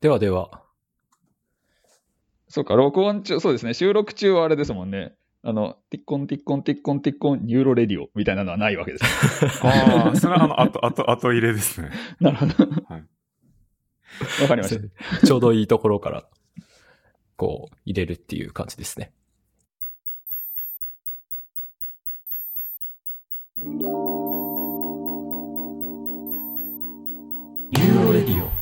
ではでは。そうか、録音中、そうですね、収録中はあれですもんね。あの、ティッコンティッコンティッコンティッコン NeuroRadio みたいなのはないわけです、ね。ああ、それはあの、後、後、後入れですね。なるほど。はい。わかりました。ちょうどいいところから、こう、入れるっていう感じですね。ユーロレディオ。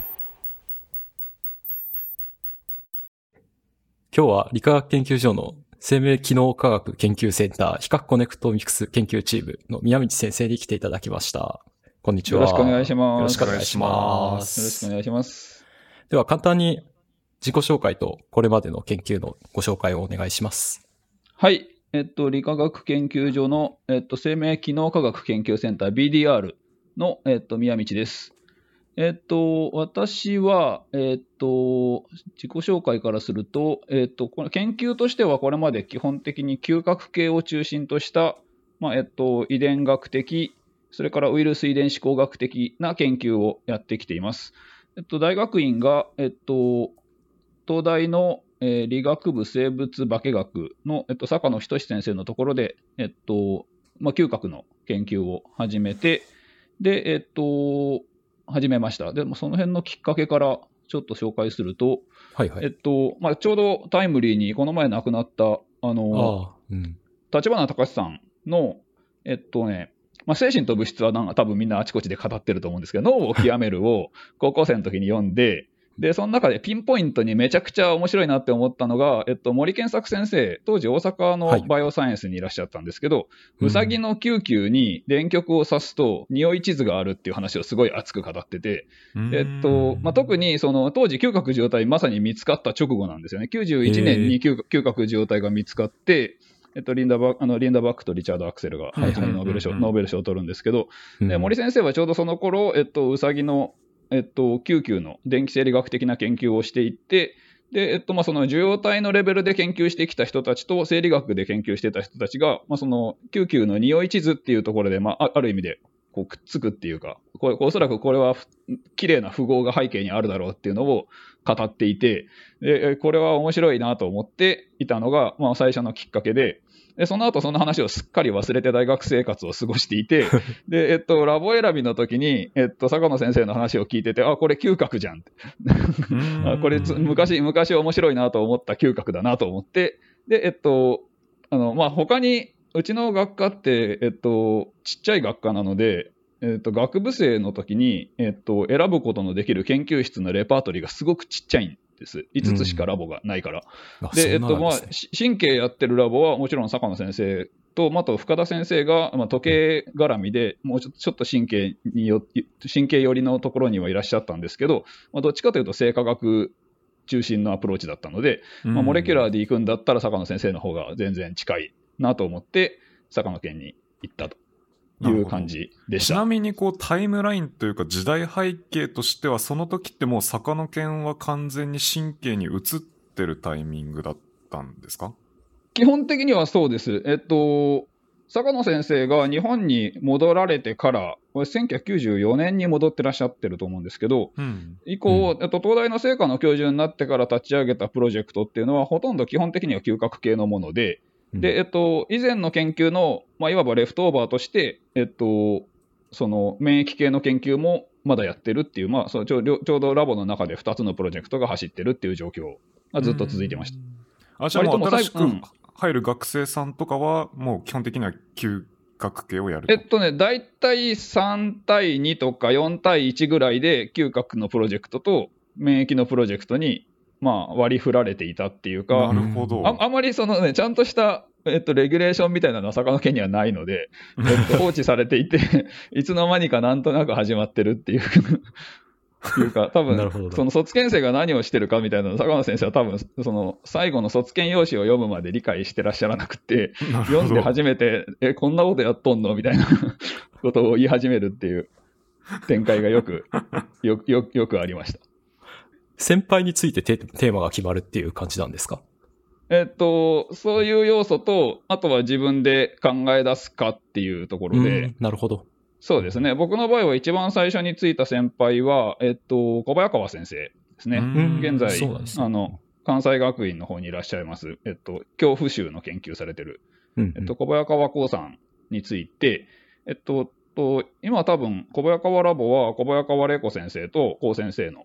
今日は理化学研究所の生命機能科学研究センター比較コネクトミクス研究チームの宮道先生に来ていただきました。こんにちは。よろしくお願いしよます。ろしくお願いしまよろしくすお。願いします。では簡単に自己紹介とこれまでの研究のご紹介をお願いします。はい。えっと、理化学研究所の、えっと、生命機能科学研究センター BDR の、えっと、宮道です。えっと、私は、えっと、自己紹介からすると、えっと、この研究としてはこれまで基本的に嗅覚系を中心とした、まあ、えっと、遺伝学的、それからウイルス遺伝子工学的な研究をやってきています。えっと、大学院が、えっと、東大の、えー理学部生物化学の、えっと、坂野仁先生のところで、えっとまあ、嗅覚の研究を始めて、で、えっと、始めました。でもその辺のきっかけからちょっと紹介すると、はいはい。えっとまあ、ちょうどタイムリーにこの前亡くなった、あの、ああ、うん。立花隆さんの、えっとね、まあ、精神と物質はなんか多分みんなあちこちで語ってると思うんですけど、脳を極めるを高校生の時に読んで、で、その中でピンポイントにめちゃくちゃ面白いなって思ったのが、えっと、森健作先生、当時大阪のはい。バイオサイエンスにいらっしゃったんですけど、うさぎのキューキューに電極を刺すと匂い地図があるっていう話をすごい熱く語ってて、えっとまあ、特にその当時、嗅覚受容体まさに見つかった直後なんですよね。91年に嗅、嗅覚受容体が見つかって、えっと、リンダバあのリンダバックとリチャード・アクセルがノーベル賞うんうん。ノーベル賞を取るんですけど、うん。で森先生はちょうどその頃、えっと、うさぎの、えっと、嗅球の電気生理学的な研究をしていって、で、えっと、まあ、その受容体のレベルで研究してきた人たちと生理学で研究してた人たちが、まあ、その嗅球の匂い地図っていうところで、まあ、ある意味でこうくっつくっていうか、これおそらくこれは綺麗な符号が背景にあるだろうっていうのを語っていて、でこれは面白いなと思っていたのが、まあ、最初のきっかけで、でその後その話をすっかり忘れて大学生活を過ごしていて、で、えっと、ラボ選びの時に、えっと、坂野先生の話を聞いてて、あ、これ嗅覚じゃんって。あこれつ昔、昔面白いなと思った嗅覚だなと思って、で、えっと、あの、まあ、他に、うちの学科って、えっと、ちっちゃい学科なので、えっと、学部生の時に、えっと、選ぶことのできる研究室のレパートリーがすごくちっちゃいんです。5つしかラボがないから。あで、えっと、まあ、神経やってるラボはもちろん坂野先生と、まああと深田先生が、まあ、時計絡みで、もうちょちょっと神経によ神経寄りのところにはいらっしゃったんですけど、まあ、どっちかというと生化学中心のアプローチだったので、まあ、モレキュラーで行くんだったら坂野先生の方が全然近いなと思って、坂野県に行ったという感じでした。ちなみにこうタイムラインというか時代背景としてはその時ってもう坂野犬は完全に神経に移ってるタイミングだったんですか？基本的にはそうです。えっと、坂野先生が日本に戻られてから、これ1994年に戻ってらっしゃってると思うんですけど、うん。以降、えっと、東大の成果の教授になってから立ち上げたプロジェクトっていうのは、ほとんど基本的には嗅覚系のもので、で、えっと、以前の研究の、まあ、いわばレフトオーバーとして、えっと、その免疫系の研究もまだやってるっていう、まあ、そうちょちょうどラボの中で2つのプロジェクトが走ってるっていう状況がずっと続いてました。あ、じゃあもう新しく入る学生さんとかはもう基本的には嗅覚系をやると。えっとね、大体3対2とか4対1ぐらいで、嗅覚のプロジェクトと免疫のプロジェクトに、まあ、割り振られていたっていうか、なるほど。ああまりその、ね、ちゃんとした、えっと、レギュレーションみたいなのは坂の県にはないので、えっと、放置されていて、いつの間にかなんとなく始まってるっていう。いうか、多分その卒検生が何をしてるかみたいなの、坂野先生は多分その最後の卒検用紙を読むまで理解してらっしゃらなくて、読んで初めて、え、こんなことやっとんのみたいな ことを言い始めるっていう展開がよく、よよよくありました。先輩についてテテーマが決まるっていう感じなんですか？えっと、そういう要素と、あとは自分で考え出すかっていうところで、うんなるほど。そうですね、僕の場合は一番最初についた先輩は、えっと、小早川先生ですね。うん。現在あの、関西学院の方にいらっしゃいます、えっと、恐怖臭の研究されてる、うんえっと、小早川光さんについて、えっと、と今多分、小早川ラボは小早川玲子先生と高先生の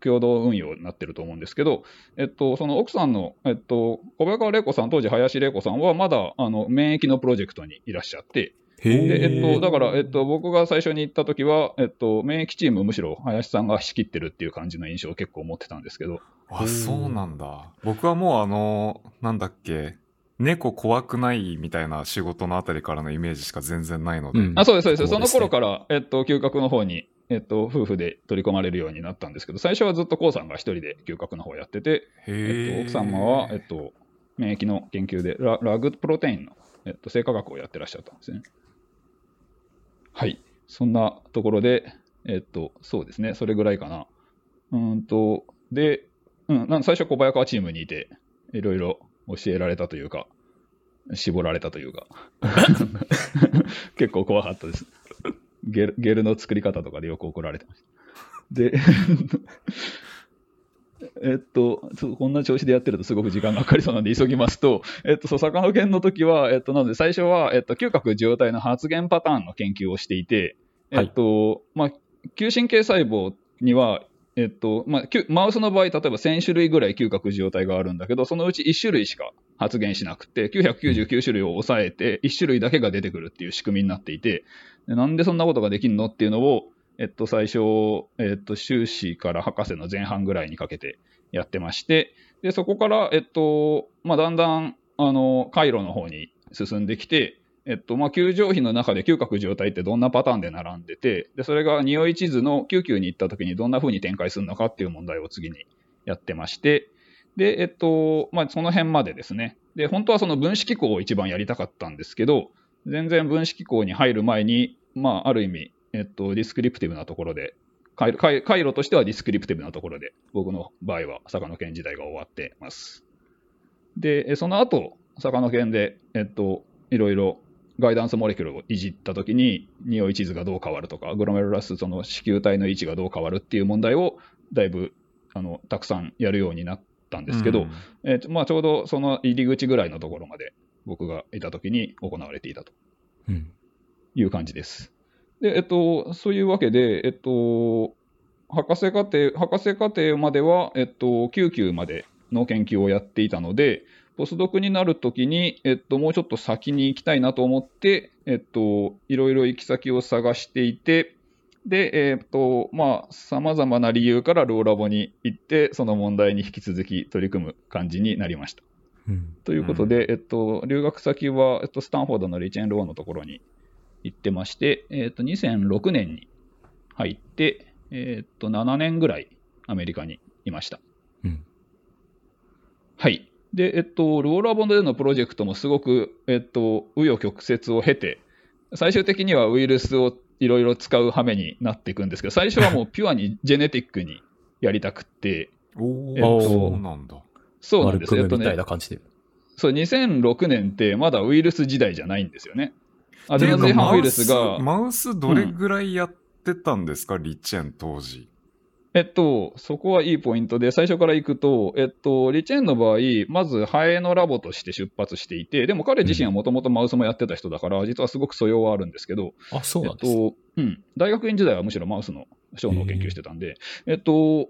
共同運用になってると思うんですけど、えっと、その奥さんの、えっと、小早川玲子さん、当時林玲子さんはまだあの免疫のプロジェクトにいらっしゃって、でえっと、だから、えっと、僕が最初に行った時は、えっと、免疫チームむしろ林さんが仕切ってるっていう感じの印象を結構持ってたんですけど、あ、そうなんだ。僕はもうあの、なんだっけ、猫怖くないみたいな仕事のあたりからのイメージしか全然ないので。うんあそうです、そうです。そうの頃から、えっと、嗅覚の方に、えっと、夫婦で取り込まれるようになったんですけど、最初はずっとコウさんが一人で嗅覚の方をやってて、えっ。と、奥様は、えっと、免疫の研究でラ、ラグプロテインの、えっと、生化学をやってらっしゃったんですね。はい。そんなところで、えっと、そうですね。それぐらいかな。うーんと、で、うん、なん最初小早川チームにいて、いろいろ教えられたというか、絞られたというか、結構怖かったです。ゲルゲルの作り方とかでよく怒られてました。で、えっと、そうこんな調子でやってるとすごく時間がかかりそうなんで急ぎますと、えっと、そう、坂の件の時は、えっと、なので最初は、えっと、嗅覚受容体の発現パターンの研究をしていて、えっと、まあ、嗅神経細胞には、えっと、まあ、マウスの場合、例えば1000種類ぐらい嗅覚受容体があるんだけど、そのうち1種類しか発現しなくて、999種類を抑えて、1種類だけが出てくるっていう仕組みになっていて、でなんでそんなことができるのっていうのを、えっと、最初、えっと、修士から博士の前半ぐらいにかけてやってまして、で、そこから、えっと、まあ、だんだん、あの、回路の方に進んできて、えっと、まあ、球状比の中で嗅覚受容体ってどんなパターンで並んでて、で、それが匂い地図の救急に行った時にどんな風に展開するのかっていう問題を次にやってまして、で、えっと、まあ、その辺までですね。で、本当はその分子機構を一番やりたかったんですけど、全然分子機構に入る前に、まあ、ある意味、えっと、ディスクリプティブなところで、回路回回路としてはディスクリプティブなところで、僕の場合は坂野県時代が終わってます。で、えその後、坂野県で、えっと、いろいろガイダンスモレキュルをいじったときに、匂い地図がどう変わるとか、グロメルラス、その子宮体の位置がどう変わるっていう問題を、だいぶ、あの、たくさんやるようになったんですけど、うんえまあ、ちょうどその入り口ぐらいのところまで僕がいたときに行われていたとうんいう感じです。で、えっと、そういうわけで、えっと、博士課程、博士課程までは、えっと、9級までの研究をやっていたので、ポスドクになるときに、えっと、もうちょっと先に行きたいなと思って、えっと、いろいろ行き先を探していて、で、えっと、まあ、様々な理由からローラボに行って、その問題に引き続き取り組む感じになりました。うんということで、えっと、留学先は、えっと、スタンフォードのリチェンローのところに行ってまして、えっと、2006年に入って、えっと、7年ぐらいアメリカにいました。うんはい。で、えっと、ローラボでのプロジェクトもすごく、えっと、紆余曲折を経て、最終的にはウイルスをいろいろ使う羽目になっていくんですけど、最初はもうピュアにジェネティックにやりたくって、おえっとーそうなんだ。そうなんですよ。みたいね、な感じで。そう、2006年ってまだウイルス時代じゃないんですよね。アデノ随伴ウイルスが、マウスマウスどれぐらいやってたんですか、リチェン当時。えっと、そこはいいポイントで、最初から行くと、えっと、リチェーンの場合、まずハエのラボとして出発していて、でも彼自身はもともとマウスもやってた人だから、実はすごく素養はあるんですけど、あ、そうえっなんですね。と、うん、大学院時代はむしろマウスの小脳を研究してたんで、えっと、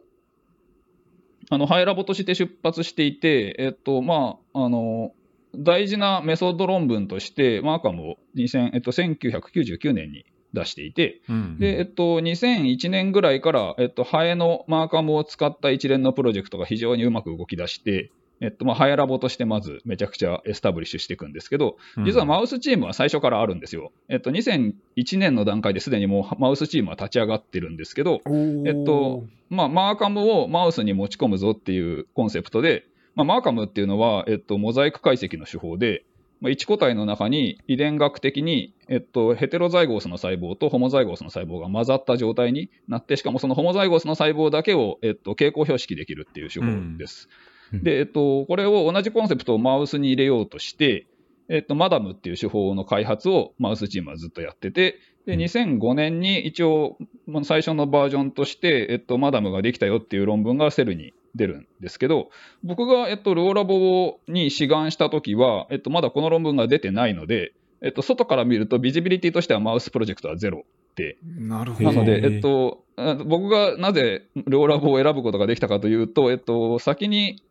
あの、ハエラボとして出発していて、えっと、まあ、あの、大事なメソッド論文として、 MARCM を2000、えっと、1999年に出していて、うんで、えっと、2001年ぐらいから、えっと、ハエの MARCM を使った一連のプロジェクトが非常にうまく動き出して、えっと、まあ、ハエラボとしてまずめちゃくちゃエスタブリッシュしていくんですけど、実はマウスチームは最初からあるんですよ。えっと、2001年の段階ですでにもうマウスチームは立ち上がってるんですけど、えっと、まあ、 MARCM をマウスに持ち込むぞっていうコンセプトで、まあ、マーカムっていうのは、えっと、モザイク解析の手法で、まあ、1個体の中に遺伝学的に、えっと、ヘテロザイゴースの細胞とホモザイゴースの細胞が混ざった状態になって、しかもそのホモザイゴースの細胞だけを、えっと、蛍光標識できるっていう手法です。うんで、えっと、これを同じコンセプトをマウスに入れようとして、えっと、マダムっていう手法の開発をマウスチームはずっとやってて、で、2005年に一応、最初のバージョンとして、えっと、マダムができたよっていう論文がセルに出るんですけど、僕が、えっと、ローラボに志願したときは、えっと、まだこの論文が出てないので、えっと、外から見るとビジビリティとしてはマウスプロジェクトはゼロで、なるほど。なので、えっと、僕がなぜローラボを選ぶことができたかというと、えっと、先に、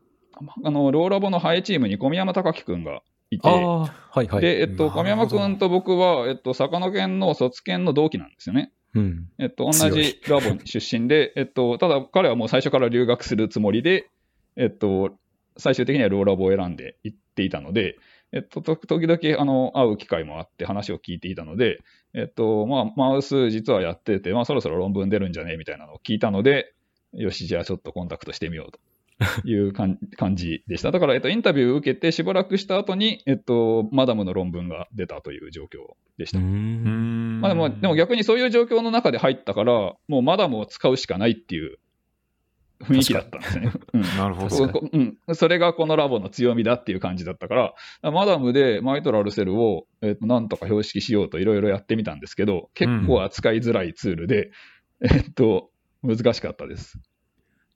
あの、ローラボのハイチームに小宮山隆樹君がいて、はいはい。で、えっと、小宮山君と僕は、えっと、坂野県の卒研の同期なんですよね。うん。えっと、同じラボ出身で、えっと、ただ彼はもう最初から留学するつもりで、えっと、最終的にはローラボを選んで行っていたので、えっと、時々、あの、会う機会もあって話を聞いていたので、えっと、まあ、マウス実はやってて、まあ、そろそろ論文出るんじゃね？みたいなのを聞いたので、よし、じゃあちょっとコンタクトしてみようと。いう感じでした。だから、えっと、インタビューを受けてしばらくした後に、えっと、マダムの論文が出たという状況でした。まあでも、でも逆にそういう状況の中で入ったから、もうマダムを使うしかないっていう雰囲気だったんですね。うん、なるほど、うん。それがこのラボの強みだっていう感じだったから、マダムでマイトラルセルを、えっと、なんとか標識しようといろいろやってみたんですけど、結構扱いづらいツールで、うん、えっと、難しかったです。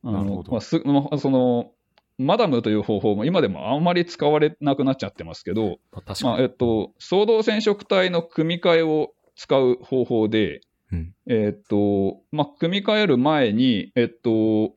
あの、まあ、すその、マダムという方法も今でもあんまり使われなくなっちゃってますけど、まあ、えっと、総動染色体の組み換えを使う方法で、うん、えっと、まあ、組み換える前に、えっと、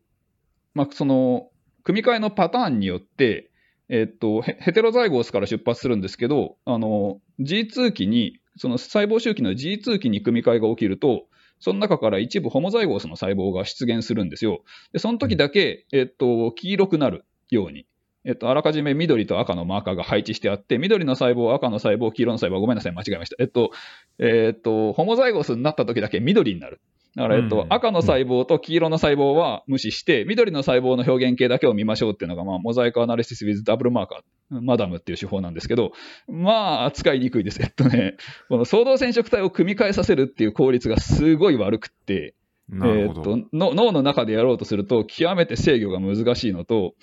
まあ、その、組み換えのパターンによって、えっと、ヘテロザイゴースから出発するんですけど、あの、G2 期に、その細胞周期の G2 期に組み換えが起きると、その中から一部ホモザイゴースの細胞が出現するんですよ。で、その時だけ、えっと、黄色くなるように。えっと、あらかじめ緑と赤のマーカーが配置してあって、緑の細胞、赤の細胞、黄色の細胞、ごめんなさい、間違えました。えっと、えっと、ホモザイゴースになった時だけ緑になる。だから、えっと、うん、赤の細胞と黄色の細胞は無視して、緑の細胞の表現形だけを見ましょうっていうのが、まあ、モザイクアナリシス with ダブルマーカー、マダムっていう手法なんですけど、まあ、扱いにくいです。えっとね、この相動染色体を組み替えさせるっていう効率がすごい悪くって、えー、っと脳の中でやろうとすると、極めて制御が難しいのと、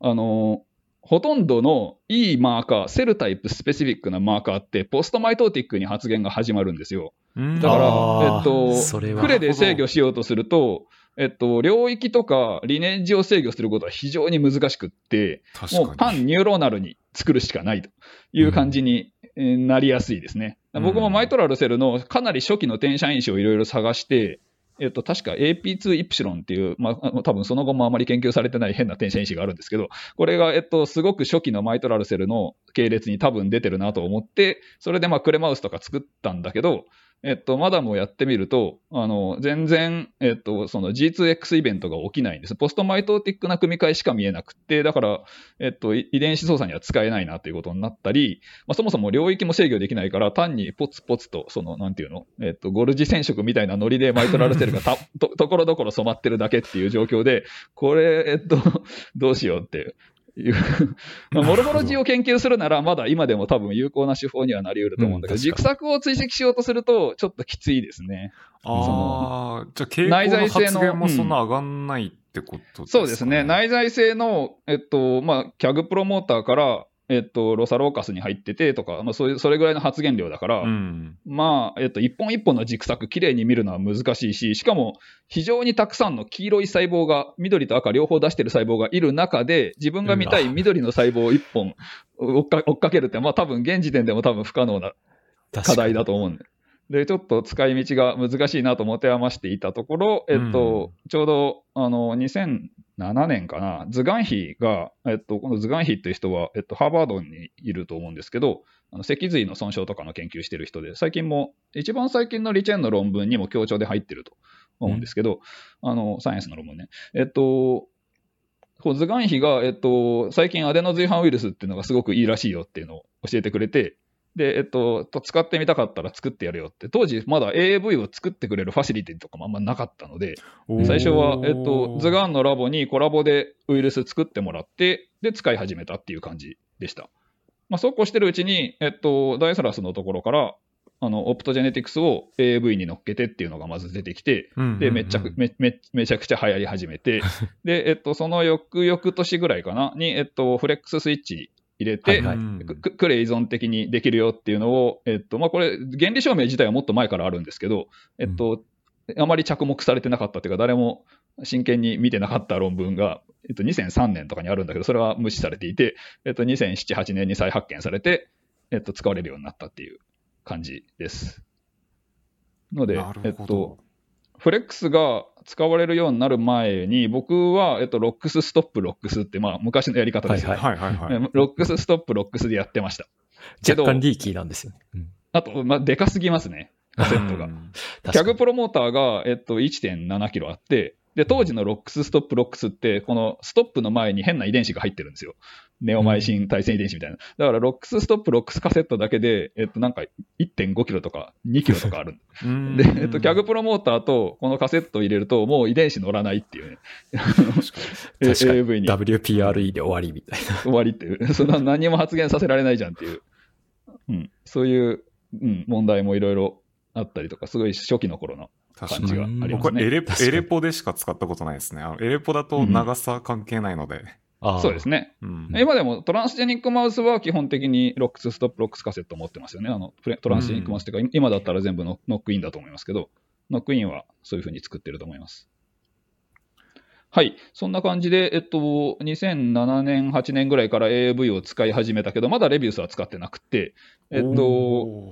あのほとんどのいいマーカー、セルタイプスペシフィックなマーカーって、ポストマイトーティックに発現が始まるんですよ。だから、えっと、クレで制御しようとすると、えっと、領域とかリネージを制御することは非常に難しくって、もうパンニューローナルに作るしかないという感じになりやすいですね。うん、僕もマイトラルセルのかなり初期の転写因子をいろいろ探して、えっと、確か AP2 イプシロンっていう、まあ、多分その後もあまり研究されてない変な転写因子があるんですけど、これが、えっと、すごく初期のマイトラルセルの系列に多分出てるなと思って、それでまあクレマウスとか作ったんだけど、えっと、マダムをやってみると、あの、全然、えっと、その G2X イベントが起きないんです。ポストマイトーティックな組み換えしか見えなくて、だから、えっと、遺伝子操作には使えないなということになったり、まあ、そもそも領域も制御できないから、単にポツポツと、その、なんていうの、えっと、ゴルジ染色みたいなノリでマイトラルセルがたと、ところどころ染まってるだけっていう状況で、これ、えっと、どうしようっていう まあ、モルモロジーを研究するなら、まだ今でも多分有効な手法にはなり得ると思うんだけど、うん、軸索を追跡しようとすると、ちょっときついですね。ああ、じゃあ、傾向の発言もそんな上がんないってことですか、ねうん、そうですね。内在性の、えっと、まあ、キャグプロモーターから、えっと、ロサローカスに入っててとか、まあ、そういう、それぐらいの発言量だから、うん、まあ、えっと、一本一本の軸索、綺麗に見るのは難しいし、しかも、非常にたくさんの黄色い細胞が、緑と赤両方出してる細胞がいる中で、自分が見たい緑の細胞を一本追っか追っかけるって、まあ、多分、現時点でも多分不可能な課題だと思うんで。で、ちょっと使い道が難しいなと持て余していたところ、えっと、うん、ちょうど、あの、2000、7年かな、ズガンヒが、えっと、このズガンヒっていう人は、えっと、ハーバードにいると思うんですけど、あの脊髄の損傷とかの研究してる人で、最近も、一番最近のリチェンの論文にも強調で入ってると思うんですけど、うん、あの、サイエンスの論文ね。えっと、こズガンヒが、えっと、最近アデノ随伴ウイルスっていうのがすごくいいらしいよっていうのを教えてくれて、で、えっと、使ってみたかったら作ってやるよって、当時まだ AAV を作ってくれるファシリティとかもあんまなかったので、最初は、えっと、ズガンのラボにコラボでウイルス作ってもらって、で、使い始めたっていう感じでした。まあ、そうこうしてるうちに、えっと、ダイサラスのところから、あの、オプトジェネティクスを AAV に乗っけてっていうのがまず出てきて、で、めちゃく、め、め、めちゃくちゃ流行り始めて、で、えっと、その翌々年ぐらいかな、に、えっと、フレックススイッチ入れて、はいはい Cre 依存的にできるよっていうのを、えっとまあ、これ、原理証明自体はもっと前からあるんですけど、えっとあまり着目されてなかったというか、誰も真剣に見てなかった論文が、えっと、2003年とかにあるんだけど、それは無視されていて、えっと、2007、8年に再発見されて、えっと、使われるようになったっていう感じです。のでなるほ、ど。えっと、 FLEX が使われるようになる前に、僕は、えっと、 lox, stop, lox って、まあ、昔のやり方ですよ。はいはいはいはい。え lox, stop, lox でやってました。けど若干リーキーなんですよね。うんあと、まあ、でかすぎますね、カセットが。うん CAG プロモーターが、えっと、1.7キロあって、で、当時の lox, stop, lox って、このストップの前に変な遺伝子が入ってるんですよ。ネオマイシン耐性遺伝子みたいな。だから、 lox, stop, lox カセットだけで、えっと、なんか1.5キロとか2キロとかある。うんで、えっと、 CAG プロモーターとこのカセットを入れると、もう遺伝子乗らないっていうね。に。確かに AAV に WPRE で終わりみたいな。終わりっていう、そんな何も発現させられないじゃんっていう、うん、そういう、うん、問題もいろいろあったりとか、すごい初期の頃の感じがありますね。僕はエレ確かにエレポでしか使ったことないですね。あのエレポだと長さ関係ないので。あーそうですね。うん今でもトランスジェニックマウスは基本的に lox, stop, lox カセット持ってますよね。あのトランスジェニックマウスっていうか、今だったら全部ノノックインだと思いますけど、ノックインはそういうふうに作ってると思います。はい。そんな感じで、えっと、2007年、8年ぐらいから AAV を使い始めたけど、まだ rabies は使ってなくて、えっおと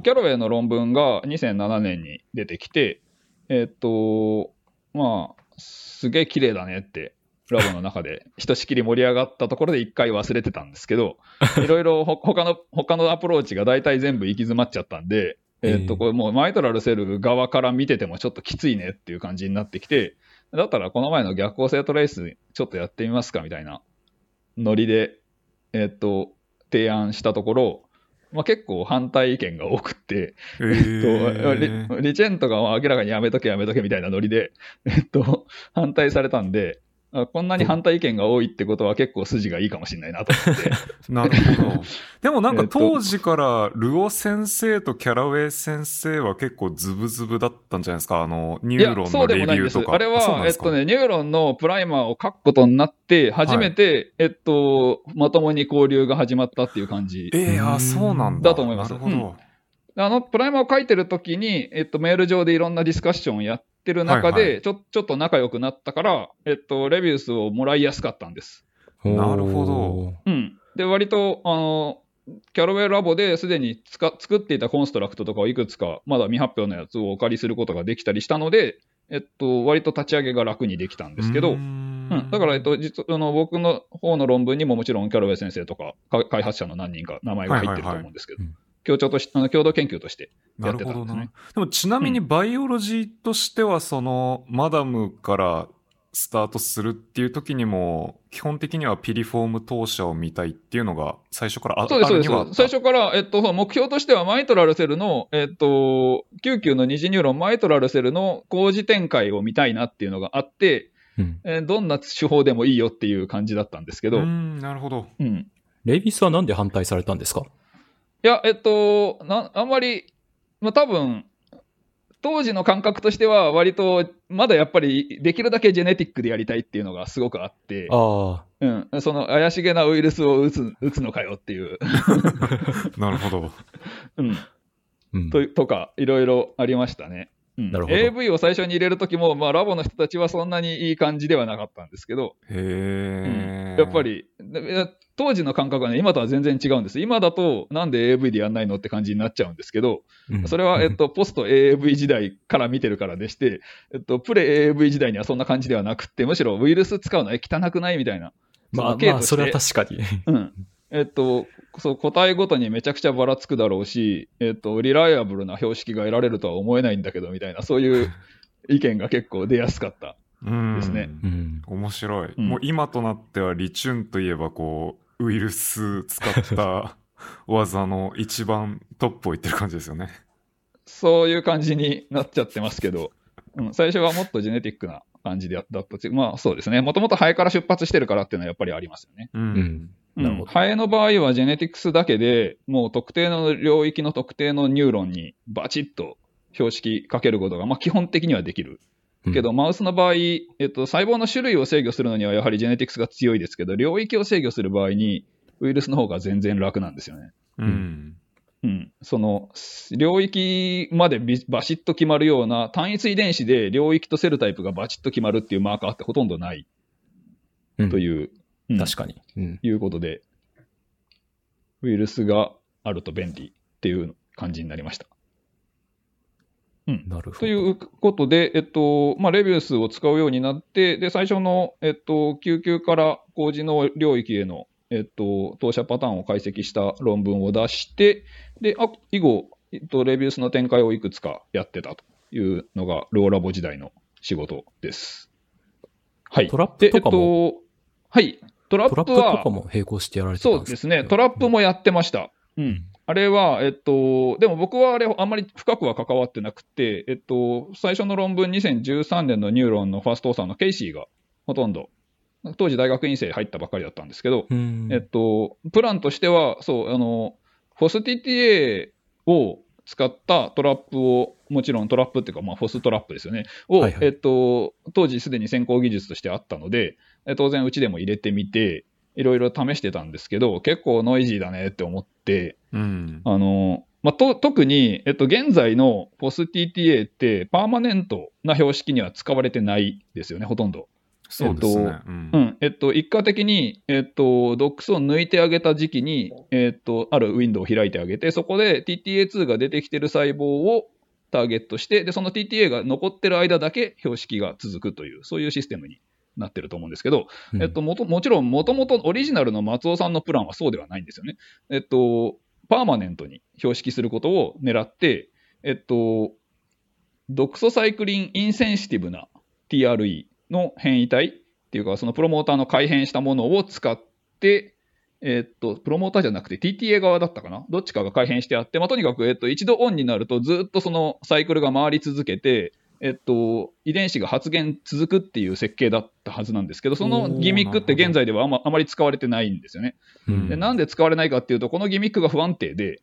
ー、キャロウェイの論文が2007年に出てきて、えっと、まあ、すげえ綺麗だねって、ラボの中で ひとしきり盛り上がったところで一回忘れてたんですけど、いろいろほ他の、他のアプローチが大体全部行き詰まっちゃったんで、えっと、えーこれもうマイトラルセル側から見ててもちょっときついねっていう感じになってきて、だったらこの前の逆光性トレースちょっとやってみますかみたいなノリで、えっと、提案したところ、まあ、結構反対意見が多くって、ええっーと、リリチェントがまあ明らかにやめとけやめとけみたいなノリで、えっと、反対されたんで、あこんなに反対意見が多いってことは結構筋がいいかもしれないなと思って。なるほど。でもなんかえっと当時からルオ先生とキャラウェイ先生は結構ズブズブだったんじゃないですか？あの、ニューロンのそうでもないんです。レビューとか。あれは、そうなんですか？えっとね、ニューロンのプライマーを書くことになって、初めて、えっと、まともに交流が始まったっていう感じ。ええあ、そうなんだ。だと思いますなるほど。あの、プライマーを書いてるときに、えっと、メール上でいろんなディスカッションをやってる中で、はいはちょ、ちょっと仲良くなったから、えっと、 rabies をもらいやすかったんです。なるほど。うん。で、割と、あの、キャラウェイラボですでにつか作っていたコンストラクトとかをいくつか、まだ未発表のやつをお借りすることができたりしたので、えっと、割と立ち上げが楽にできたんですけど、うん。ん、だから、えっと、実あの僕の方の論文にももちろんキャロウェイ先生とかか開発者の何人か名前が入ってると思うんですけど、はいはいはい協調としあの共同研究としてなやって。たんですね。でもちなみにバイオロジーとしては、その、 MADM からスタートするっていう時にも、基本的にはピリフォーム当社を見たいっていうのが最初からあそうです、そうであるにはあった？す。最初から、えっと、目標としては、 mitral cell の、えっと、嗅球の二次ニューロン、 mitral cell の高次展開を見たいなっていうのがあって、うんえーどんな手法でもいいよっていう感じだったんですけど、なるほど。レイビスはなんで反対されたんですか？いや、えっと、なあんまり、まあ、多分当時の感覚としては、割と、まだやっぱり、できるだけジェネティックでやりたいっていうのがすごくあって、あうん、その怪しげなウイルスを打つ打つのかよっていう、なるほど。うん、あ。うん。ととか、いろいろありましたね。うんなるほど AV を最初に入れるときも、まあ、ラボの人たちはそんなにいい感じではなかったんですけど、へえ、やっぱ。り、で当時の感覚はね、今とは全然違うんです。今だと、なんで AV でやんないのって感じになっちゃうんですけど、うんそれは、えっと、ポスト AAV 時代から見てるからでして、えっと、プレ AAV 時代にはそんな感じではなくって、むしろウイルス使うのは汚くないみたいな。まあまあ、それは確かに。うん。えっと、そう、個体ごとにめちゃくちゃばらつくだろうし、えっと、リライアブルな標識が得られるとは思えないんだけど、みたいな、そういう 意見が結構出やすかった。うん。ですねうん。面白い、うんもう今となっては Liqun といえばこうウイルス使った 技の一番トップを言ってる感じですよね。そういう感じになっちゃってますけど、うん、最初はもっと genetic な感じでだったしまあそうですね。もともとハエから出発してるからっていうのはやっぱりありますよね。う。うんん。なるほど。ハエの場合は genetics だけでもう特定の領域の特定のニューロンにバチッと標識かけることが、まあ、基本的にはできる。けど、マウスの場合、えっと、細胞の種類を制御するのにはやはりジェネティクスが強いですけど、領域を制御する場合に、ウイルスの方が全然楽なんですよね。うん。うん、その領域までビバシッと決まるような単一遺伝子で領域とセルタイプがバチッと決まるっていうマーカーってほとんどないうんという、うん確かに。うん。いうことで、ウイルスがあると便利っていう感じになりました。なるほど。ということで、えっとまあ、レビウスを使うようになって、で最初の、えっと、救急から工事の領域への、えっと、投射パターンを解析した論文を出して、であ以後、えっと、レビウスの展開をいくつかやってたというのが、ローラボ時代の仕事です。はい。トラップとかもでえっと、はい。 TRAP、TRAP とは、かも並行してやられてたんそうですね。 TRAP もやってました。うん。あれは、えっと、でも僕はあれ、あんまり深くは関わってなくて、えっと、最初の論文、2013年の Neuron の first author のケイシーがほとんど、当時大学院生入ったばっかりだったんですけど、うん。えっと、プランとしては、そう、あの、 Fos tTA を使った TRAP を、もちろん TRAP っていうか、まあ、 FosTRAP ですよね、を、はいはいえっと、当時すでに先行技術としてあったので、え当然うちでも入れてみて、いろいろ試してたんですけど、結構ノイジーだねって思って、うん。あの、まあ、と特に、えっと、現在の POSTTA ってパーマネントな標識には使われてないですよね、ほとんど。そうですね。うんうん。えっと、一過的に、えっと、DOX を抜いてあげた時期に、えっと、あるウィンドウを開いてあげて、そこで TTA2 が出てきてる細胞をターゲットして、で、その TTA が残ってる間だけ標識が続くという、そういうシステムになってると思うんですけど、うんえっと、もともちろん、もともとオリジナルの松尾さんのプランはそうではないんですよね。えっと、パーマネントに標識することを狙って、えっと、ドクソサイクリンインセンシティブな TRE の変異体っていうか、そのプロモーターの改変したものを使って、えっと、プロモーターじゃなくて TTA 側だったかな？どっちかが改変してあって、まあ、とにかく、えっと、一度オンになるとずっとそのサイクルが回り続けて、えっと、遺伝子が発現続くっていう設計だったはずなんですけど、そのギミックって現在ではあまあまり使われてないんですよね。うん。でなんで使われないかっていうと、このギミックが不安定で、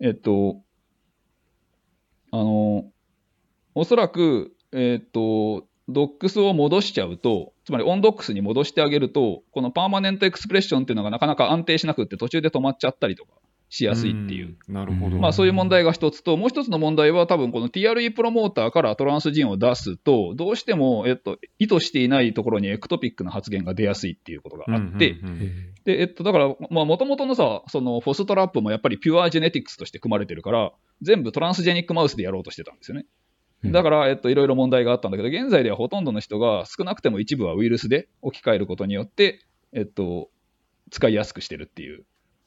えっと、あの、おそらく、えっと、ドックスを戻しちゃうと、つまりオンドックスに戻してあげると、このパーマネントエクスプレッションっていうのがなかなか安定しなくって途中で止まっちゃったりとかしやすいっていう。うん。なるほど。まあそういう問題が一つと、もう一つの問題は多分この TRE プロモーターからトランスジンを出すと、どうしても、えっと、意図していないところにエクトピックな発現が出やすいっていうことがあって、うんうんうんで、えっと、だから、まあ、もともとのさ、その、フォストラップもやっぱりピュアジェネティクスとして組まれてるから、全部トランスジェニックマウスでやろうとしてたんですよね。うんだから、えっと、いろいろ問題があったんだけど、現在ではほとんどの人が少なくても一部はウイルスで置き換えることによって、えっと、使いやすくしてるっていう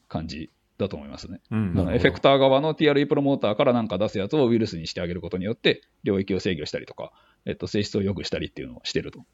感じだと思いますね。うんエフェクター側の TRE プロモーターからなんか出すやつをウイルスにしてあげることによって、領域を制御したりとか、えっと、性質を良くしたりっていうのをしてると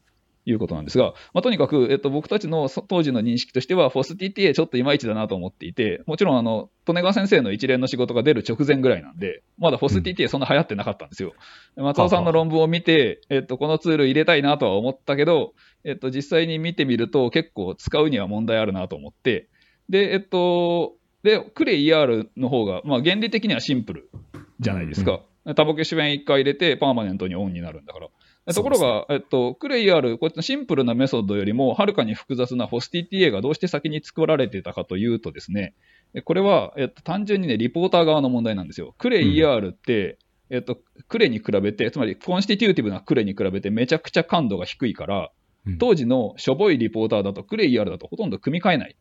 いうことなんですが、まあ、とにかく、えっと、僕たちのそ当時の認識としては、FOSTTA ちょっといまいちだなと思っていて、もちろん、あの、利根川先生の一連の仕事が出る直前ぐらいなんで、まだ FOSTTA そんな流行ってなかったんですよ。松尾さんの論文を見て、えっと、このツール入れたいなとは思ったけど、えっと、実際に見てみると結構使うには問題あるなと思って、で、えっと、で、クレイ ER の方が、まあ、原理的にはシンプルじゃないですか。タモキシフェン1回入れて、 permanent にオンになるんだから。ところが、えっと、クレイ ER、こういったシンプルなメソッドよりも、はるかに複雑な FOSTTA がどうして先に作られてたかというとですね、えこれは、えっと、単純にね、リポーター側の問題なんですよ。 CreER って、えっと、 Cre に比べて、つまり constitutive な Cre に比べてめちゃくちゃ感度が低いから、うん当時のしょぼいリポーターだと、クレイ ER だとほとんど組み替えない。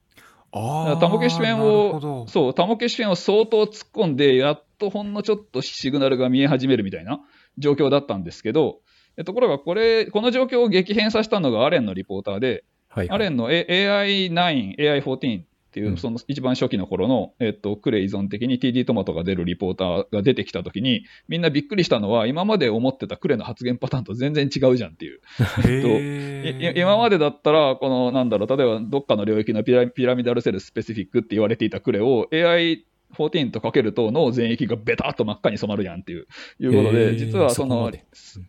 ああ。タモキシフェンを、そう、タモキシフェンを相当突っ込んで、やっとほんのちょっとシグナルが見え始めるみたいな状況だったんですけど、えところがこれ、この状況を激変させたのがアレンのリポーターで、はいはい。アレンの A- AI9、AI14 っていうう、ん。その一番初期の頃の、えっと、クレイ依存的に TD トマトが出るリポーターが出てきたときに、みんなびっくりしたのは、今まで思ってたクレの発言パターンと全然違うじゃんっていう。へい今までだったら、この、なんだろう、例えばどっかの領域のピラピラミダルセルスペシフィックって言われていたクレを AI14 とかけると脳全域がベタっと真っ赤に染まるやんっていういうことで、実はその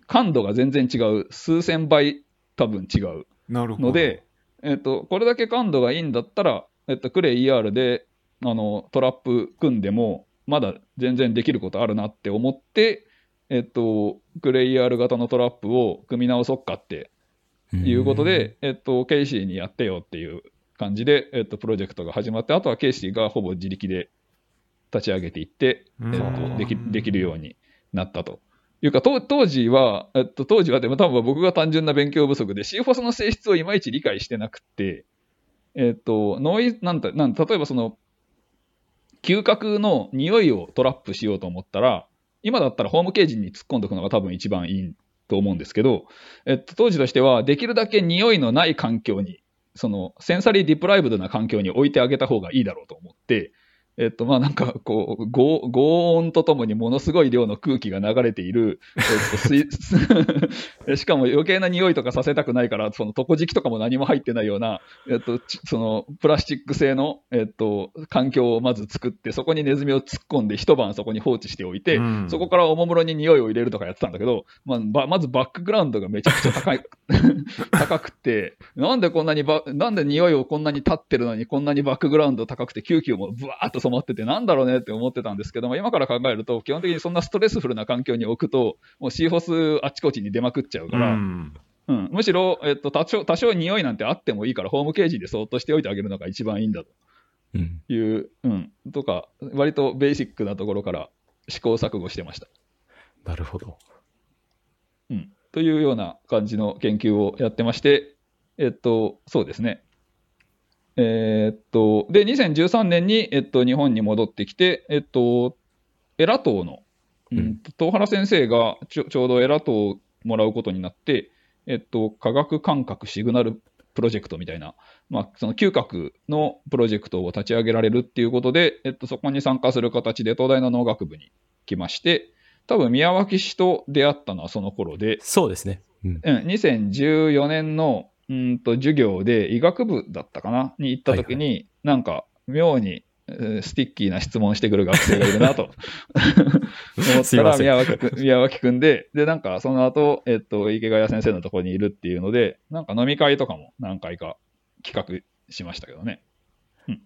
感度が全然違う、数千倍多分違う。ので、えっと、これだけ感度がいいんだったら、えっと、クレイ ER であのトラップ組んでも、まだ全然できることあるなって思って、えっと、クレイ ER 型のトラップを組み直そっかっていうことで、えっと、ケイシーにやってよっていう感じで、えっと、プロジェクトが始まって、あとはケイシーがほぼ自力で立ち上げていって、うん。えっと、できできるようになったと。いうか、当当時は、えっと、当時はでも多分僕が単純な勉強不足で CFOS の性質をいまいち理解してなくて、えっと、ノイ、なんて、なん例えばその、嗅覚の匂いをトラップしようと思ったら、今だったらホームケージに突っ込んでおくのが多分一番いいと思うんですけど、えっと、当時としては、できるだけ匂いのない環境に、その、センサリーディプライブドな環境に置いてあげた方がいいだろうと思って、えっと、まあ、なんか、こう、ご轟音とともにものすごい量の空気が流れている、えっと、水 しかも余計な匂いとかさせたくないから、その床敷きとかも何も入ってないような、えっと、ちその、プラスチック製の、えっと、環境をまず作って、そこにネズミを突っ込んで一晩そこに放置しておいて、うん。そこからおもむろに匂いを入れるとかやってたんだけど、まあ、ばまずバックグラウンドがめちゃくちゃ高い、高くて、なんでこんなにば、なんで匂いをこんなに立ってるのにこんなにバックグラウンド高くて、救急もブワーっと染まってて、なんだろうねって思ってたんですけども、今から考えると、基本的にそんなストレスフルな環境に置くと、もう CFOS あちこちに出まくっちゃうかうら、んうん、むしろ、えっと、多少、多少匂いなんてあってもいいから、ホームケージでそーっとしておいてあげるのが一番いいんだとうん。いう、うん、とか、割とベーシックなところから試行錯誤してました。なるほど。うん、というような感じの研究をやってまして、えっと、そうですね。えーっと、で、2013年に、えっと、日本に戻ってきて、えっと、エラ島の、うん、東原先生がちょちょうどエラ島をもらうことになって、えっと、科学感覚シグナルプロジェクトみたいな、まあ、その嗅覚のプロジェクトを立ち上げられるっていうことで、えっと、そこに参加する形で東大の農学部に来まして、多分宮脇氏と出会ったのはその頃で、そうですね。うん。うん、2014年のうんと授業で医学部だったかな？に行った時に、なんか妙にえー sticky な質問してくる学生がいるなと 思ったら宮脇くん宮脇くんで、で、なんかその後、えっと、池谷先生のところにいるっていうので、なんか飲み会とかも何回か企画しましたけどね。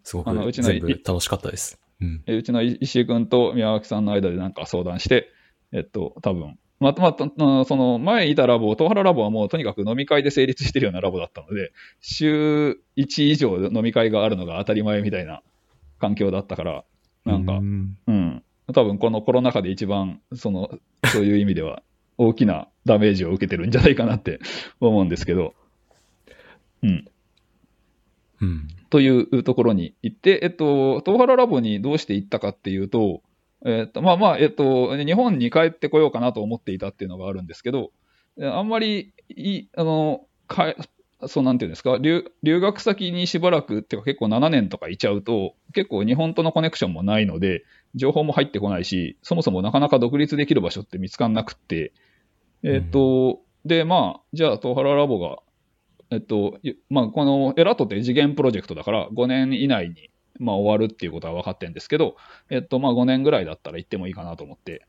すごくあのうちの全部楽しかったです。うん。えうちの石井君と宮脇さんの間でなんか相談して、えっと、多分またまた、うんその前いたラボ、東原ラボはもうとにかく飲み会で成立してるようなラボだったので、週1以上飲み会があるのが当たり前みたいな環境だったから、なんかう、んうん、多分このコロナ禍で一番、その、そういう意味では大きなダメージを受けてるんじゃないかなって思うんですけど、うん。うん。というところに行って、えっと、東原ラボにどうして行ったかっていうと、えっと、まあまあ、えっと、日本に帰ってこようかなと思っていたっていうのがあるんですけど、えあんまりいい、あの、かえそうなんていうんですか留、留学先にしばらく、っていうか結構7年とかいちゃうと、結構日本とのコネクションもないので、情報も入ってこないし、そもそもなかなか独立できる場所って見つかんなくって、えっと、で、まあ、じゃあ、東原ラボが、えっと、いまあ、このエラトって次元プロジェクトだから、5年以内に、まあ、終わるっていうことは分かってるんですけど、えっと、まあ、5年ぐらいだったら行ってもいいかなと思って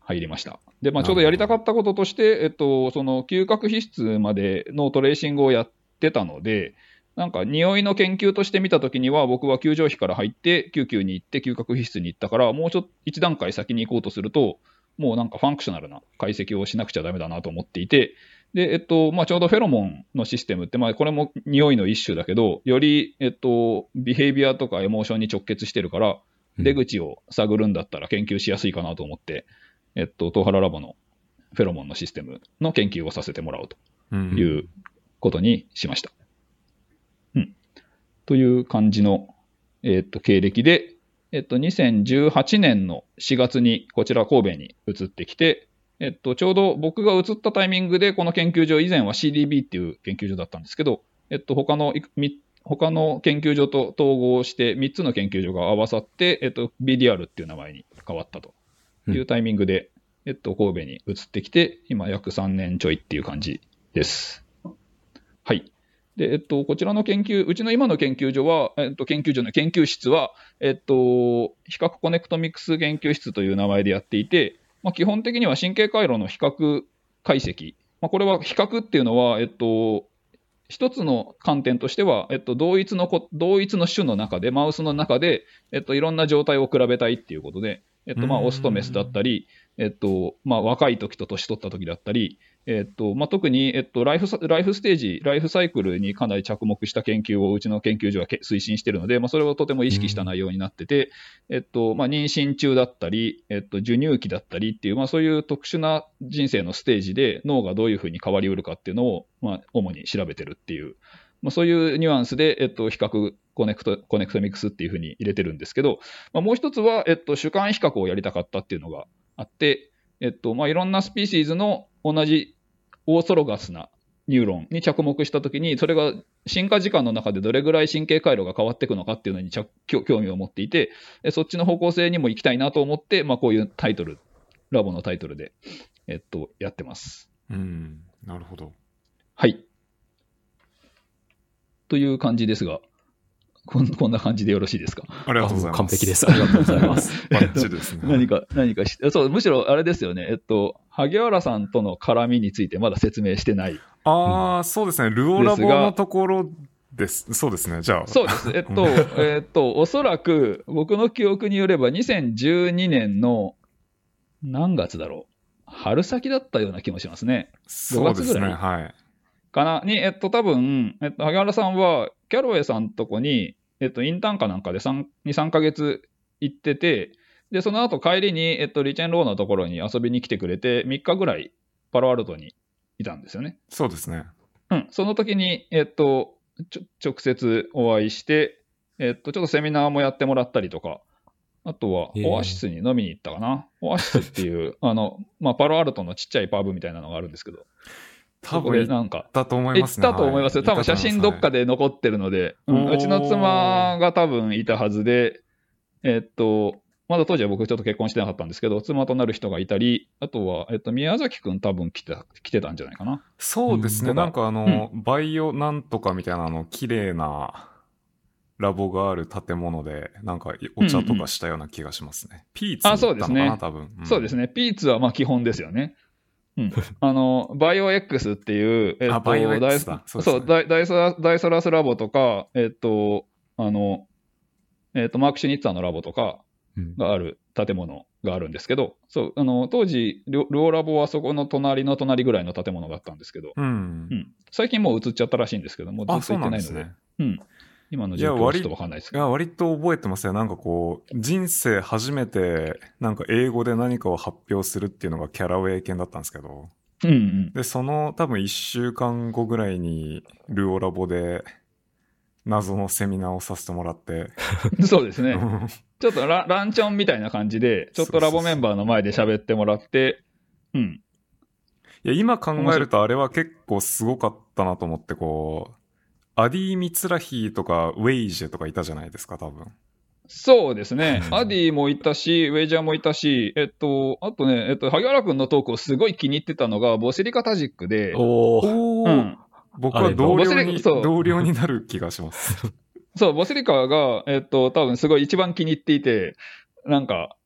入りました。で、まあ、ちょうどやりたかったこととして、えっと、その嗅覚皮質までのトレーシングをやってたので、なんか匂いの研究として見たときには、僕は球場費から入って、救急に行って、嗅覚皮質に行ったから、もうちょっと一段階先に行こうとすると、もうなんかファンクショナルな解析をしなくちゃダメだなと思っていて、で、えっと、まあ、ちょうどフェロモンのシステムって、まあ、これも匂いの一種だけど、より、えっと、ビヘイビアとかエモーションに直結してるから、うん出口を探るんだったら研究しやすいかなと思って、えっと、東原ラボのフェロモンのシステムの研究をさせてもらおうとうんいうことにしました。うん。という感じの、えっと、経歴で、えっと、2018年の4月にこちら神戸に移ってきて、えっと、ちょうど僕が移ったタイミングで、この研究所、以前は CDB っていう研究所だったんですけど、えっと、他の、他の研究所と統合して、3つの研究所が合わさって、えっと、BDR っていう名前に変わったというタイミングで、えっと、神戸に移ってきて、今約3年ちょいっていう感じです。はい。で、えっと、こちらの研究、うちの今の研究所は、えっと、研究所の研究室は、えっと、比較コネクトミックス研究室という名前でやっていて、まあ、基本的には神経回路の比較解析。まあ、これは比較っていうのは、えっと、一つの観点としては、えっと、同一のこ、同一の種の中で、マウスの中で、えっと、いろんな状態を比べたいっていうことで、えっと、まあ、オスとメスだったり、えっと、まあ、若い時と年取った時だったり、えっとまあ、特に、えっとライフ、ライフステージ、ライフサイクルにかなり着目した研究をうちの研究所は推進しているので、まあ、それをとても意識した内容になってて、えっとまあ、妊娠中だったり、えっと、授乳期だったりっていう、まあ、そういう特殊な人生のステージで脳がどういうふうに変わりうるかっていうのを、まあ、主に調べてるっていう、まあ、そういうニュアンスで、えっと、比較 connect、connectomics っていうふうに入れてるんですけど、まあ、もう一つは、えっと、種間比較をやりたかったっていうのがあって、えっと、まあ、いろんな species の同じ orthologous なニューロンに着目したときに、それが進化時間の中でどれぐらい神経回路が変わっていくのかっていうのに着興興味を持っていて、えそっちの方向性にも行きたいなと思って、まあ、こういうタイトル、ラボのタイトルで、えっと、やってます。うん。なるほど。はい。という感じですが、こん こんな感じでよろしいですか？ありがとうございます。完璧です。ありがとうございます。バッチリですね。何か、何かし、そう、むしろあれですよね。えっと、萩原さんとの絡みについてまだ説明してない。ああ、そうですね。ルオラボのところです。そうですね。じゃあ。そうです。えっと、えっと、おそらく僕の記憶によれば2012年の何月だろう？春先だったような気もしますね。そうですね。5月ぐらいはい。かなに、えっと、多分、えっと、萩原さんは、キャロウェイさんとこに、えっと、インターンかなんかで3、2、3ヶ月行ってて、で、その後帰りに、えっと、リチェンローのところに遊びに来てくれて、3日ぐらいパロアルトにいたんですよね。そうですね。うん。その時に、えっと、ちょ直接お会いして、えっと、ちょっとセミナーもやってもらったりとか、あとはオアシスに飲みに行ったかな。オアシスっていう、あの、まあ、パロアルトのちっちゃいパブみたいなのがあるんですけど、多分行っなんか、たと思い行っますね。たと思いますよ。は多分写真どっかで。で残ってるので、ううちの妻が多分いたはずで、えっと、まだ当時は僕ちょっと結婚してなかったんですけど、妻となる人がいたり、あとは、えっと、宮崎くん多分来て来てたんじゃないかな。そうですね。うんなんかあの、バイオなんとかみたいなあの、綺麗なラボがある建物で、なんかお茶とかしたような気がしますね。ピーツあに行ったのかな、そうですね多分。そうですね。ね。ピーツはまあ基本ですよね。うん。あの、バイオ X っていう、えっと、あバイオ X ダイだそうねそうダイダイソラダイソラスラボとか、えっと、あの、えっと、マーク・シュニッツァーのラボとかうんがある建物があるんですけど、そう、あの、当時、ルルオラボはそこの隣の隣ぐらいの建物だったんですけど、うんう。ん。最近もう移っちゃったらしいんですけども、ずあ、っと行ってないので、なんですね。うん。今のいや状況はちょっとわかんないですけど。いや、割と覚えてますよ。なんかこう、人生初めて、なんか英語で何かを発表するっていうのがキャラウェイ犬だったんですけど、うんうん。で、その多分1週間後ぐらいに、ルオラボで、謎のセミナーをさせてもらって、そうですね。ちょっとラランチョンみたいな感じで、ちょっとラボメンバーの前で喋ってもらって、うん。いや、今考えるとあれは結構すごかったなと思って、こう、アディ・ミツラヒとかウェイジェとかいたじゃないですか、多分。そうですね。アディもいたし、ウェイジャーもいたし、えっと、あとね、えっと、萩原君のトークをすごい気に入ってたのが、ボシリカタジックで、おうん。僕は同僚に、同僚になる気がします。そう、ボシリカが、えっと、多分すごい一番気に入っていて、なんか、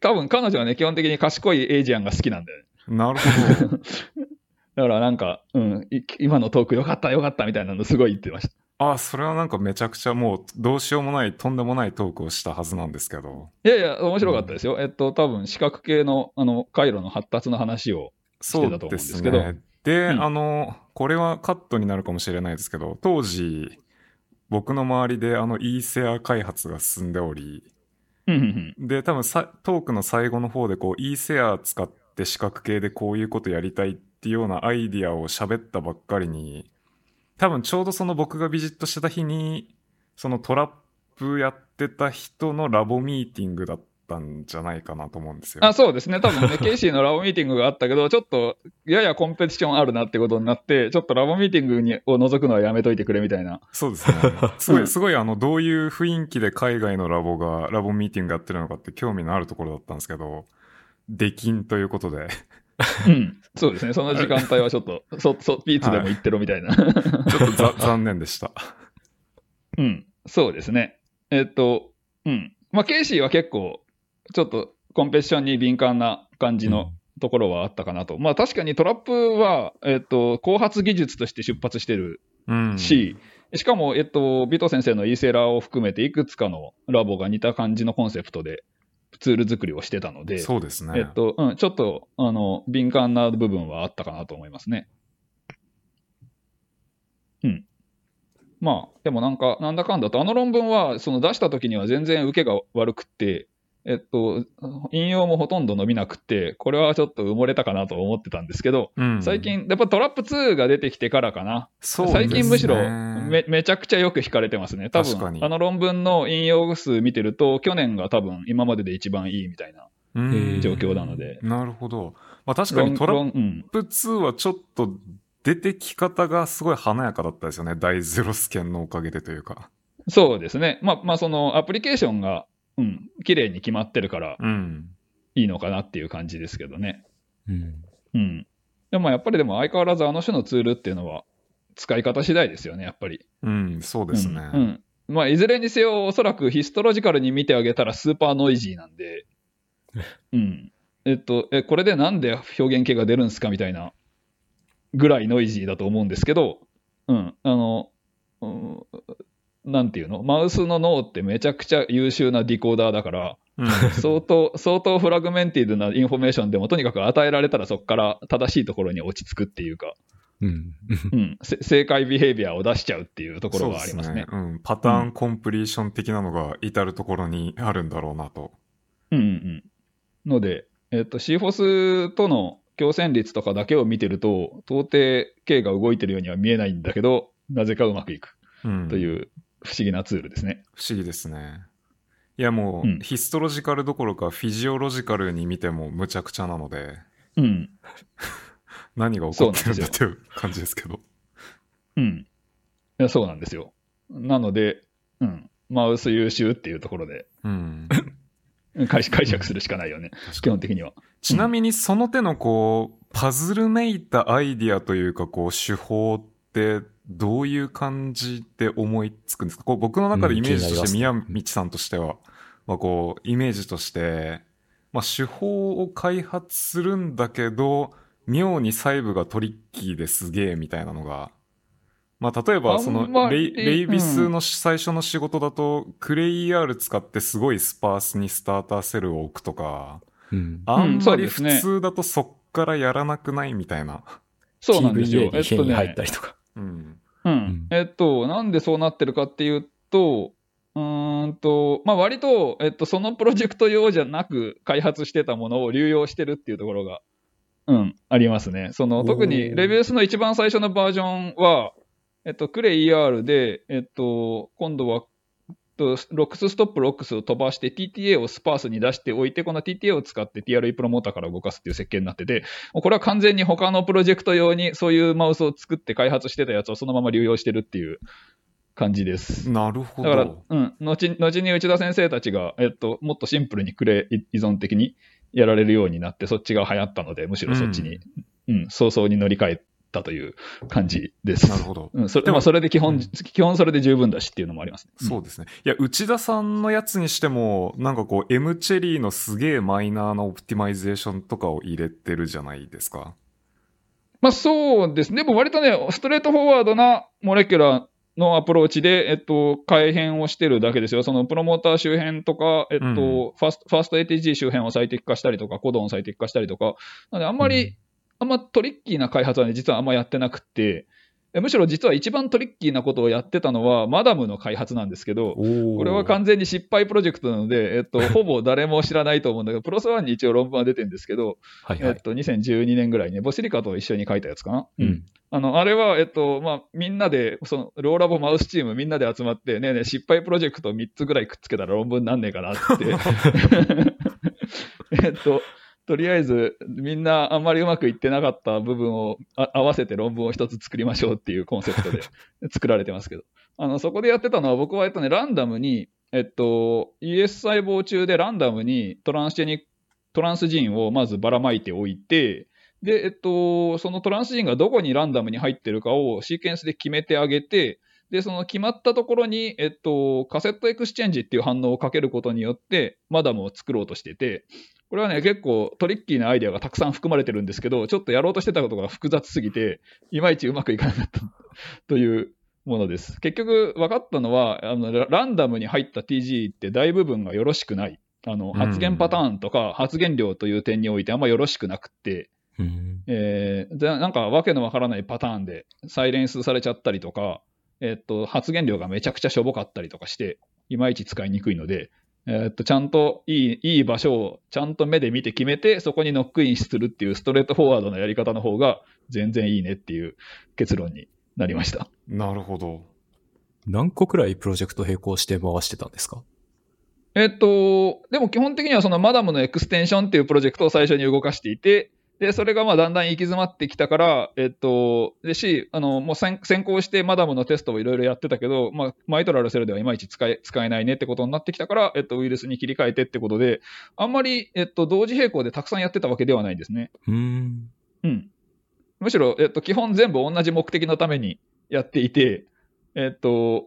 多分彼女はね、基本的に賢いエイジアンが好きなんだよね。なるほど。だからなんか、うん、い今のトークよかったよかったみたいなのすごい言ってました。あ、それはなんかめちゃくちゃもうどうしようもない、とんでもないトークをしたはずなんですけど。いやいや、面白かったですよ。えっと、多分視覚系の、あの、回路の発達の話を、そうたと思うんでですすけどね。で、うんあの、これはカットになるかもしれないですけど、当時、僕の周りであの e セア開発が進んでおり、うんうんうんで、多分さトークの最後の方でこう e セア使って視覚系でこういうことやりたいっていうようなアイディアを喋ったばっかりに、多分ちょうどその僕がビジットしてた日に、そのトラップやってた人のラボミーティングだったんじゃないかなと思うんですよ。あそうですね、多分ね、ケイシーのラボミーティングがあったけど、ちょっとややコンペティションあるなってことになって、ちょっとラボミーティングにを除くのはやめといてくれみたいな。そうですね。すごい、すごい、あの、どういう雰囲気で海外のラボが、ラボミーティングやってるのかって興味のあるところだったんですけど、出禁ということで、うん、そうですね、その時間帯はちょっと、そ、そ、ピーツでも言ってろみたいな。ちょっとざ残念でした。うん、そうですね。えっと、うん。まあ、ケイシーは結構、ちょっとコンペティションに敏感な感じのところはあったかなと。まあ、確かにトラップは、えっと、後発技術として出発してるうん。し、しかも、えっと、ビト先生のイーセラーを含めていくつかのラボが似た感じのコンセプトでツール作りをしてたので、そうですね。えっと、うん、ちょっと、あの、敏感な部分はあったかなと思いますね。うん。まあ、でもなんか、なんだかんだと、あの論文は、その出した時には全然受けが悪くって、えっと、引用もほとんど伸びなくって、これはちょっと埋もれたかなと思ってたんですけど、うん最近、やっぱトラップ2が出てきてからかな。ね最近むしろめめちゃくちゃよく引かれてますね。多分、あの論文の引用数見てると、去年が多分今までで一番いいみたいな状況なので。なるほど。まあ確かにトラッ。プ2はちょっと出てき方がすごい華やかだったですよね。大ゼロス件のおかげでというか。そうですね。まあ、まあ、そのアプリケーションが、うん、綺麗に決まってるからうん。いいのかなっていう感じですけどね。うん。うん。でもやっぱりでも相変わらずあの種のツールっていうのは使い方次第ですよね、やっぱり。うん、そうですね。うん。うんまあ、いずれにせよ、おそらくヒストロジカルに見てあげたらスーパーノイジーなんで、うん。えっと、え、これでなんで表現型が出るんですかみたいなぐらい noisy だと思うんですけど、うん。あの、うん、なんていうの？マウスの脳ってめちゃくちゃ優秀な decoder だから、うん相当、相当 fragmented なインフォメーションでもとにかく与えられたらそこから正しいところに落ち着くっていうか、うん。うん、せ正解 behavior を出しちゃうっていうところがありますね。そうん。 pattern completion 的なのが至るところにあるんだろうなと。うんうんうん。ので、えっと、CFOS との共戦率とかだけを見てると、到底 K が動いてるようには見えないんだけど、なぜかうまくいくうん。という不思議なツールですね。不思議ですね。いやもう、うんヒストロジカルどころかフィジオロジカルに見てもむちゃくちゃなので、うん。何が起こってるんだっていう感じですけど。うん。いやそうなんですよ。なので、うん。マウス優秀っていうところでうん。解解釈するしかないよね。基本的には。ちなみにその手のこう、パズルめいたアイディアというかこう、手法ってどういう感じで思いつくんですか？こう僕の中でイメージとして宮道さんとしては、まあこう、イメージとして、まあ手法を開発するんだけど、妙に細部がトリッキーですげえみたいなのが、まあ例えばそのレイレイビスの最初の仕事だと、クレイ ER 使ってすごいスパースにスターターセルを置くとか、うん。あんそまり普通だとそっからやらなくないみたいな。そうなんですよ。TVA に変に入っねたりとか。うん。えっと、なんでそうなってるかっていうと、うーんと、まあ割と、えっと、そのプロジェクト用じゃなく開発してたものを流用してるっていうところが、うん、ありますね。その、特に、 rabies の一番最初のバージョンは、えっと、 CreER で、えっと、今度は、と lox-stop-lox を飛ばして TTA をスパースに出しておいて、この TTA を使って TRE プロモーターから動かすっていう設計になってて、これは完全に他のプロジェクト用にそういうマウスを作って開発してたやつをそのまま流用してるっていう感じです。なるほだから、ど。うん、後後に内田先生たちが、えっと、もっとシンプルに Cre 依存的にやられるようになって、そっちが流行ったので、むしろそっちに、うん、早々に乗り換えたという感じです。なるほど。うん、それでもまあそれで基本、うん基本それで十分だしっていうのもありますね。そうですね。いや、内田さんのやつにしても、なんかこう、M チェリーのすげえマイナーな optimization とかを入れてるじゃないですか。まあそうですね。でも割とね、 straightforward な molecular のアプローチで、えっと、改変をしてるだけですよ。そのプロモーター周辺とか、えっと、うんファースト、ファースト ATG 周辺を最適化したりとか、コドンを最適化したりとか、なのであんまり、うんあんまトリッキーな開発はね、実はあんまやってなくて、えむしろ実は一番トリッキーなことをやってたのは、マダムの開発なんですけど、おこれは完全に失敗プロジェクトなので、えっと、ほぼ誰も知らないと思うんだけど、プロスワンに一応論文は出てるんですけど、はいはい。えっと、2012年ぐらいに、ボシリカと一緒に書いたやつかな？うん。ああの、あれは、えっと、まあ、みんなで、その、ローラボマウスチームみんなで集まって、ねえねえ、失敗プロジェクト3つぐらいくっつけたら論文なんねえかなって。えっと、とりあえず、みんなあんまりうまくいってなかった部分をあ合わせて論文を一つ作りましょうっていうコンセプトで 作られてますけど。あの、そこでやってたのは、僕は、えっとね、ランダムに、えっと、ES 細胞中でランダムにトランスジェニトランスジーンをまずばらまいておいて、で、えっと、そのトランスジーンがどこにランダムに入ってるかをシーケンスで決めてあげて、で、その決まったところに、えっと、カセットエクスチェンジっていう反応をかけることによって、マダムを作ろうとしてて、これはね、結構トリッキーなアイデアがたくさん含まれてるんですけど、ちょっとやろうとしてたことが複雑すぎて、いまいちうまくいかなかったというものです。結局分かったのは、あのラランダムに入った TG って大部分がよろしくない。あの発言パターンとか発言量という点においてあんまよろしくなくって、うん。えーでなんかわけのわからないパターンでサイレンスされちゃったりとか、えっと、発言量がめちゃくちゃしょぼかったりとかして、いまいち使いにくいので、えっと、ちゃんといいいい場所をちゃんと目で見て決めて、そこにノックインするっていう straightforward なやり方の方が全然いいねっていう結論になりました。なるほど。何個くらいプロジェクト並行して回してたんですか？えっと、でも基本的にはその MADM の extension っていうプロジェクトを最初に動かしていて、で、それがまあだんだん行き詰まってきたから、えっと、でし、あの、もう先先行して MADM のテストをいろいろやってたけど、まあ、 mitral cell ではいまいち使え、使えないねってことになってきたから、えっと、ウイルスに切り替えてってことで、あんまり、えっと、同時並行でたくさんやってたわけではないんですね。うーん。うん。むしろ、えっと、基本全部同じ目的のためにやっていて、えっと、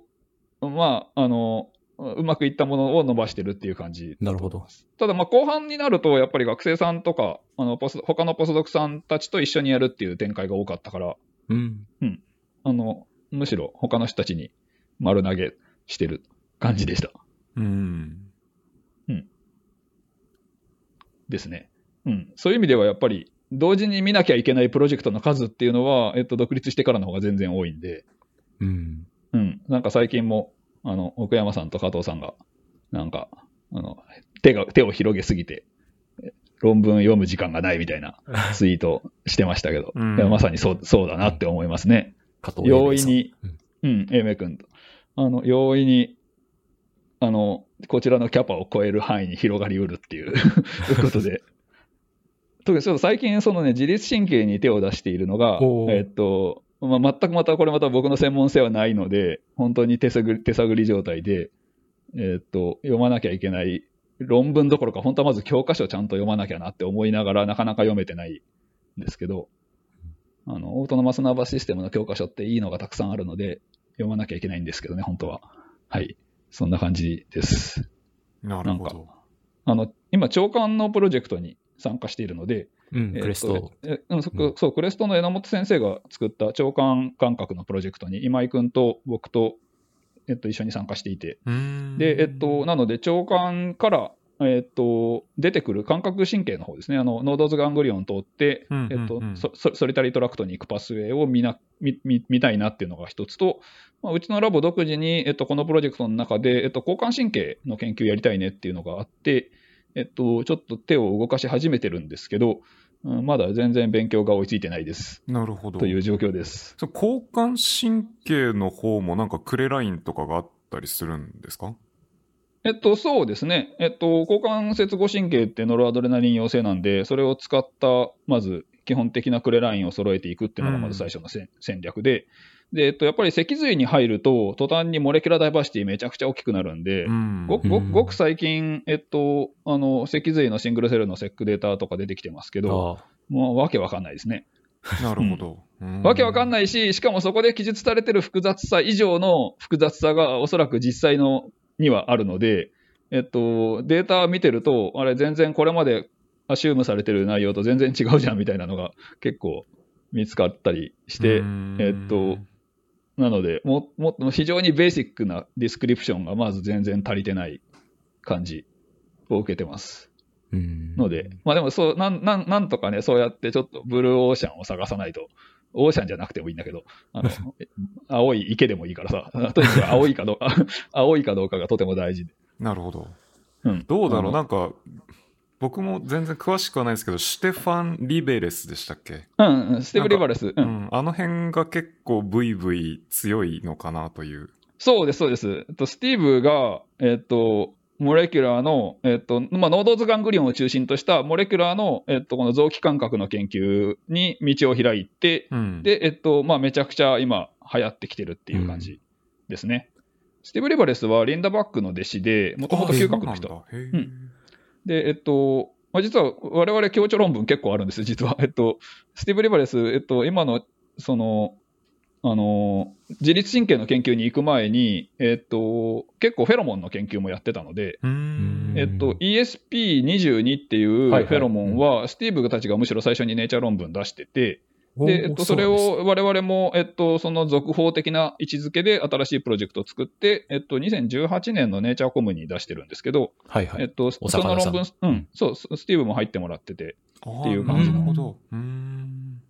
まあ、あの、うまくいったものを伸ばしてるっていう感じなるほど。ただ、まあ後半になると、やっぱり学生さんとか、あのポス他のポスドクさんたちと一緒にやるっていう展開が多かったから、うん。あのむしろ他の人たちに丸投げしてる感じでした。うん。ですね。うん。そういう意味では、やっぱり、同時に見なきゃいけないプロジェクトの数っていうのは、えっと、独立してからの方が全然多いんで、うん。うん。なんか最近も、あの、奥山さんと加藤さんが、なんか、あの、手が、手を広げすぎて、え論文読む時間がないみたいな ツイートしてましたけど、うんまさにそう、そうだなって思いますね。加藤容易に、うんうん、英明君と。あの、容易に、あの、こちらのキャパを超える範囲に広がりうるっていう ことで。特にちょっと最近、そのね、自律神経に手を出しているのがえっと、まあ、全くまたこれまた僕の専門性はないので、本当に手探り手探り状態で、えっと、読まなきゃいけない論文どころか、本当はまず教科書をちゃんと読まなきゃなって思いながら、なかなか読めてないんですけど、あの、オートノマスナーバスシステムの教科書っていいのがたくさんあるので、読まなきゃいけないんですけどね、本当は。はい。そんな感じです。なるほど。あの、今、長官のプロジェクトに参加しているので、うん、えっとクレスト。えうんそうん。そう、クレストの榎本先生が作った長官感覚のプロジェクトに今井君と僕と、えっと、一緒に参加していて、うん。で、えっと、なので、長官から、えっと、出てくる感覚神経の方ですね、あの、 nodose ganglion を通って、うんうんうん。えっと、 so so solitary tract に行く pathway を見な見見見たいなっていうのが一つと、まあ、うちのラボ独自に、えっと、このプロジェクトの中で、えっと、交感神経の研究やりたいねっていうのがあって、えっと、ちょっと手を動かし始めてるんですけど、うんまだ全然勉強が追いついてないです。なるほど。という状況です。そう交感神経の方もなんか Cre line とかがあったりするんですか？えっと、そうですね。えっと、交感節後神経ってノルアドレナリン陽性なんで、それを使った、まず、基本的なクレラインを揃えていくっていうのがまず最初のせん戦略で、で、えっと、やっぱり脊髄に入ると、途端にモレキュラーダイバーシティめちゃくちゃ大きくなるんで、ん。ごくごごく最近、えっと、あの、脊髄のシングルセルのセックデータとか出てきてますけど、ああ。もうわけわかんないですね。なるほど。うん。わけわかんないし、しかもそこで記述されてる複雑さ以上の複雑さがおそらく実際のにはあるので、えっと、データ見てると、あれ全然これまで assume されてる内容と全然違うじゃんみたいなのが結構見つかったりして、うんえっと、なので、ももっと非常にベーシックな description がまず全然足りてない感じを受けてます。うん。ので、まあでもそう、なん、なん、なんとかね、そうやってちょっとブルーオーシャンを探さないと、オーシャンじゃなくてもいいんだけど、あの、青い池でもいいからさ、とにかく青いかどうか、青いかどうかがとても大事で。なるほど。うん。どうだろう？なんか、僕も全然詳しくはないですけど、シュテファン・リベレスでしたっけ？うん、うん、スティーブ・リバレス。う。うんん。あの辺が結構ブイブイ強いのかなという。そうです、そうです。えっと、スティーブが、えっと、 molecular の、えっと、まあ、 nodose ganglion を中心とした molecular の、えっと、この臓器感覚の研究に道を開いて、うん。で、えっと、まあ、めちゃくちゃ今、流行ってきてるっていう感じですね。スティーブ・リバレスはリンダ・バックの弟子で、もともと嗅覚の人。うんで、えっと、まあ、実は我々強調論文結構あるんですよ、実は。えっと、スティーブ・リバレス、えっと、今の、その、あの、自律神経の研究に行く前に、えっと、結構フェロモンの研究もやってたので、うーんえっと、ESP22 っていうフェロモンは、スティーブたちがむしろ最初にネイチャー論文出してて、で、えっと、それを我々も、えっと、その続報的な位置づけで新しいプロジェクトを作って、えっと、2018年のネイチャーコムに出してるんですけど、はいはい。えっと、そおの論文、うん、そう、ススティーブも入ってもらってて、っていう感じなるほど。うーん。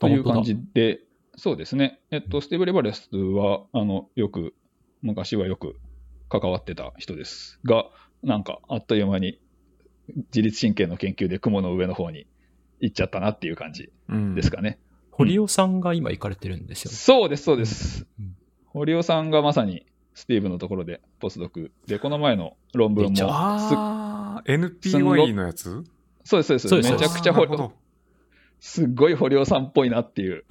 という感じで、そうですね。えっと、スティーブ・レバレスは、あの、よく、昔はよく関わってた人ですが、なんか、あっという間に自律神経の研究で雲の上の方に行っちゃったなっていう感じうんですかね。堀尾さんが今行かれてるんですよね。そうです、そうですうん。堀尾さんがまさにスティーブのところでポスドクで、この前の論文もあー、NPY のやつ？そうです、そうです。そうですめちゃくちゃ堀あーなるほどすっごい堀尾さんっぽいなっていう、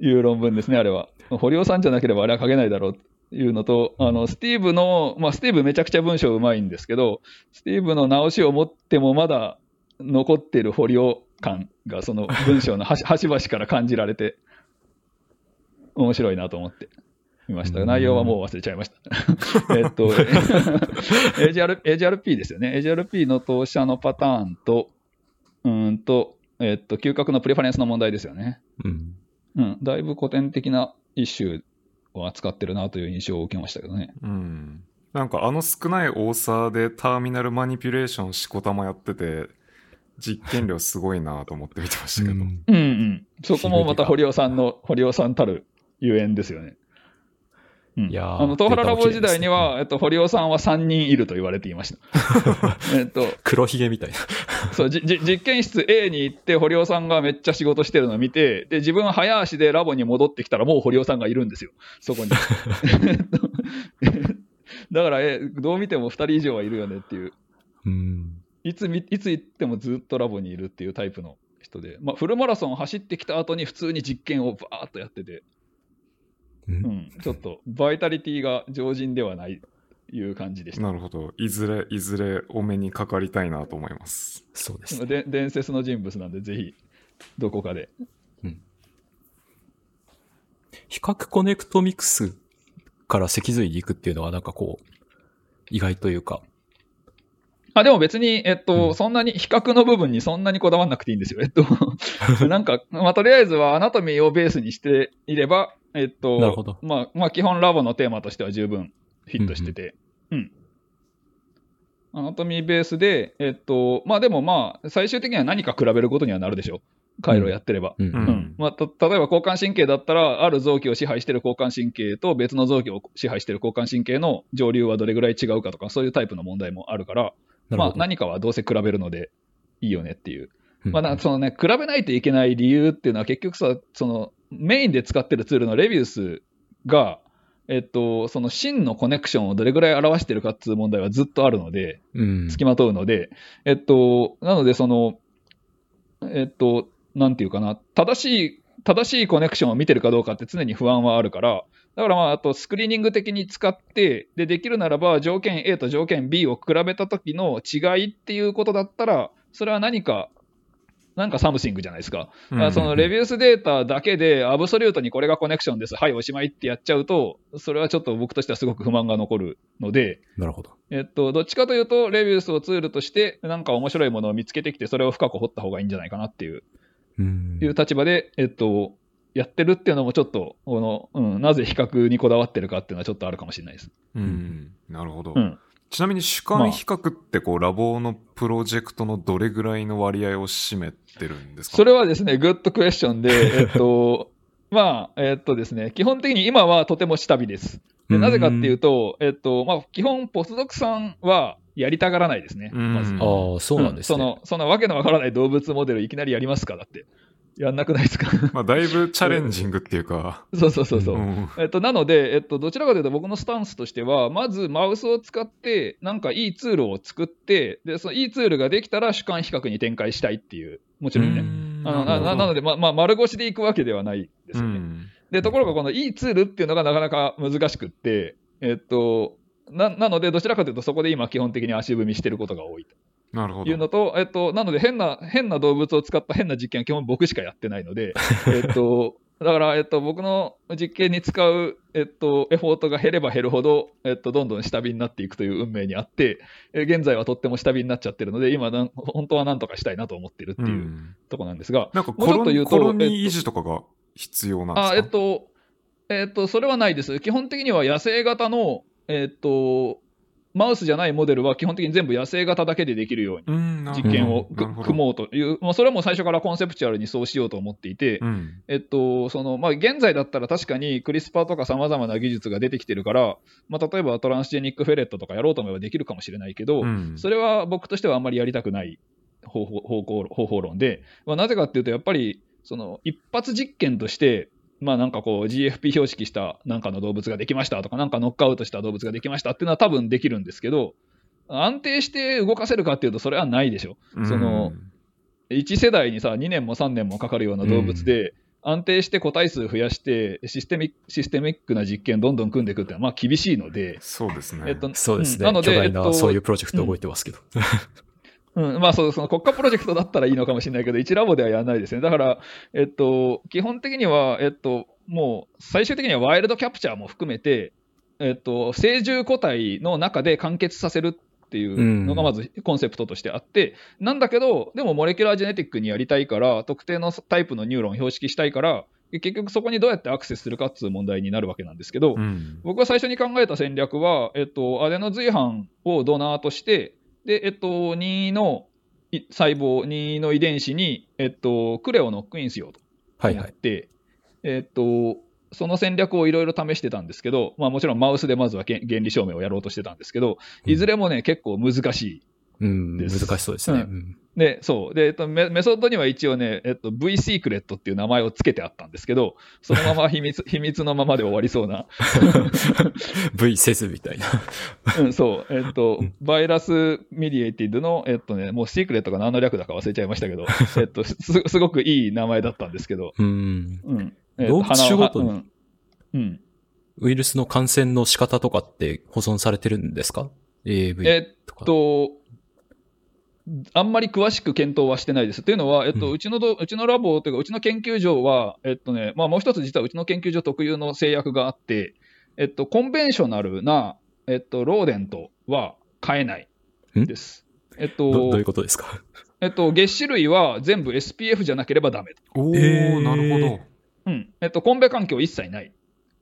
いう論文ですね、あれは。堀尾さんじゃなければあれは書けないだろうというのと、あの、スティーブの、まあ、スティーブめちゃくちゃ文章うまいんですけど、スティーブの直しを持ってもまだ残ってる堀尾感が、その文章の端 端々から感じられて、面白いなと思って見ました。うん内容はもう忘れちゃいました。えっと、AGR AGRP ですよね。AGRP の投射のパターンと、うーんと、えっと、嗅覚のプレファレンスの問題ですよね。うん。うん、だいぶ古典的なイシューを扱ってるなという印象を受けましたけどね。うん。なんかあの少ない多さでターミナルマニピュレーションしこたまやってて、実験量すごいなと思って見てましたけど。うんうんうん。そこもまた堀尾さんの、堀尾さんたるゆえんですよね。うん、いやーあの、東原ラボ時代には、えっと、堀尾さんは3人いると言われていました。えっと、黒ひげみたいな。そうじじ実験室 A に行って、堀尾さんがめっちゃ仕事してるのを見て、で自分は早足でラボに戻ってきたら、もう堀尾さんがいるんですよ、そこに。えっとだから、えどう見ても2人以上はいるよねっていう、うん。いつみいつ行ってもずっとラボにいるっていうタイプの人で、まあ、フルマラソン走ってきた後に普通に実験をバーっとやってて、ううんん、ちょっとバイタリティが常人ではないいう感じでした。なるほど。いずれ、いずれお目にかかりたいなと思います。そうですね。で伝説の人物なんで、ぜひどこかで。比較コネクトミクスから脊髄に行くっていうのはなんかこう、意外というか。あでも別に、えっと、うん。そんなに比較の部分にそんなにこだわらなくていいんですよ。えっと、なんか、まあ、とりあえずは anatomy をベースにしていれば、えっと、なるほど。まあ、まあ、基本ラボのテーマとしては十分フィットしてて、うん、アナトミーベースで、えっと、まあでもまあ、最終的には何か比べることにはなるでしょう。回路やってれば。うん。ううん。んまあ、た例えば交感神経だったら、ある臓器を支配している交感神経と別の臓器を支配している交感神経の上流はどれぐらい違うかとか、そういうタイプの問題もあるから、まあ。何かはどうせ比べるのでいいよねっていう。うんまあ、なんかそのね、比べないといけない理由っていうのは結局さ、そのメインで使ってるツールのレビウスが、えっと、その真のコネクションをどれぐらい表してるかっていう問題はずっとあるので、うん。付きまとうので、えっと、なのでその、えっと、なんていうかな、正しい、正しいコネクションを見てるかどうかって常に不安はあるから、だからまあ、あとスクリーニング的に使って、で、できるならば条件 A と条件 B を比べた時の違いっていうことだったら、それは何か、なんか something じゃないですか。だからその rabies データだけで、 absolute にこれがコネクションです、はい、おしまいってやっちゃうと、それはちょっと僕としてはすごく不満が残るので、なるほど。えっと、どっちかというと、 rabies をツールとして、なんか面白いものを見つけてきて、それを深く掘った方がいいんじゃないかなっていう。うん。いう立場で、えっと、やってるっていうのもちょっと、この、うん、なぜ比較にこだわってるかっていうのはちょっとあるかもしれないです。うん。なるほど。うん。ちなみに主観比較ってこう、ラボのプロジェクトのどれぐらいの割合を占めてるんですか？それはですね、グッドクエスチョンで、えっと、まあ、えっとですね、基本的に今はとても下火です。でなぜかっていうと、えっと、まあ、基本、ポスドクさんはやりたがらないですね。うんまずああ、そうなんですね。その、そのわけのわからない動物モデルいきなりやりますかだって。やんなくないですか？まあ、だいぶチャレンジングっていうか。そうそうそうそう。んえっと、なので、えっと、どちらかというと僕のスタンスとしては、まずマウスを使って、なんかいいツールを作って、で、そのいいツールができたら主観比較に展開したいっていう、もちろんね。あのなななので、ままあ、丸腰でいくわけではないですよね。うんで、ところがこのいいツールっていうのがなかなか難しくって、えっと、ななので、どちらかというと、そこで今、基本的に足踏みしてることが多いなるほど。というのと、えっと、なので変な、変な動物を使った変な実験は基本僕しかやってないので、えっと、だから、えっと、僕の実験に使う、えっと、エフォートが減れば減るほど、えっと、どんどん下火になっていくという運命にあって、え現在はとっても下火になっちゃってるので、今なん、本当はなんとかしたいなと思ってるってういうんとこなんですが、なんかもうコロニー維持とかが必要なんですか？あ、えっと、えっと、それはないです。基本的には野生型の、えっと、マウスじゃないモデルは基本的に全部野生型だけでできるように実験を組もうという、まあ、それはもう最初からコンセプチュアルにそうしようと思っていて、うん。えっと、その、まあ、現在だったら確かにクリスパーとか様々な技術が出てきてるから、まあ、例えばトランスジェニックフェレットとかやろうと思えばできるかもしれないけど、うん。それは僕としてはあんまりやりたくない方法方向方法論で、まあ、なぜかっていうと、やっぱり、その、一発実験として、まあなんかこう GFP 標識したなんかの動物ができましたとか、なんかノックアウトした動物ができましたっていうのは多分できるんですけど、安定して動かせるかっていうとそれはないでしょ。その1世代にさ、2年も3年もかかるような動物で、安定して個体数増やしてシステミシステミックな実験どんどん組んでいくってのはまあ厳しいので、そうですね。えっと、そうですね。んなので、そういうプロジェクト動いてますけど。うん、まあそう、その国家プロジェクトだったらいいのかもしれないけど、1ラボではやらないですね。だから、えっと、基本的には、えっと、もう最終的には wild capture も含めて、えっと、成獣個体の中で完結させるっていうのがまずコンセプトとしてあって、なんだけど、でも molecular genetic にやりたいから、特定のタイプのニューロンを標識したいから、結局そこにどうやってアクセスするかっていう問題になるわけなんですけど、うん。僕が最初に考えた戦略は、えっと、アデノ随伴をドナーとして、で、えっと、2のい細胞、2の遺伝子に、えっと、クレをノックインしようとはいはい。思って、えっと、その戦略をいろいろ試してたんですけど、まあもちろんマウスでまずはけ原理証明をやろうとしてたんですけど、いずれもね、結構難しい。うん、難ですしそうですね。ううんで、そう。で、えっと、メメソッドには一応ね、えっと、V シークレットっていう名前を付けてあったんですけど、そのまま秘密、秘密のままで終わりそうな V せずみたいな。うん、そう。えっと、 virus mediated の、えっとね、もうシークレットが何の略だか忘れちゃいましたけど、えっと、すすごくいい名前だったんですけど、うん。うん。えっと動物種ごとにうん。うん。ウイルスの感染の仕方とかって保存されてるんですか ?AV えとか。っと、あんまり詳しく検討はしてないです。というのは、えっと、うんうちのど、うちのラボというか、うちの研究所は、えっとね、まあもう一つ実はうちの研究所特有の制約があって、えっと、コンベンショナルな、えっと、ローデントは飼えないです。え？っと、どどういうことですか？えっと、月種類は全部 SPF じゃなければダメ。おー、えーなるほど。うん。えっと、コンベ環境一切ない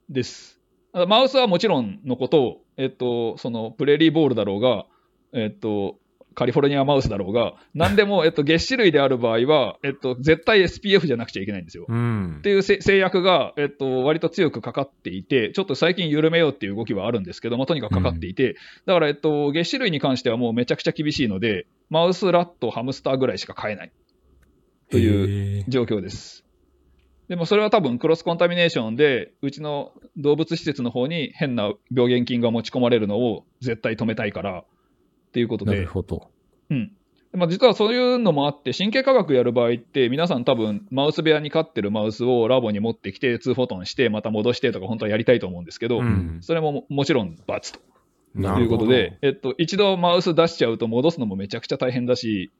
です。あマウスはもちろんのこと、えっと、その、プレリーボールだろうが、えっと、カリフォルニアマウスだろうが、何でも、えっと、月種類である場合は、えっと、絶対 SPF じゃなくちゃいけないんですよ。うんって。いうせ制約が、えっと、割と強くかかっていて、ちょっと最近緩めようっていう動きはあるんですけども、とにかくかかっていて、だから、えっと、月種類に関してはもうめちゃくちゃ厳しいので、マウス、ラット、ハムスターぐらいしか買えないというう。状況です。でもそれは多分クロスコンタミネーションで、うちの動物施設の方に変な病原菌が持ち込まれるのを絶対止めたいからっていうことで、なるほど。うん。まあ、実はそういうのもあって、神経科学やる場合って、皆さん多分、マウス部屋に飼ってるマウスをラボに持ってきて、2フォトンして、また戻してとか、本当はやりたいと思うんですけど、うんそれもももちろん×となるほどということで、えっと、一度マウス出しちゃうと戻すのもめちゃくちゃ大変だし、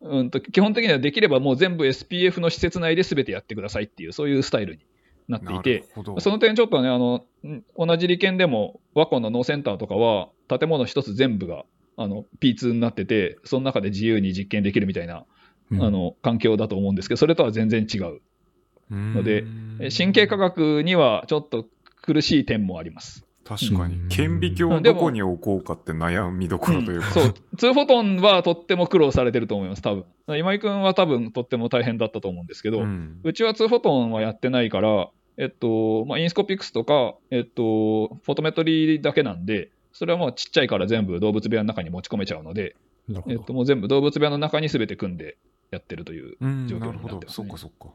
うんと、基本的にはできればもう全部 SPF の施設内で全てやってくださいっていう、そういうスタイルになっていなて。その点ちょっとね、あの、ん同じ利権でも、ワコンの脳センターとかは、建物一つ全部が、あの、P2 になってて、その中で自由に実験できるみたいな、うんあの、環境だと思うんですけど、それとは全然違う。ののでえ神経科学にはちょっと苦しい点もあります。確かにうん。顕微鏡をどこに置こうかって悩みどころというか。そう、2フォトンはとっても苦労されてると思います、多分。今井くんは多分とっても大変だったと思うんですけど、うんうちは2フォトンはやってないから、えっと、まあ、インスコピクスとか、えっと、フォトメトリーだけなんで、それはもうちっちゃいから全部動物部屋の中に持ち込めちゃうので、なるほど。えっと、もう全部動物部屋の中に全て組んでやってるという、うん、状況なるほど。になってますねそっかそっか。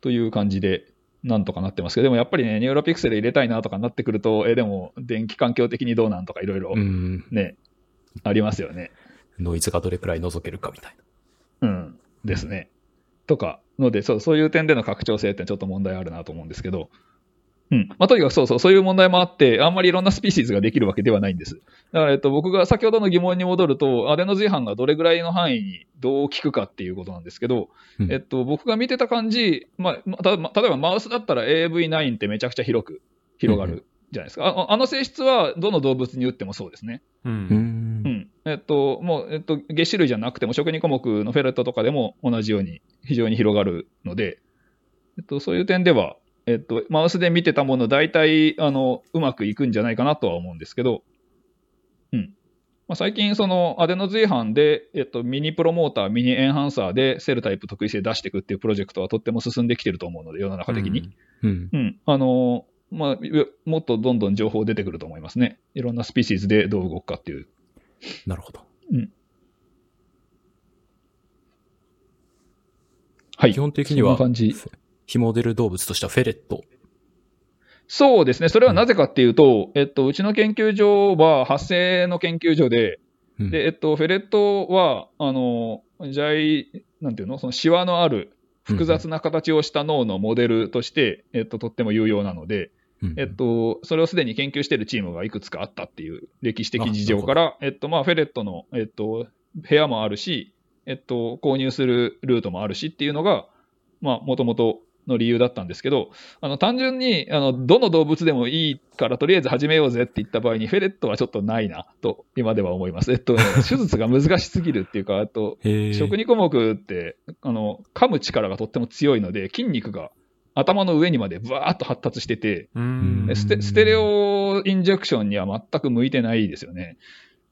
という感じで、なんとかなってますけど、でもやっぱりね、ニューロピクセル入れたいなとかなってくると、え、でも電気環境的にどうなんとかいろいろうん。ね、ありますよね。ノイズがどれくらい除けるかみたいな。うん。ですね。とか、ので、そう、そういう点での拡張性ってちょっと問題あるなと思うんですけど、うん。まあ、とにかくそうそう、そういう問題もあって、あんまりいろんな species ができるわけではないんです。だから、えっと、僕が先ほどの疑問に戻ると、アデノ随伴がどれぐらいの範囲にどう効くかっていうことなんですけど、うんえっと、僕が見てた感じ、まあ、またま例えばマウスだったら AV9 ってめちゃくちゃ広く広がうんうるじゃないですか。ああの性質はどの動物に打ってもそうですね。う。うん。うんん。えっと、もう、えっと、月種類じゃなくても、食肉目のフェレットとかでも同じように非常に広がるので、えっと、そういう点では、えっと、マウスで見てたもの、大体、あの、うまくいくんじゃないかなとは思うんですけど、うん。まあ、最近、その、アデノ随伴で、えっと、ミニプロモーター、ミニエンハンサーでセルタイプ特異性出していくっていうプロジェクトはとっても進んできてると思うので、世の中的に。うん。うん。あのまあ、よもっとどんどん情報出てくると思いますね。いろんなスピーシーズでどう動くかっていう。なるほど。はい。基本的にはそんな感じ。非モデル動物としてはフェレット。そうですね。それはなぜかっていうと、えっと、うちの研究所は発生の研究所で、うんで、えっと、フェレットは、あの、ジャイ、なんていうのそのシワのある複雑な形をした脳のモデルとして、えっと、とっても有用なので、うんえっと、それをすでに研究しているチームがいくつかあったっていう歴史的事情から、えっと、まあ、フェレットの、えっと、部屋もあるし、えっと、購入するルートもあるしっていうのが、まあ、もともとの理由だったんですけど、あの、単純に、あの、どの動物でもいいから、とりあえず始めようぜって言った場合に、フェレットはちょっとないな、と、今では思います。えっと、手術が難しすぎるっていうか、あと、食肉目って、あの、噛む力がとっても強いので、筋肉が頭の上にまでブワーッと発達してて、うん。ステステレオインジェクションには全く向いてないですよね。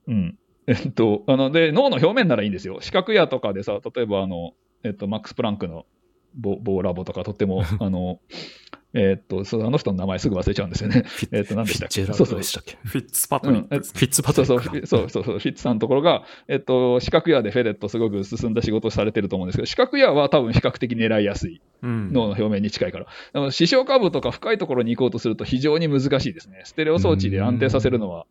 うん。えっと、あの、で、脳の表面ならいいんですよ。視覚野とかでさ、例えばあの、えっと、マックス・プランクのボボラボとかとっても、あの、えっと、そうあの人の名前すぐ忘れちゃうんですよね。えっと、何でしたっけ？そうそうルドでしたっけ？フィッツパトリック。フィッツパトそうリックかそう、そうそうフィッツさんのところが、えっと、視覚野でフェレットすごく進んだ仕事をされてると思うんですけど、視覚野は多分比較的狙いやすい。うん脳の表面に近いから。でも視床下部とか深いところに行こうとすると非常に難しいですね。ステレオ装置で安定させるのは、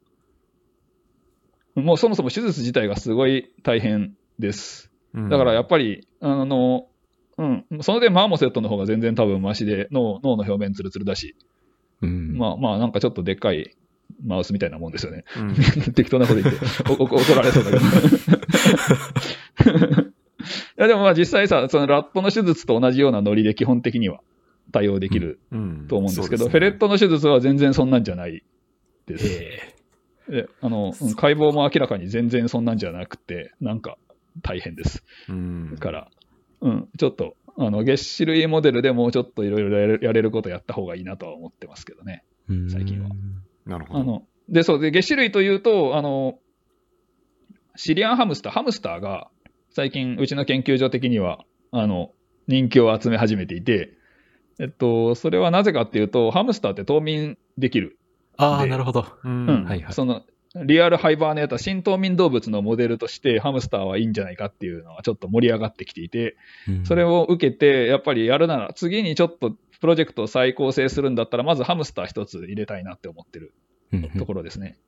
もうそもそも手術自体がすごい大変です。だからやっぱり、あの、うん、その点マーモセットの方が全然多分マシで、脳脳の表面ツルツルだし、うん。まあまあなんかちょっとでっかいマウスみたいなもんですよね。うん 適当なこと言って、怒られそうだけど。いやでもまあ実際さ、そのラットの手術と同じようなノリで基本的には対応できるうんと思うんですけど、そうフェレットの手術は全然そんなんじゃないです。へであのうん解剖も明らかに全然そんなんじゃなくて、なんか大変です。うんから、うん、ちょっと、あの、月種類モデルでもうちょっといろいろやれやれることやった方がいいなとは思ってますけどね。ー最近は。なるほど。あの、で、そう、で、月種類というと、あの、シリアンハムスター、ハムスターが最近うちの研究所的には、あの、人気を集め始めていて、えっと、それはなぜかっていうと、ハムスターって冬眠できる。ああ、でなるほど。うんうんはいはいその、リアルハイバーネーター、新冬眠動物のモデルとしてハムスターはいいんじゃないかっていうのはちょっと盛り上がってきていて、うん。それを受けて、やっぱりやるなら、次にちょっとプロジェクトを再構成するんだったら、まずハムスター一つ入れたいなって思ってるところですね。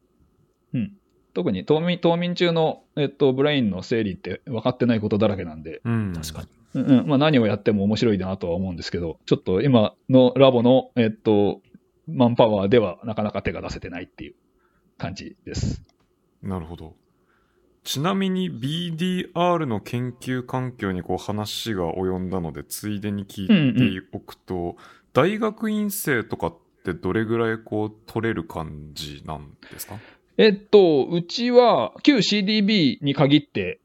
うん。特に冬眠冬眠中の、えっと、ブレインの整理って分かってないことだらけなんで、うん。確かに。うんうん。まあ、何をやっても面白いなとは思うんですけど、ちょっと今のラボの、えっと、マンパワーではなかなか手が出せてないっていう感じです。なるほど。ちなみに BDR の研究環境にこう話が及んだので、ついでに聞いておくと、大学院生とかってどれぐらいこう取れる感じなんですか？えっと、うちは旧 CDB に限って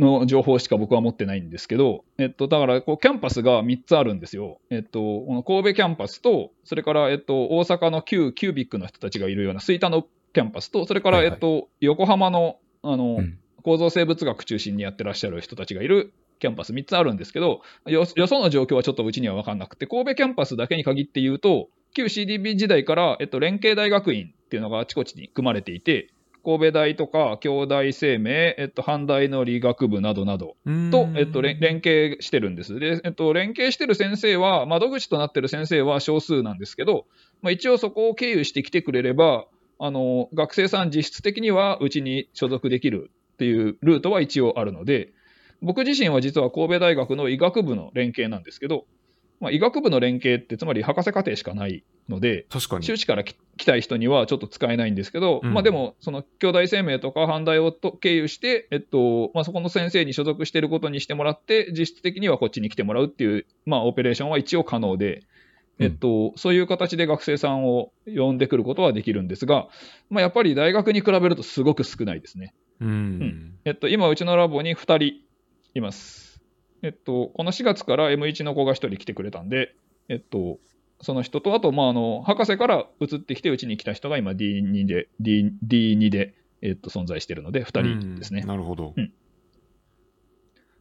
の情報しか僕は持ってないんですけど、えっと、だからこうキャンパスが3つあるんですよ。えっと、この神戸キャンパスと、それから、えっと、大阪の旧 QBiC の人たちがいるような吹田のキャンパスと、それから、はいはい。えっと、横浜の、あの、うん。構造生物学中心にやってらっしゃる人たちがいるキャンパス3つあるんですけど、よよその状況はちょっとうちには分かんなくて、神戸キャンパスだけに限って言うと、旧 CDB 時代から、えっと、連携大学院っていうのがあちこちに組まれていて、神戸大とか、京大生命、えっと、阪大の理学部などなどと、えっと、連連携してるんです。で、えっと、連携してる先生は、窓口となってる先生は少数なんですけど、まあ、一応そこを経由してきてくれれば、あの、学生さん実質的にはうちに所属できるっていうルートは一応あるので、僕自身は実は神戸大学の医学部の連携なんですけど、まあ、医学部の連携って、つまり博士課程しかないので、確かに。修士からき来たい人にはちょっと使えないんですけど、うんまあでも、その兄弟生命とか阪大をと経由して、えっとまあ、そこの先生に所属していることにしてもらって、実質的にはこっちに来てもらうっていう、まあ、オペレーションは一応可能で、えっと、そういう形で学生さんを呼んでくることはできるんですが、まあ、やっぱり大学に比べるとすごく少ないですね。うん。えっと、今、うちのラボに2人います。えっと、この4月から M1 の子が1人来てくれたんで、えっと、その人と、あと、まあ、あの、博士から移ってきて、うちに来た人が今 D2 で、D、D2 で、えっと、存在しているので、2人ですね。うんなるほど。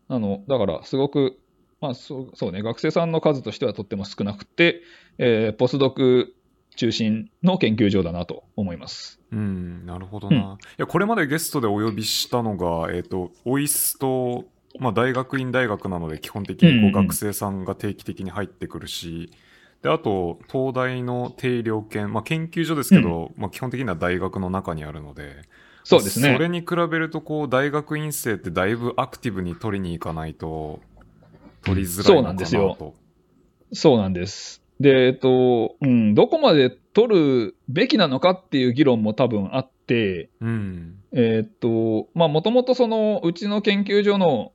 あの、だから、すごく、まあ、そう、そうね、学生さんの数としてはとっても少なくて、えーポスドク中心の研究所だなと思います。うん、なるほどな。いや、これまでゲストでお呼びしたのが、えっ、と、オイスと、まあ、大学院大学なので、基本的にこうんうんううん学生さんが定期的に入ってくるし、で、あと、東大の定量研、まあ、研究所ですけど、まあ、基本的には大学の中にあるので、そうですね。それに比べると、こう、大学院生ってだいぶアクティブに取りに行かないと、取りづらいのかなと。そうなんですよそうなんです。で、えっと、うん、どこまで取るべきなのかっていう議論も多分あって、うん。えっと、まあ、もともとその、うちの研究所の、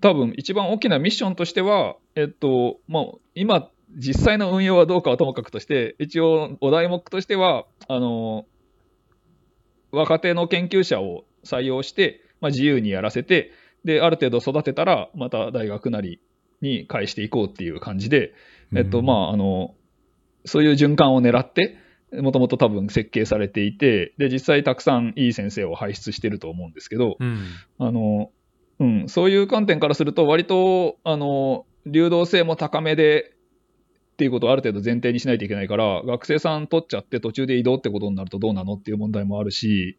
多分一番大きなミッションとしては、えっと、まあ、今、実際の運用はどうかはともかくとして、一応、お題目としては、あの、若手の研究者を採用して、まあ、自由にやらせて、で、ある程度育てたら、また大学なりに返していこうっていう感じで、えっと、まあ、あの、そういう循環を狙って、もともと多分設計されていて、で、実際たくさんいい先生を輩出してると思うんですけど、うん。あの、うん、そういう観点からすると、割と、あの、流動性も高めで、っていうことをある程度前提にしないといけないから、学生さん取っちゃって途中で移動ってことになるとどうなのっていう問題もあるし、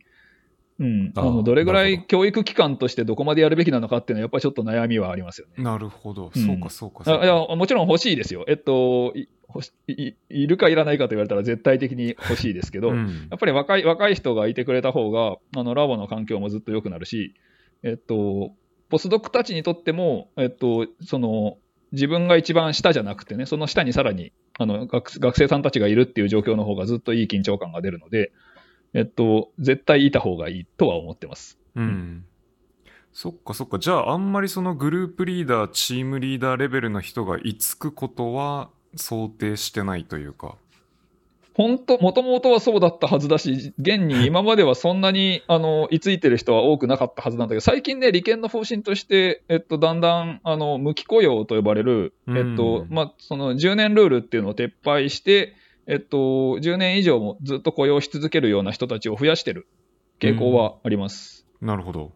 うん、あのどれぐらい教育機関としてどこまでやるべきなのかっていうのは、やっぱりちょっと悩みはありますよね。なるほど。うんそうか、そうか。そうかあいや、もちろん欲しいですよ。えっと、いいいるかいらないかと言われたら絶対的に欲しいですけど、うんやっぱり若い若い人がいてくれた方が、あのラボの環境もずっと良くなるし、えっと、ポスドクたちにとっても、えっと、その、自分が一番下じゃなくてね、その下にさらにあの学学生さんたちがいるっていう状況の方がずっといい緊張感が出るので、えっと、絶対いた方がいいとは思ってます。うん。そっかそっか。じゃあ、あんまりそのグループリーダー、チームリーダーレベルの人が居つくことは想定してないというか。本当、もともとはそうだったはずだし、現に 今まではそんなに、あの、居ついてる人は多くなかったはずなんだけど、最近ね、利権の方針として、えっと、だんだん、あの、無期雇用と呼ばれる、えっとう、んまあ、その10年ルールっていうのを撤廃して、えっと、10年以上もずっと雇用し続けるような人たちを増やしてる傾向はあります。なるほど。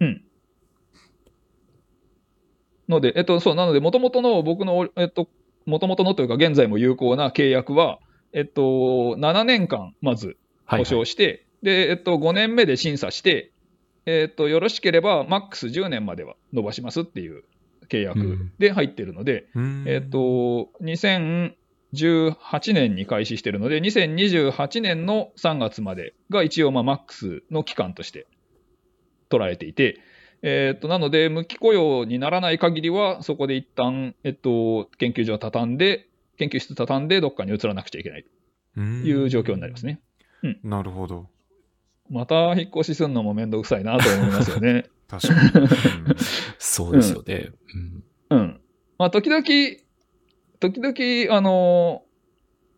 うん。ので、えっと、そう、なので、もともとの僕の、えっと、もともとのというか、現在も有効な契約は、えっと、7年間、まず、保はいはい証して、で、えっと、5年目で審査して、えっと、よろしければ、マックス10年までは伸ばしますっていう契約うんで入ってるので、うんえっ、と、2018年に開始してるので、2028年の3月までが一応、まあ、マックスの期間として捉えていて、えっ、と、なので、無期雇用にならない限りは、そこで一旦、えっと、研究所を畳んで、研究室畳んで、どっかに移らなくちゃいけないという状況になりますね。なるほど。また引っ越しするのもめんどくさいなと思いますよね。確かに。うん そうですよね。うんうん。まあ、時々、時々、あの、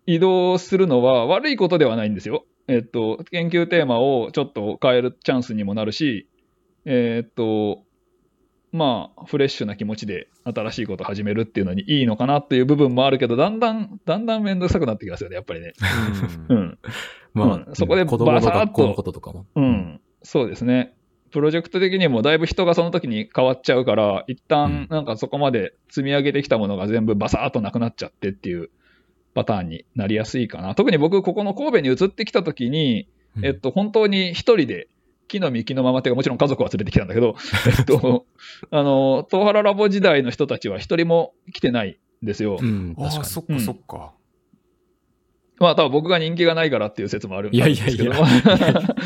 移動するのは悪いことではないんですよ。えっと、研究テーマをちょっと変えるチャンスにもなるし、えっと、まあ、フレッシュな気持ちで新しいことを始めるっていうのにいいのかなっていう部分もあるけど、だんだん、だんだんめんどくさくなってきますよね、やっぱりね。ううんん。まあ、うんそこで子供のバサッと学校のこととかも。うん、そうですね。プロジェクト的にもだいぶ人がその時に変わっちゃうから、一旦なんかそこまで積み上げてきたものが全部バサーっとなくなっちゃってっていうパターンになりやすいかな。特に僕、ここの神戸に移ってきた時に、うんえっと、本当に一人で、木の実木のままっていうか、もちろん家族は連れてきたんだけど、えっと、あの、東原ラボ時代の人たちは一人も来てないんですよ。うん、ああ、そっかそっか。まあ、多分僕が人気がないからっていう説もあるんいやいやいやで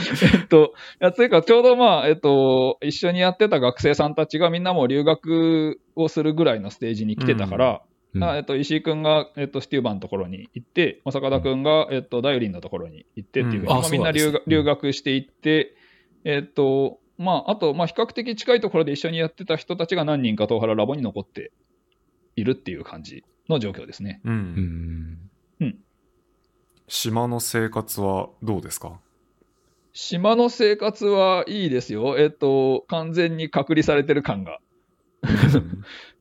すけどえっと、いや、というか、ちょうどまあ、えっと、一緒にやってた学生さんたちがみんなもう留学をするぐらいのステージに来てたから、うんあえっと、石井君が、えっと、ステューバのところに行って、まあ坂田君が、えっと、ダイオリンのところに行ってっていうふうに、うんあまあみんな留学留学していって、えっと、まあ、あと、まあ、比較的近いところで一緒にやってた人たちが何人か東原ラボに残っているっていう感じの状況ですね。う。うんん。島の生活はどうですか？島の生活はいいですよ。えっと、完全に隔離されてる感が。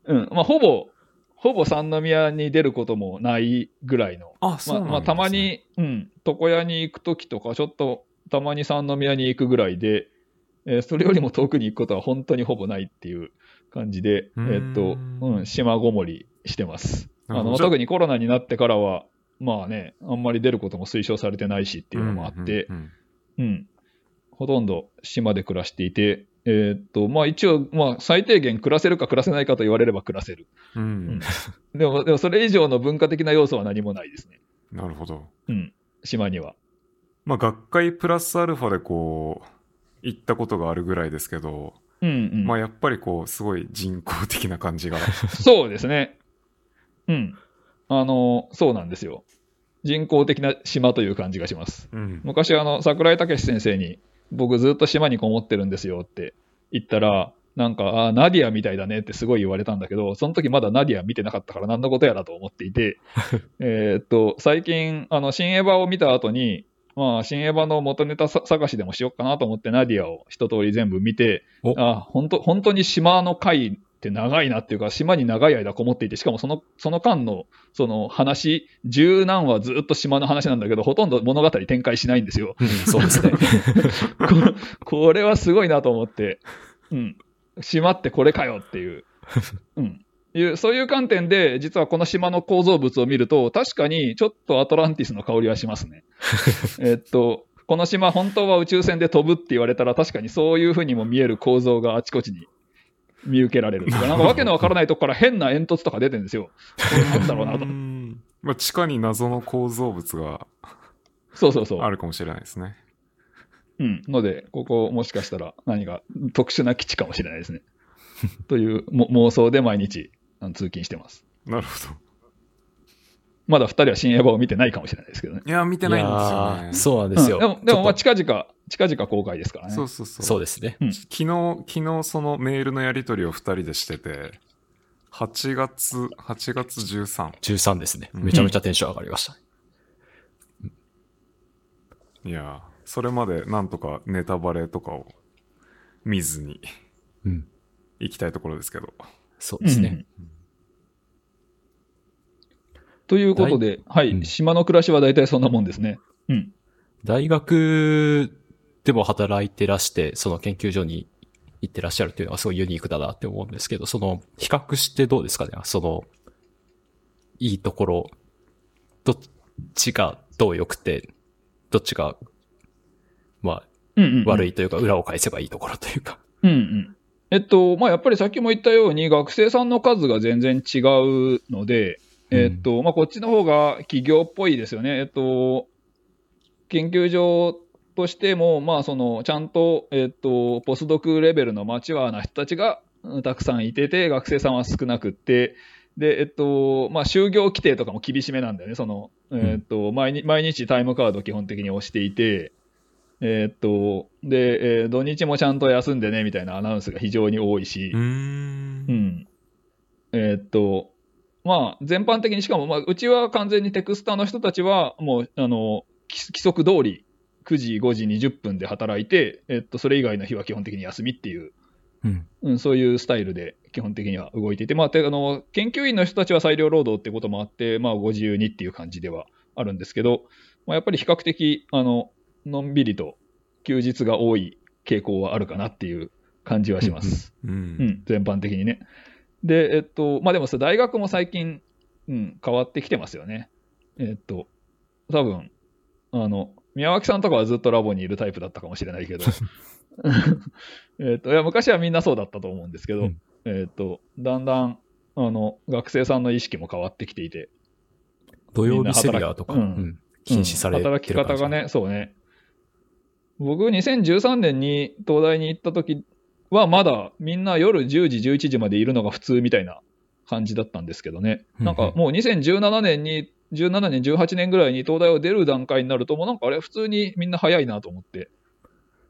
うん。まあ、ほぼ、ほぼ三宮に出ることもないぐらいの。あ、そうなんです、ねまあ、まあ、たま、に、うん、床屋に行くときとか、ちょっとたまに三宮に行くぐらいで、えーそれよりも遠くに行くことは本当にほぼないっていう感じで、えっと、うん、島ごもりしてます。あの特にコロナになってからは、まあね、あんまり出ることも推奨されてないしっていうのもあって、うんうんうん、ほとんど島で暮らしていて、えーっと、まあ一応、まあ最低限暮らせるか暮らせないかと言われれば暮らせる。うんうんでも、でもそれ以上の文化的な要素は何もないですね。なるほど。うん、島には。まあ、学会プラスアルファでこう、行ったことがあるぐらいですけど、うんうん。まあ、やっぱりこう、すごい人工的な感じが。そうですね。うん。あの、そうなんですよ。人工的な島という感じがします。うん。昔、あの、桜井武先生に、僕ずっと島にこもってるんですよって言ったら、なんか、あナディアみたいだねってすごい言われたんだけど、その時まだナディア見てなかったから何のことやらと思っていて、えーっと、最近、あの、新エヴァを見た後に、まあ、新エヴァの元ネタさ探しでもしようかなと思って、ナディアを一通り全部見て、おあ、本当本当に島の回って長いなっていうか、島に長い間こもっていて、しかもその、その間の、その話、十何話ずっと島の話なんだけど、ほとんど物語展開しないんですよ。うんそうですね。ここれはすごいなと思って、うん。島ってこれかよっていう。うん。いうそういう観点で、実はこの島の構造物を見ると、確かにちょっとアトランティスの香りはしますね。えっと、この島本当は宇宙船で飛ぶって言われたら、確かにそういうふうにも見える構造があちこちに見受けられる。なんかわけのわからないとこから変な煙突とか出てるんですよ。これなんだろうなとう。んまあ、地下に謎の構造物がそうそうそう。あるかもしれないですね。うん。ので、ここもしかしたら何か特殊な基地かもしれないですね。というも妄想で毎日通勤してます。なるほど。まだ二人は新エヴァを見てないかもしれないですけどね。いや、見てないんですよね。そうなんですよ。うんでも、でもまあ近々、近々公開ですからね。そうそうそう。とそうですね。うん昨日、昨日そのメールのやり取りを2人でしてて、8月、8月13。13ですね。うんめちゃめちゃテンション上がりました。いやー、それまでなんとかネタバレとかを見ずにうん。行きたいところですけど。そうですね。うんということで、はい、うん島の暮らしは大体そんなもんですね。うん。大学でも働いてらして、その研究所に行ってらっしゃるっていうのはすごいユニークだなって思うんですけど、その、比較してどうですかねその、いいところ、どっちがどう良くて、どっちが、まあ、うんうん、うん。悪いというか、裏を返せばいいところというか。うんうん。えっと、まあ、やっぱりさっきも言ったように、学生さんの数が全然違うので、えっと、まあ、こっちの方が企業っぽいですよね。えっと、研究所としても、まあ、その、ちゃんと、えっと、ポスドクレベルのマチュアな人たちがうんたくさんいてて、学生さんは少なくって、で、えっと、まあ、就業規定とかも厳しめなんだよね。その、えっと、毎日、毎日タイムカードを基本的に押していて、えーっと、で、えー土日もちゃんと休んでね、みたいなアナウンスが非常に多いしうー、んう。ん。えーっと、まあ、全般的に、しかも、まあ、うちは完全にテクスタの人たちは、もう、あの、規規則通り、9時、5時、20分で働いて、えーっと、それ以外の日は基本的に休みっていう、うん。うん、そういうスタイルで基本的には動いていて、まあ、てあの研究員の人たちは裁量労働ってこともあって、まあ、ご自由にっていう感じではあるんですけど、まあ、やっぱり比較的あののんびりと休日が多い傾向はあるかなっていう感じはします。う。うんん、全般的にね。で、えっと、まあでもさ、大学も最近、うん、変わってきてますよね。えっと、多分、あの、宮脇さんとかはずっとラボにいるタイプだったかもしれないけど、えっと、いや、昔はみんなそうだったと思うんですけど、うんえっと、だんだん、あの、学生さんの意識も変わってきていて、土曜日セミナーとか、みうんん禁止されてるうん働き方がね、そうね。僕、2013年に東大に行った時は、まだみんな夜10時、11時までいるのが普通みたいな感じだったんですけどね。うんなんかもう2017年に、17年、18年ぐらいに東大を出る段階になると、もうなんかあれ、普通にみんな早いなと思って、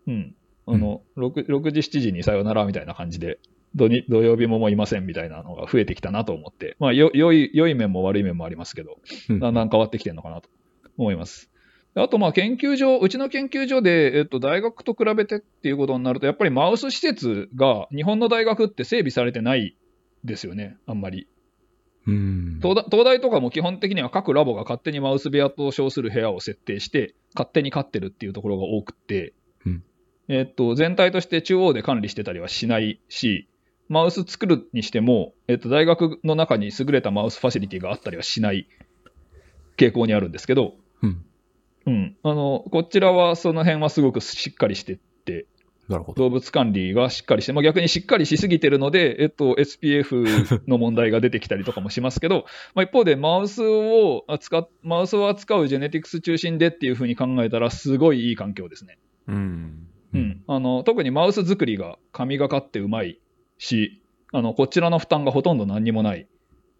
うん。あの、6, 6時、7時にさよならみたいな感じで、土に土曜日ももういませんみたいなのが増えてきたなと思って、まあ、よ良い良い面も悪い面もありますけど、うんだんだん変わってきてるのかなと思います。であと、まあ、研究所、うちの研究所で、えっと、大学と比べてっていうことになると、やっぱりマウス施設が日本の大学って整備されてないですよね、あんまり。うん。東大東大とかも基本的には各ラボが勝手にマウス部屋と称する部屋を設定して、勝手に飼ってるっていうところが多くって、うんえっと、全体として中央で管理してたりはしないし、マウス作るにしても、えっと、大学の中に優れたマウスファシリティがあったりはしない傾向にあるんですけど、うん。うん、あのこちらはその辺はすごくしっかりしてって、なるほど。動物管理がしっかりして、まあ、逆にしっかりしすぎてるので、えっと、SPF の問題が出てきたりとかもしますけど、まあ一方でマウスを扱っ、マウスを扱うジェネティクス中心でっていうふうに考えたら、すごいいい環境ですね。うん。ううんん、あの特にマウス作りが神がかってうまいし、あのこちらの負担がほとんど何にもない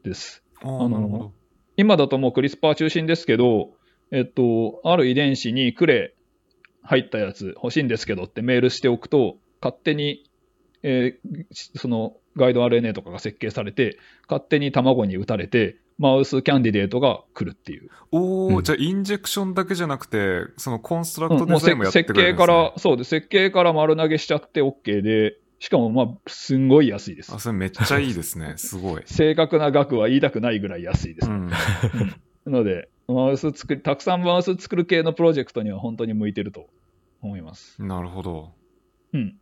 です。ああのあ、なるほど。今だともうクリスパー中心ですけど、えっと、ある遺伝子にクレ入ったやつ欲しいんですけどってメールしておくと、勝手に、えーそのガイド RNA とかが設計されて、勝手に卵に打たれて、マウスキャンディデートが来るっていう。おお、うんじゃあインジェクションだけじゃなくて、そのコンストラクトデザインもやって設くれるんです、ね計から、そうです。設計から丸投げしちゃって OK で、しかもまあ、すんごい安いですあ、。それめっちゃいいですね。すごい。正確な額は言いたくないぐらい安いです。うん。ので、マウス作り、たくさんマウス作る系のプロジェクトには本当に向いてると思います。なるほど。うん。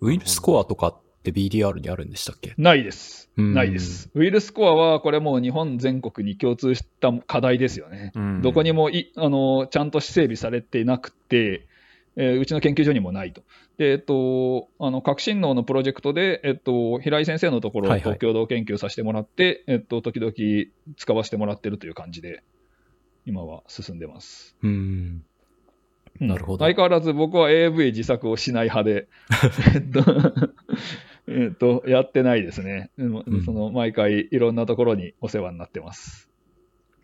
ウイルスコアとかって BDR にあるんでしたっけ？ないです。うんないです。ウイルスコアは、これもう日本全国に共通した課題ですよね。うん、どこにもいあのちゃんと整備されていなくて、えーうちの研究所にもないと。で、えっと、あの、革新脳のプロジェクトで、えっと、平井先生のところはいはいと共同研究させてもらって、えっと、時々使わせてもらってるという感じで、今は進んでます。うん。うんなるほど相変わらず僕は AV 自作をしない派で、えっと、えっと、やってないですね。うんうんその、毎回いろんなところにお世話になってます。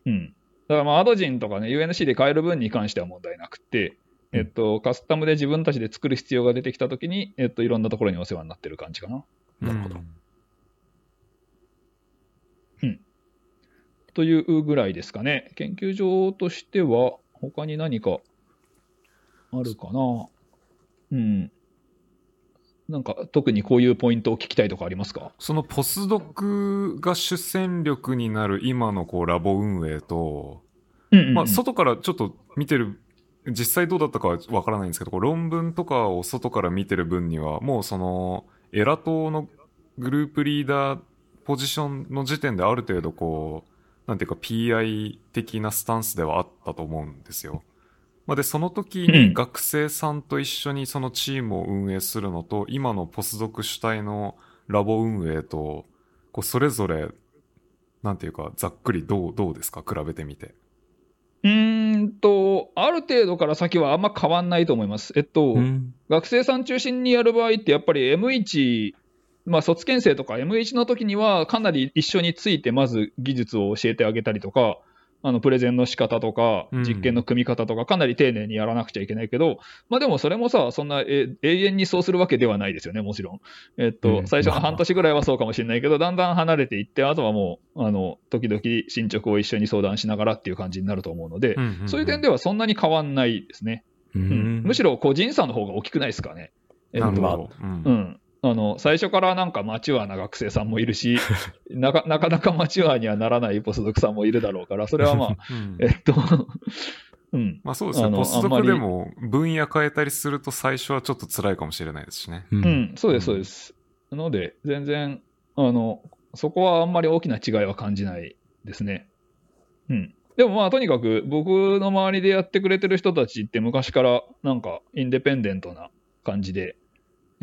うん。だからまあ、アドジンとかね、UNC で変える分に関しては問題なくて、えっと、カスタムで自分たちで作る必要が出てきたときに、えっと、いろんなところにお世話になってる感じかな。うん、なるほどというぐらいですかね。研究所としては、他に何かあるかな。うん。なんか、特にこういうポイントを聞きたいとかありますか？そのポスドクが主戦力になる今のこうラボ運営と、うんうんうんまあ、外からちょっと見てる、実際どうだったかはわからないんですけど、論文とかを外から見てる分には、もうその、エラ党のグループリーダーポジションの時点である程度こう、なんていうか PI 的なスタンスではあったと思うんですよ。まあ、で、その時うんに学生さんと一緒にそのチームを運営するのと、今のポスドク主体のラボ運営と、こうそれぞれ、なんていうか、ざっくりどう、どうですか？比べてみて。うーんと、ある程度から先はあんま変わんないと思います。えっと、うん。学生さん中心にやる場合って、やっぱり M1、まあ、卒検生とか M1 の時には、かなり一緒について、まず技術を教えてあげたりとか、あのプレゼンの仕方とかうん、実験の組み方とか、かなり丁寧にやらなくちゃいけないけど、まあ、でもそれもさ、そんなえ永遠にそうするわけではないですよね、もちろん。えっと、うん最初の半年ぐらいはそうかもしれないけど、だんだん離れていって、あとはもう、あの時々進捗を一緒に相談しながらっていう感じになると思うので、そういう点ではそんなに変わんないですね。ううんん。むしろ個人差の方が大きくないですかね。えっとなるほど。うんうん、あの最初からなんかマチュアな学生さんもいるし なか、なかなかマチュアにはならないポスドクさんもいるだろうから、それはまあ、うんえっと、うん、まあそうですね。ポスドクでも分野変えたりすると最初はちょっと辛いかもしれないですしね。う。うんん、そうです、そうです。なので、全然、あの、そこはあんまり大きな違いは感じないですね。うん。でもまあ、とにかく僕の周りでやってくれてる人たちって昔からなんかインデペンデントな感じで、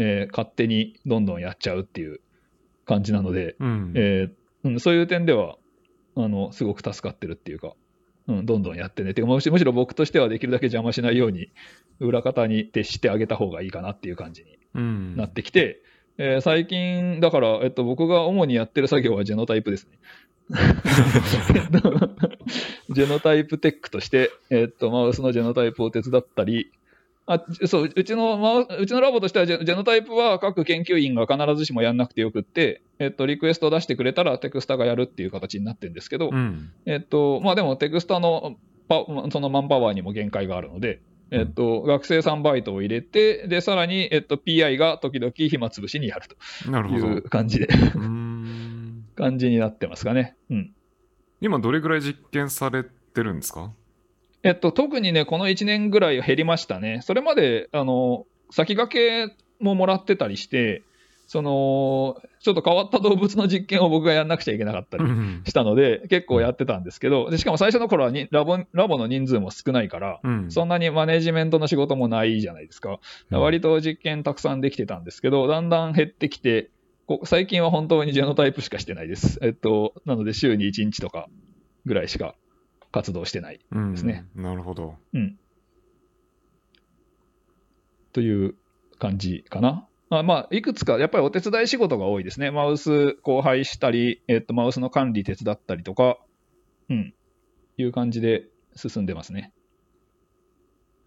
えー勝手にどんどんやっちゃうっていう感じなので、うん。えーうん、そういう点では、あの、すごく助かってるっていうか、うん、どんどんやってね。てかむしむしろ僕としてはできるだけ邪魔しないように、裏方に徹してあげた方がいいかなっていう感じにうんなってきて、えー最近、だから、えっと、僕が主にやってる作業はジェノタイプですね。えっとジェノタイプテックとして、えっと、マウスのジェノタイプを手伝ったり、あそううちのマウうちのラボとしてはジェ、ジェノタイプは各研究員が必ずしもやんなくてよくって、えっと、リクエストを出してくれたらテクスタがやるっていう形になってるんですけど、うん。えっと、まあでもテクスタのパそのマンパワーにも限界があるので、えっと、学生さんバイトを入れて、で、さらに、えっと、PI が時々暇つぶしにやるといなるほど。う感じで。感じになってますかね。うん。今どれぐらい実験されてるんですか？えっと、特にね、この1年ぐらい減りましたね。それまで、あの、先駆けももらってたりして、その、ちょっと変わった動物の実験を僕がやんなくちゃいけなかったりうん。したので、結構やってたんですけど、でしかも最初の頃はにラボラボの人数も少ないから、うん。そんなにマネジメントの仕事もないじゃないですか。割と実験たくさんできてたんですけど、だんだん減ってきて、こ最近は本当にジェノタイプしかしてないです。えっと、なので週に1日とかぐらいしか活動してない。うんですね。なるほど。うん。という感じかな。まあ、まあ、いくつか、やっぱりお手伝い仕事が多いですね。マウス交配したり、えっと、マウスの管理手伝ったりとか、うん、いう感じで進んでますね。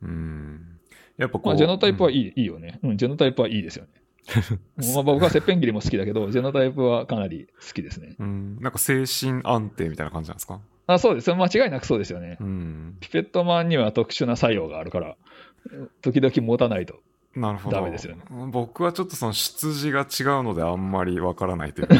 うん。やっぱこう。まあ、ジェノタイプはうんいい,、いいよね。うん、ジェノタイプはいいですよね。まあ、僕は切片切りも好きだけど、ジェノタイプはかなり好きですね。うん。なんか精神安定みたいな感じなんですか？あそうです。間違いなくそうですよね。うん。ピペットマンには特殊な作用があるから、時々持たないと。なるほど。ダメですよね僕はちょっとその出自が違うのであんまりわからないというか。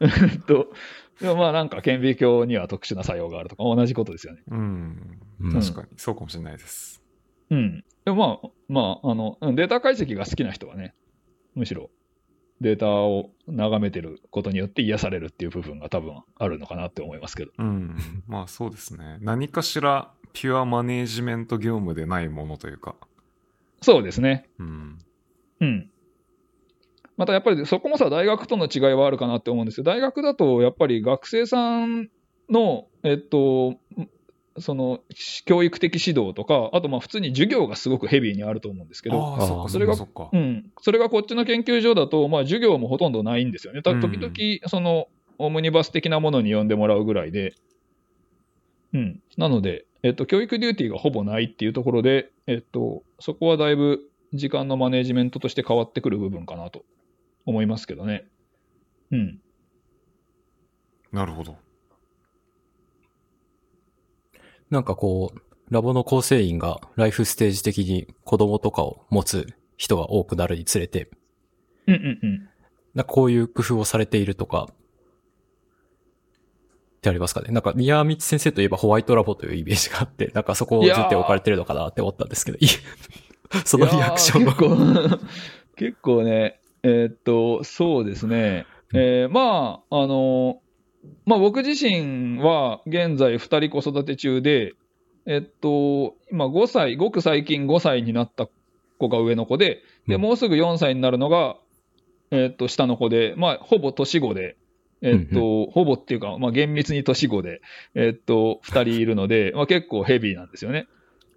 え っと、でもまあなんか顕微鏡には特殊な作用があるとか同じことですよね。うん。うん確かに。そうかもしれないです。うん。でもまあ、まあ、あの、うんデータ解析が好きな人はね、むしろデータを眺めてることによって癒されるっていう部分が多分あるのかなって思いますけど。うん。まあそうですね。何かしらピュアマネージメント業務でないものというか。そうですね。うん。うん。またやっぱりそこもさ、大学との違いはあるかなって思うんですよ。大学だとやっぱり学生さんの、えっと、その教育的指導とか、あとまあ普通に授業がすごくヘビーにあると思うんですけど、そっかそれがそっかそっか。うん、それがこっちの研究所だと、まあ、授業もほとんどないんですよね。たうん時々、そのオムニバス的なものに呼んでもらうぐらいで、うん、なので、えっと、教育デューティーがほぼないっていうところで、えっと、そこはだいぶ時間のマネジメントとして変わってくる部分かなと思いますけどね。うん。なるほど。なんかこう、ラボの構成員がライフステージ的に子供とかを持つ人が多くなるにつれて、うんうんうん。なんかこういう工夫をされているとか、ってありますかね？なんか宮道先生といえばホワイトラボというイメージがあって、なんかそこを重点置かれてるのかなって思ったんですけど、そのリアクションいやー結構、結構ね、えーっと、そうですね。えーまあ、あの、まあ僕自身は現在2人子育て中で、えっと、今5歳、ごく最近5歳になった子が上の子で、で、うん。もうすぐ4歳になるのが、えっと、下の子で、まあ、ほぼ年子で、えっと、ほぼっていうか、まあ、厳密に年子で、えっと、2人いるので、まあ、結構ヘビーなんですよね。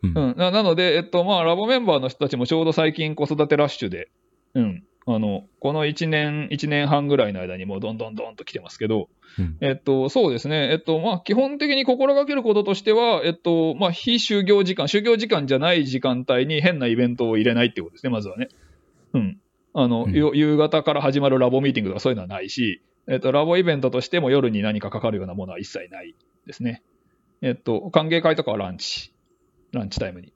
うん。なので、えっとまあ、ラボメンバーの人たちもちょうど最近子育てラッシュで、うん、あのこの1年、1年半ぐらいの間にもうどんどんどんと来てますけど、うん。えっと、そうですね、えっとまあ、基本的に心がけることとしては、えっとまあ、非就業時間、就業時間じゃない時間帯に変なイベントを入れないっていうことですね、まずはね。うん。あのうん。よ夕方から始まるラボミーティングとかそういうのはないし、えっと、ラボイベントとしても夜に何かかかるようなものは一切ないですね。えっと、歓迎会とかはランチ、ランチタイムに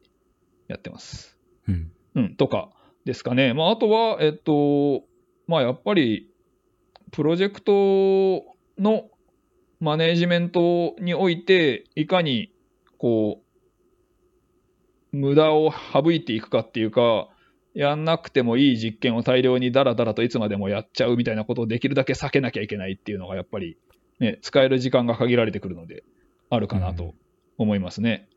やってます。うん。うん、とかですかね。まあ、あとは、えっと、まあ、やっぱり、プロジェクトのマネージメントにおいて、いかに、こう、無駄を省いていくかっていうか、やんなくてもいい実験を大量にダラダラといつまでもやっちゃうみたいなことをできるだけ避けなきゃいけないっていうのが、やっぱり、ね、使える時間が限られてくるので、あるかなと思いますね。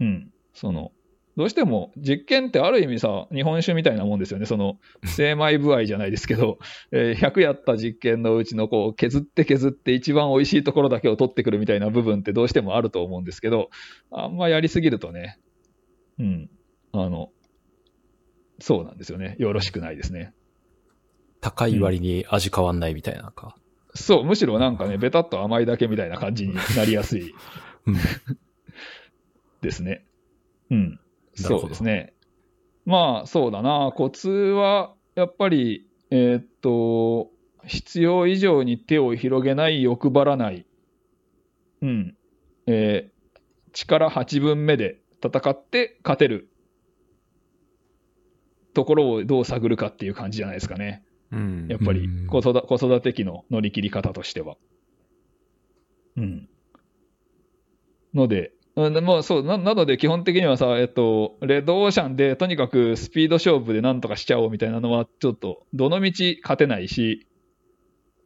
うん。その、どうしても実験ってある意味さ、日本酒みたいなもんですよね。その、精米部合じゃないですけど、えー100やった実験のうちのこう、削って削って一番美味しいところだけを取ってくるみたいな部分ってどうしてもあると思うんですけど、あんまやりすぎるとね、うん、あの、そうなんですよね。よろしくないですね。高い割に味変わんないみたいななんか。そう、むしろなんかね、ベタっと甘いだけみたいな感じになりやすいうん。ですね。うん。そうですね。まあ、そうだな。コツは、やっぱり、えーっと、必要以上に手を広げない、欲張らない。うん。えー力8分目で戦って勝てるところをどう探るかっていう感じじゃないですかね。うんやっぱりうん子育子育て期の乗り切り方としては。うん。ので、うん、まあそうな、なので基本的にはさ、えっと、レッドオーシャンでとにかくスピード勝負でなんとかしちゃおうみたいなのは、ちょっとどの道勝てないし、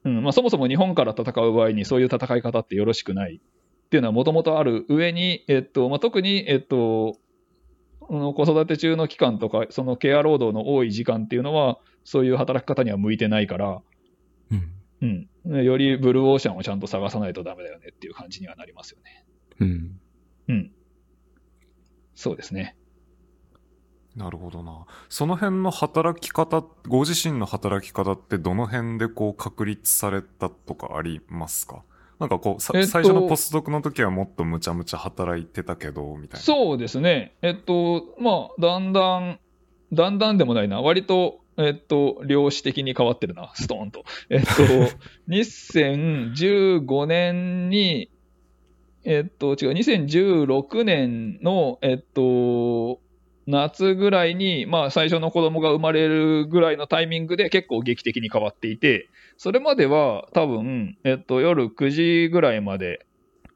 うんまあ、そもそも日本から戦う場合にそういう戦い方ってよろしくないっていうのはもともとある上に、えっとまあ、特に、えっと、子育て中の期間とか、そのケア労働の多い時間っていうのは、そういう働き方には向いてないから、うん。うん、よりブルーオーシャンをちゃんと探さないとダメだよねっていう感じにはなりますよね。うん。うん。そうですね。なるほどな。その辺の働き方、ご自身の働き方ってどの辺でこう確立されたとかありますか？なんかこう、さえっと最初のポスドクの時はもっとむちゃむちゃ働いてたけど、みたいな。そうですね。えっと、まあ、だんだん、だんだんでもないな。割と、えっと、量子的に変わってるな。ストーンと。えっと、2015年に、えっと、違う、2016年の、えっと、夏ぐらいに、まあ、最初の子供が生まれるぐらいのタイミングで結構劇的に変わっていて、それまでは多分、えっと、夜9時ぐらいまで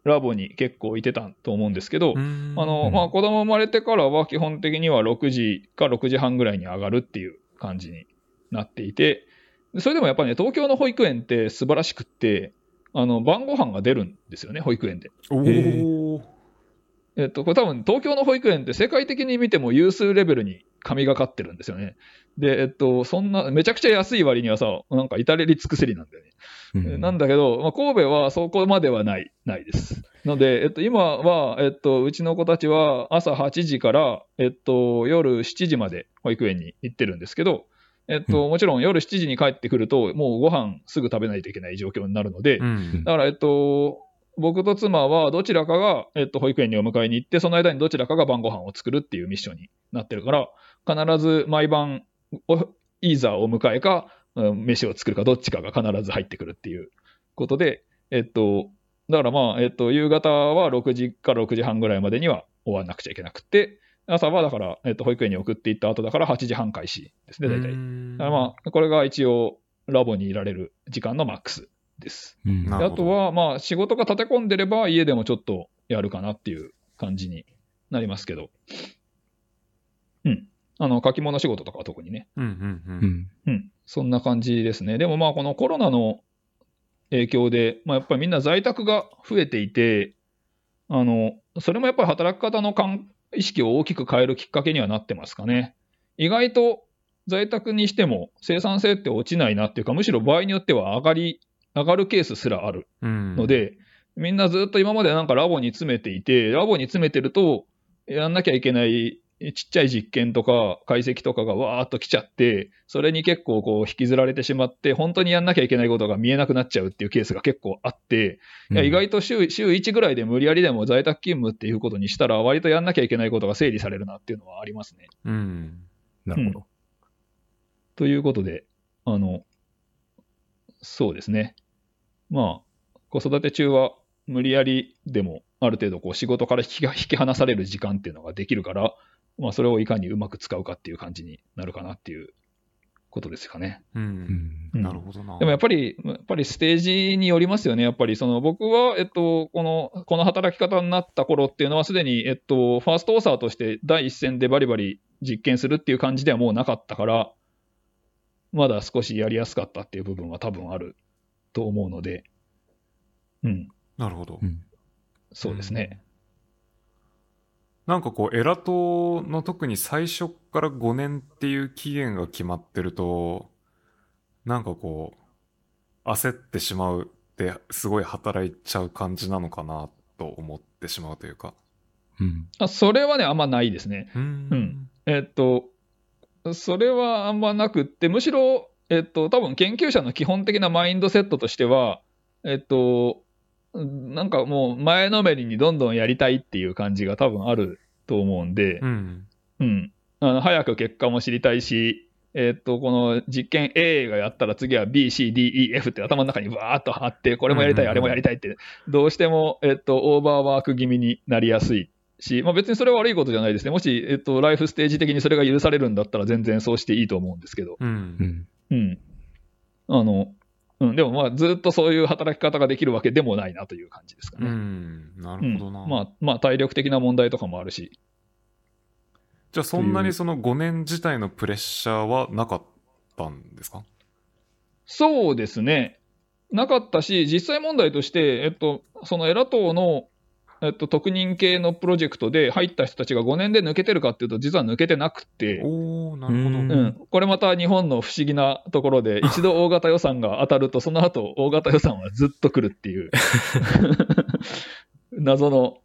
ラボに結構いてたと思うんですけど、あの、うんまあ、子供生まれてからは基本的には6時か6時半ぐらいに上がるっていう感じになっていて、それでもやっぱりね、東京の保育園って素晴らしくって、あの、晩ご飯が出るんですよね、保育園で。えっと、これ多分東京の保育園って世界的に見ても有数レベルに神がかってるんですよね。で、えっと、そんな、めちゃくちゃ安い割にはさ、なんか至れり尽くせりなんだよね。うんなんだけど、まあ、神戸はそこまではない、ないです。ので、えっと、今は、えっと、うちの子たちは朝8時から、えっと、夜7時まで保育園に行ってるんですけど、えっと、もちろん夜7時に帰ってくると、もうご飯すぐ食べないといけない状況になるので、うん。だから、えっと、僕と妻はどちらかが、えっと、保育園にお迎えに行って、その間にどちらかが晩ご飯を作るっていうミッションになってるから、必ず毎晩、おイーザーをお迎えか、うん飯を作るか、どっちかが必ず入ってくるっていうことで、えっと、だからまあ、えっと、夕方は6時から6時半ぐらいまでには終わらなくちゃいけなくって、朝はだから、えっと、保育園に送っていった後だから8時半開始ですね、大体。だからまあ、これが一応、ラボにいられる時間のマックスです。うんあとは、まあ、仕事が立て込んでれば、家でもちょっとやるかなっていう感じになりますけど。うん。あの、書き物仕事とかは特にね。うんうんう。うんん。うん。そんな感じですね。でもまあ、このコロナの影響で、まあ、やっぱりみんな在宅が増えていて、あの、それもやっぱり働き方の感意識を大きく変えるきっかけにはなってますかね。意外と在宅にしても生産性って落ちないなっていうか、むしろ場合によっては上がり、上がるケースすらある。うんの、で、みんなずっと今までなんかラボに詰めていて、ラボに詰めてると、やんなきゃいけないちっちゃい実験とか解析とかがわーっと来ちゃって、それに結構こう引きずられてしまって、本当にやんなきゃいけないことが見えなくなっちゃうっていうケースが結構あって、いや意外と週週1ぐらいで無理やりでも在宅勤務っていうことにしたら、割とやんなきゃいけないことが整理されるなっていうのはありますね。うん。なるほど。ということで、あの、そうですね。まあ、子育て中は無理やりでも、ある程度こう仕事から引き離される時間っていうのができるから、まあ、それをいかにうまく使うかっていう感じになるかなっていうことですかね。う。うんん。うんなるほどな。でもやっぱり、やっぱりステージによりますよね。やっぱりその僕は、えっと、この、この働き方になった頃っていうのはすでに、えっと、ファーストオーサーとして第一線でバリバリ実験するっていう感じではもうなかったから、まだ少しやりやすかったっていう部分は多分あると思うので、うん、なるほどう。ん。そうですね。なんかこう、エラトの特に最初から5年っていう期限が決まってると、なんかこう、焦ってしまうって、すごい働いちゃう感じなのかなと思ってしまうというか。うん。あそれはね、あんまないですね。ううんん。えっと、それはあんまなくって、むしろ、えっと、多分研究者の基本的なマインドセットとしては、えっと、なんかもう前のめりにどんどんやりたいっていう感じが多分あると思うんで、うん。うん。あの、早く結果も知りたいし、えっと、この実験 A がやったら次は B、C、D、E、F って頭の中にわーっと貼って、これもやりたい、あれもやりたいって、どうしても、えっと、オーバーワーク気味になりやすいし、まあ別にそれは悪いことじゃないですね。もし、えっと、ライフステージ的にそれが許されるんだったら全然そうしていいと思うんですけど。うんう。ん。うん。あの、うん、でもまあずっとそういう働き方ができるわけでもないなという感じですかうね。ん。なうんるほどな。まあ、まあ体力的な問題とかもあるし。じゃあそんなにその5年自体のプレッシャーはなかったんですか？そうですね。なかったし、実際問題として、えっと、そのエラ党の、えっと、特任系のプロジェクトで入った人たちが5年で抜けてるかっていうと、実は抜けてなくて、おー、なるほど。うんうん、これまた日本の不思議なところで、一度大型予算が当たると、その後大型予算はずっと来るっていう、謎の、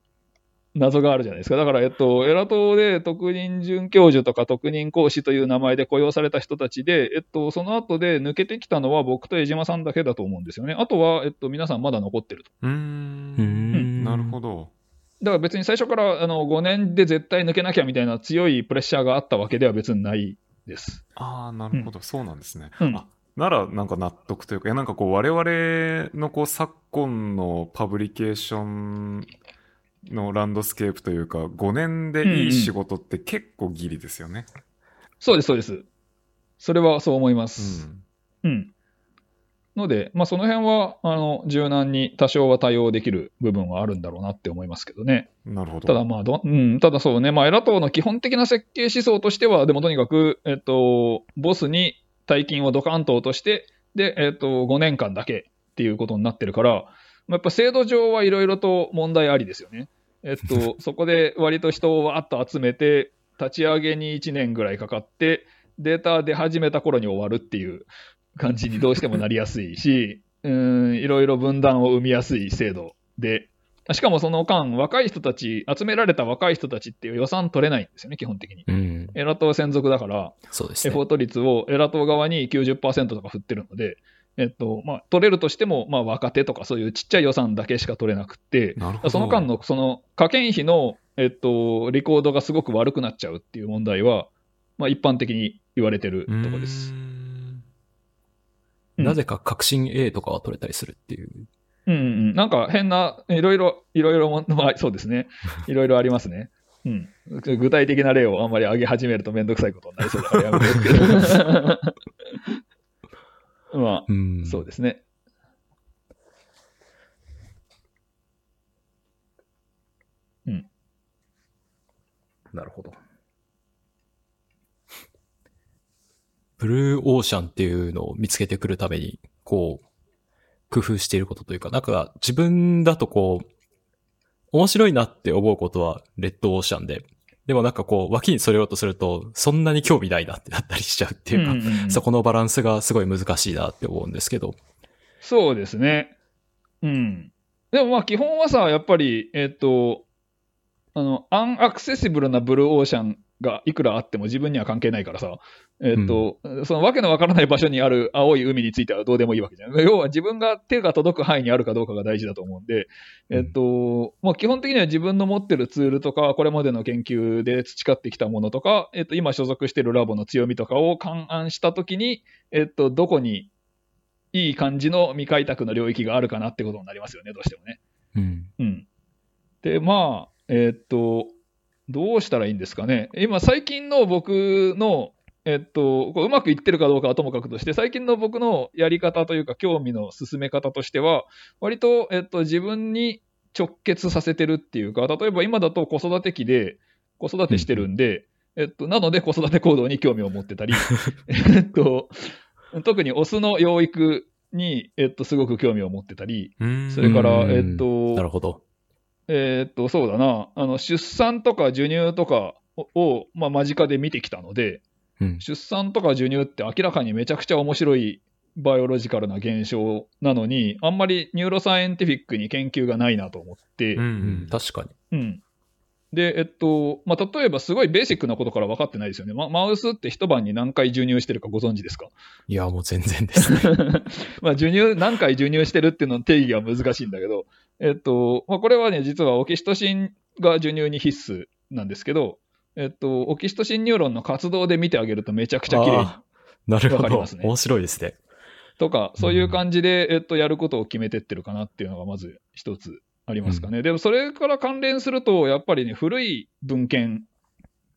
謎があるじゃないですか。だから、えっと、エラ島で特任准教授とか特任講師という名前で雇用された人たちで、えっと、その後で抜けてきたのは僕と江島さんだけだと思うんですよね。あとは、えっと、皆さんまだ残ってると。うんなるほど。だから別に最初からあの5年で絶対抜けなきゃみたいな強いプレッシャーがあったわけでは別にないです。ああ、なるほど、そうなんですね。うんあなら、なんか納得というか、いやなんかこう、我々のこう昨今のパブリケーションのランドスケープというか、5年でいい仕事って結構ギリですよね。そうです、そうです。それはそう思いまうす。ん。うん。ので、まあ、その辺は、あの、柔軟に多少は対応できる部分はあるんだろうなって思いますけどね。なるほど。ただ、まあど、うん、ただそうね、まあ、エラ島の基本的な設計思想としては、でもとにかく、えっと、ボスに大金をドカンと落として、で、えっと、5年間だけっていうことになってるから、まあやっぱ制度上はいろいろと問題ありですよね。えっと、そこで割と人をわーっと集めて、立ち上げに1年ぐらいかかって、データ出始めた頃に終わるっていう感じにどうしてもなりやすいし、うーん、いろいろ分断を生みやすい制度で、しかもその間、若い人たち、集められた若い人たちっていう予算取れないんですよね、基本的に。うん。エラ島専属だから、そうですね。エフォート率をエラ島側に90%とか振ってるので、えっと、まあ、取れるとしても、まあ、若手とかそういうちっちゃい予算だけしか取れなくって。その間の、その、科研費の、えっと、リコードがすごく悪くなっちゃうっていう問題は、まあ、一般的に言われてるとこです。うんなぜか革新 A とかは取れたりするっていう。うんうんうん。なんか変な、いろいろ、いろいろも、まあ、そうですね。いろいろありますね。うん。具体的な例をあんまり上げ始めるとめんどくさいことになりそうだからやめてけど。まあ、うん。そうですね。なるほど。ブルーオーシャンっていうのを見つけてくるために、こう、工夫していることというか、なんか自分だとこう、面白いなって思うことはレッドオーシャンで、でもなんかこう、脇にそれようとすると、そんなに興味ないなってなったりしちゃうっていうか、うんうんうんそこのバランスがすごい難しいなって思うんですけど。そうですね。うん。でもまあ基本はさ、やっぱり、えっ、と、あの、アンアクセシブルなブルーオーシャンがいくらあっても自分には関係ないからさ、えっ、と、そのわけのわからない場所にある青い海についてはどうでもいいわけじゃん。要は自分が手が届く範囲にあるかどうかが大事だと思うんで、えっ、と、まあ基本的には自分の持ってるツールとか、これまでの研究で培ってきたものとか、えっ、と、今所属してるラボの強みとかを勘案したときに、えっ、と、どこにいい感じの未開拓の領域があるかなってことになりますよね、どうしてもね。うん。うん。で、まあ、えーっと、どうしたらいいんですかね？今、最近の僕の、えっと、こううまくいってるかどうかはともかくとして、最近の僕のやり方というか、興味の進め方としては、割と、えっと、自分に直結させてるっていうか、例えば今だと子育て期で子育てしてるんで、えっと、なので子育て行動に興味を持ってたり、えっと、特にオスの養育に、えっと、すごく興味を持ってたり、それから、うんえっと、なるほど。えーっと、そうだな、あの出産とか授乳とかを、をまあ、間近で見てきたので、うん。出産とか授乳って明らかにめちゃくちゃ面白い biological な現象なのに、あんまり neuroscientific に研究がないなと思って、ううんん。確かに。うんで、えっと、まあ、例えばすごいベーシックなことから分かってないですよね。ま、マウスって一晩に何回授乳してるかご存知ですか？いや、もう全然ですね。まあ、授乳、何回授乳してるっていうのの定義は難しいんだけど、えっと、まあ、これはね、実はオキシトシンが授乳に必須なんですけど、えっと、オキシトシンニューロンの活動で見てあげるとめちゃくちゃ綺麗になるほど面白いですね。とか、そういう感じで、えっと、やることを決めてってるかなっていうのがまず一つありますかね。でもそれから関連すると、やっぱりね、古い文献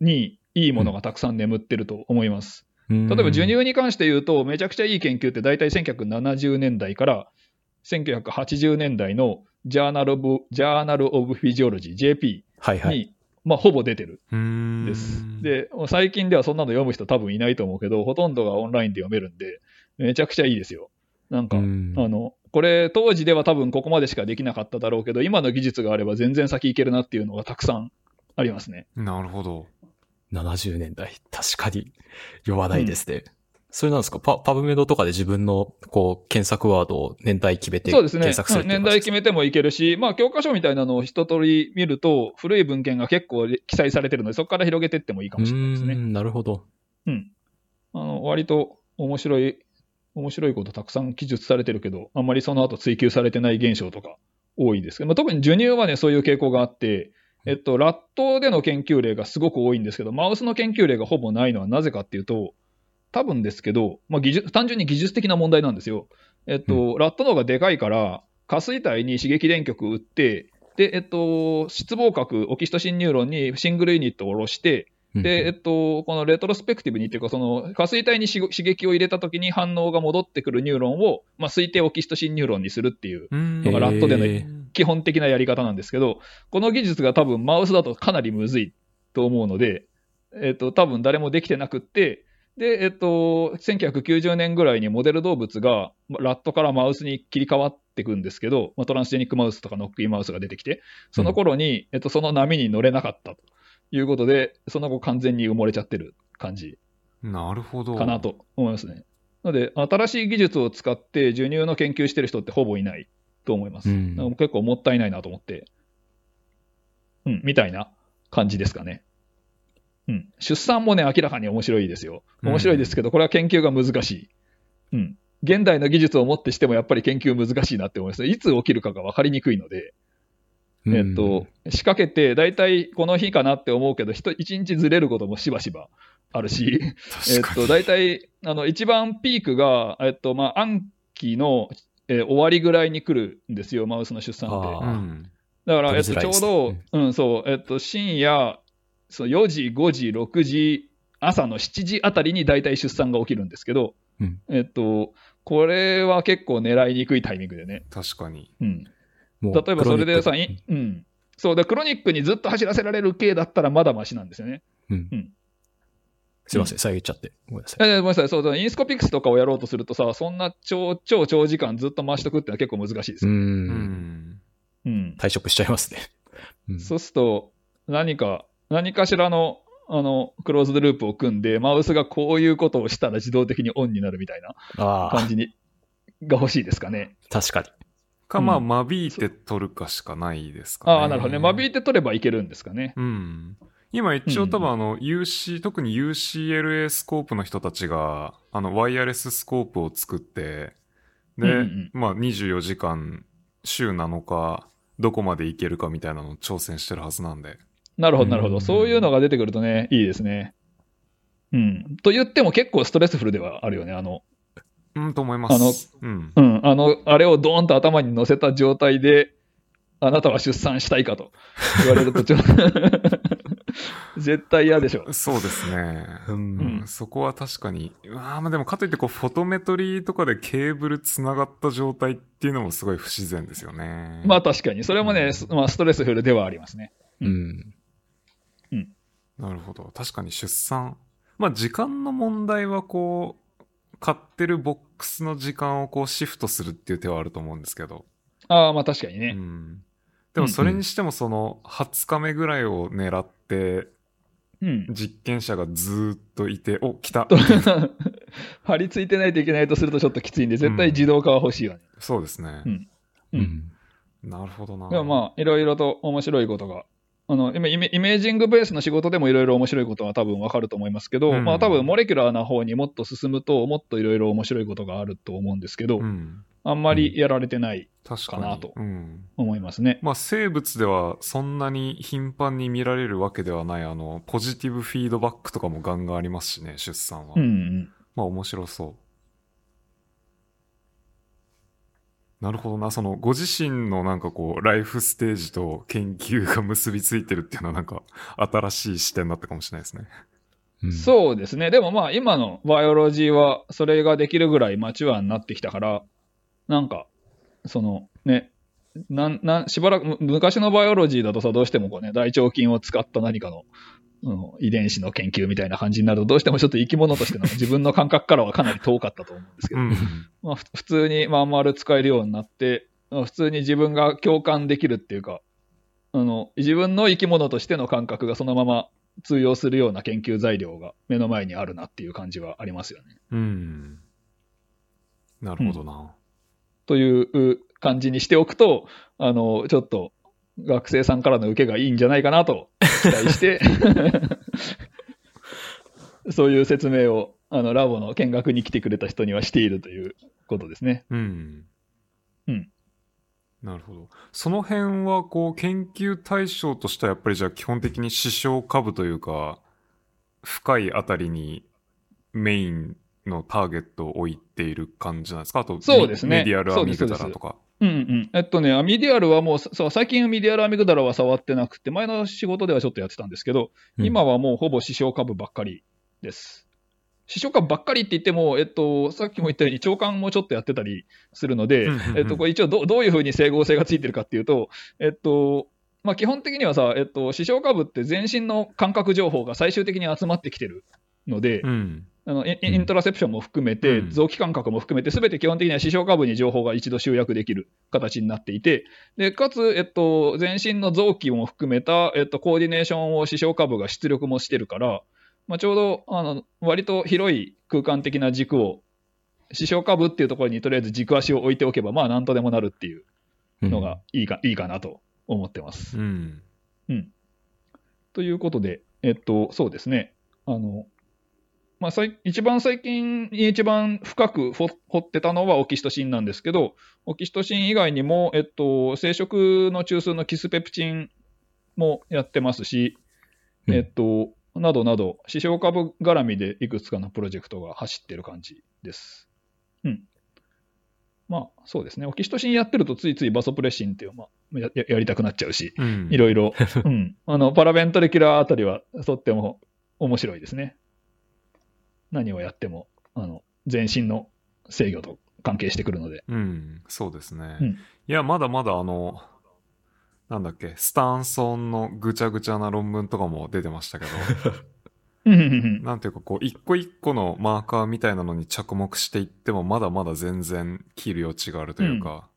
にいいものがたくさん眠ってると思います。例え例えば授乳に関して言うと、めちゃくちゃいい研究って大体1970年代から1980年代のジャーナル・オブ・ジャーナル・オブ・フィジオロジー、JP に、はいはい。まあ、ほぼ出てるです。で、最近ではそんなの読む人多分いないと思うけど、ほとんどがオンラインで読めるんで、めちゃくちゃいいですよ。なんか、うんあの、これ当時では多分ここまでしかできなかっただろうけど、今の技術があれば全然先行けるなっていうのがたくさんありますね。なるほど。70年代。確かに、読まないですね。それなんですか？パパブメドとかで自分の、こう、検索ワードを年代決めてそうですね。検索するうん年代決めてもいけるし、まあ教科書みたいなのを一通り見ると、古い文献が結構記載されてるので、そこから広げていってもいいかうもしれないですね。なるほど。うん。あの、割と面白い、面白いことたくさん記述されてるけど、あんまりその後追求されてない現象とか多いですけど、まあ、特に授乳はね、そういう傾向があって、えっと、ラットでの研究例がすごく多いんですけど、マウスの研究例がほぼないのはなぜかっていうと、多分ですけど、まあ、技術単純に技術的な問題なんですよ。えっと、ラットの方がでかいから、下垂体に刺激電極を打って、で、えっと、室傍核、オキシトシンニューロンに single unit を下ろして、で、えっと、この retrospective にっていうか、その下垂体にし刺激を入れたときに反応が戻ってくるニューロンを、まあ、推定オキシトシンニューロンにするっていうのがラットでの基本的なやり方なんですけど、この技術が多分マウスだとかなりむずいと思うので、えっと、多分誰もできてなくって、で、えっと、1990年ぐらいにモデル動物がラットからマウスに切り替わっていくんですけど、まあ、トランスジェニックマウスとかノックインマウスが出てきて、その頃に、えっと、その波に乗れなかったということで、その後完全に埋もれちゃってる感じなるほど。かなと思いますね。なので、新しい技術を使って授乳の研究してる人ってほぼいないと思います。うん結構もったいないなと思って、うん、みたいな感じですかね。うん。出産もね、明らかに面白いですよ。面白いですけど、これは研究が難しい。うん。現代の技術をもってしてもやっぱり研究難しいなって思います。いつ起きるかが分かりにくいので、うんえっと、仕掛けて、大体この日かなって思うけど、一一日ずれることもしばしばあるし、えっと。大体、あの、一番ピークが、えっと、まあ、暗期の、えー終わりぐらいに来るんですよ、マウスの出産って。だから、えっと、ちょうどね、うん、そう、えっと、深夜、そう4時、5時、6時、朝の7時あたりに大体出産が起きるんですけど、うんえっと、これは結構狙いにくいタイミングでね。確かに。うん。例えばそれでさ、クロニックいうん。そう、で、クロニックにずっと走らせられる系だったらまだマシなんですよね。うんうんすいません、遮っちゃって。ごめんなさい。えごめんなさい、そうだ、インスコピクスとかをやろうとするとさ、そんな超超長時間ずっと回しとくってのは結構難しいですう。よ。うんん。うん。退職しちゃいますね。うんそうすると、何か、何かしらの、あの、クローズドループを組んで、マウスがこういうことをしたら自動的にオンになるみたいなああ、感じに、が欲しいですかね。確かに。か、まあ、うん間引いて取るかしかないですかね。ああ、なるほどね。間引いて取ればいけるんですかね。うん。今一応多分あの UC、特に UCLA スコープの人たちが、あのワイヤレススコープを作って、で、うんうんまあ24時間、週7日、どこまでいけるかみたいなのを挑戦してるはずなんで。なるほど、なるほど。うんそういうのが出てくるとね、いいですね。うん。と言っても結構ストレスフルではあるよね。あの、うん、と思います。うん。うん。あの、あれをドーンと頭に乗せた状態で、あなたは出産したいかと言われるとちょっと 絶対嫌でしょ。そうですね。ううんうんそこは確かに。まあでもかといってこうフォトメトリーとかでケーブルつながった状態っていうのもすごい不自然ですよね。まあ確かに。それもね、すまあ、ストレスフルではありますね。うん。なるほど。確かに出産。まあ時間の問題はこう、買ってるボックスの時間をこうシフトするっていう手はあると思うんですけど。ああ、まあ確かにうね。ん。でもそれにしてもその20日目ぐらいを狙ってうん。実験者がずーっといて、お、来たと 張り付いてないといけないとするとちょっときついんで、絶対自動化は欲しいよね。そうですね。うんうん。なるほどな。でもまあ、いろいろと面白いことがあの今イメージングベースの仕事でもいろいろ面白いことは多分わかると思いますけど、うんまあ多分モレキュラーな方にもっと進むと、もっといろいろ面白いことがあると思うんですけど、うん。あんまりやられてない確かなとうん。思いますね。まあ生物ではそんなに頻繁に見られるわけではない、あの、ポジティブフィードバックとかもガンガンありますしね、出産は。うんうん。まあ面白そう。なるほどな。その、ご自身のなんかこう、ライフステージと研究が結びついてるっていうのはなんか、新しい視点だったかもしれないですね。うんそうですね。でもまあ今のバイオロジーはそれができるぐらいマチュアになってきたから、なんか、そのね、なんなんしばらくむ昔のバイオロジーだとさ、どうしてもこうね、大腸菌を使った何かの、うん遺伝子の研究みたいな感じになると、どうしてもちょっと生き物としての自分の感覚からはかなり遠かったと思うんですけど、うん。まあ、ふ普通にまん丸使えるようになって、まあ普通に自分が共感できるっていうか、あの自分の生き物としての感覚がそのまま通用するような研究材料が目の前にあるなっていう感じはありますよね。うん。なるほどな。という感じにしておくと、あのちょっと学生さんからの受けがいいんじゃないかなと期待して、そういう説明をあのラボの見学に来てくれた人にはしているということですね。うん。うん。なるほど。その辺は、こう、研究対象としては、やっぱりじゃあ基本的に視床下部というか、深いあたりにメインのターゲットを置いている感じなんですか？あと、そうですね medial amygdala とか。うんうん。えっとね、あ、medial はもう、そう、最近 medial amygdala は触ってなくて、前の仕事ではちょっとやってたんですけど、うん今はもうほぼ視床下部ばっかりです。視床下部ばっかりって言っても、えっと、さっきも言ったように、腸管もちょっとやってたりするのでえっと、これ一応どどういうふうに整合性がついてるかっていうと、えっと、まあ、基本的にはさ、えっと、視床下部って全身の感覚情報が最終的に集まってきてるので、うん。あのイントラセプションも含めて、うん臓器感覚も含めて、すべて基本的には視床下部に情報が一度集約できる形になっていて、でかつ、えっと、全身の臓器も含めた、えっと、コーディネーションを視床下部が出力もしてるから、まあ、ちょうどあの割と広い空間的な軸を、視床下部っていうところにとりあえず軸足を置いておけば、まあ、なんとでもなるっていうのがいいか,、いいかなと思ってます。うん。ということで、えっと、そうですね。あの、まあ、さい一番最近に一番深く掘掘ってたのはオキシトシンなんですけど、オキシトシン以外にも、えっと、生殖の中枢のキスペプチンもやってますし、うんえっと、などなど、視床下部絡みでいくつかのプロジェクトが走ってる感じです。うん。まあ、そうですね。オキシトシンやってるとついついバソプレシンっていう、まあ、やややりたくなっちゃうし、うん。いろいろ、うん、あのパラベントレキュラーあたりはとっても面白いですね。何をやってもあの全身の制御と関係してくるので。うん。そうですね。うんいや、まだまだあの、なんだっけ、スタンソンのぐちゃぐちゃな論文とかも出てましたけど、なんていうかこう、一個一個のマーカーみたいなのに着目していっても、まだまだ全然切る余地があるというか、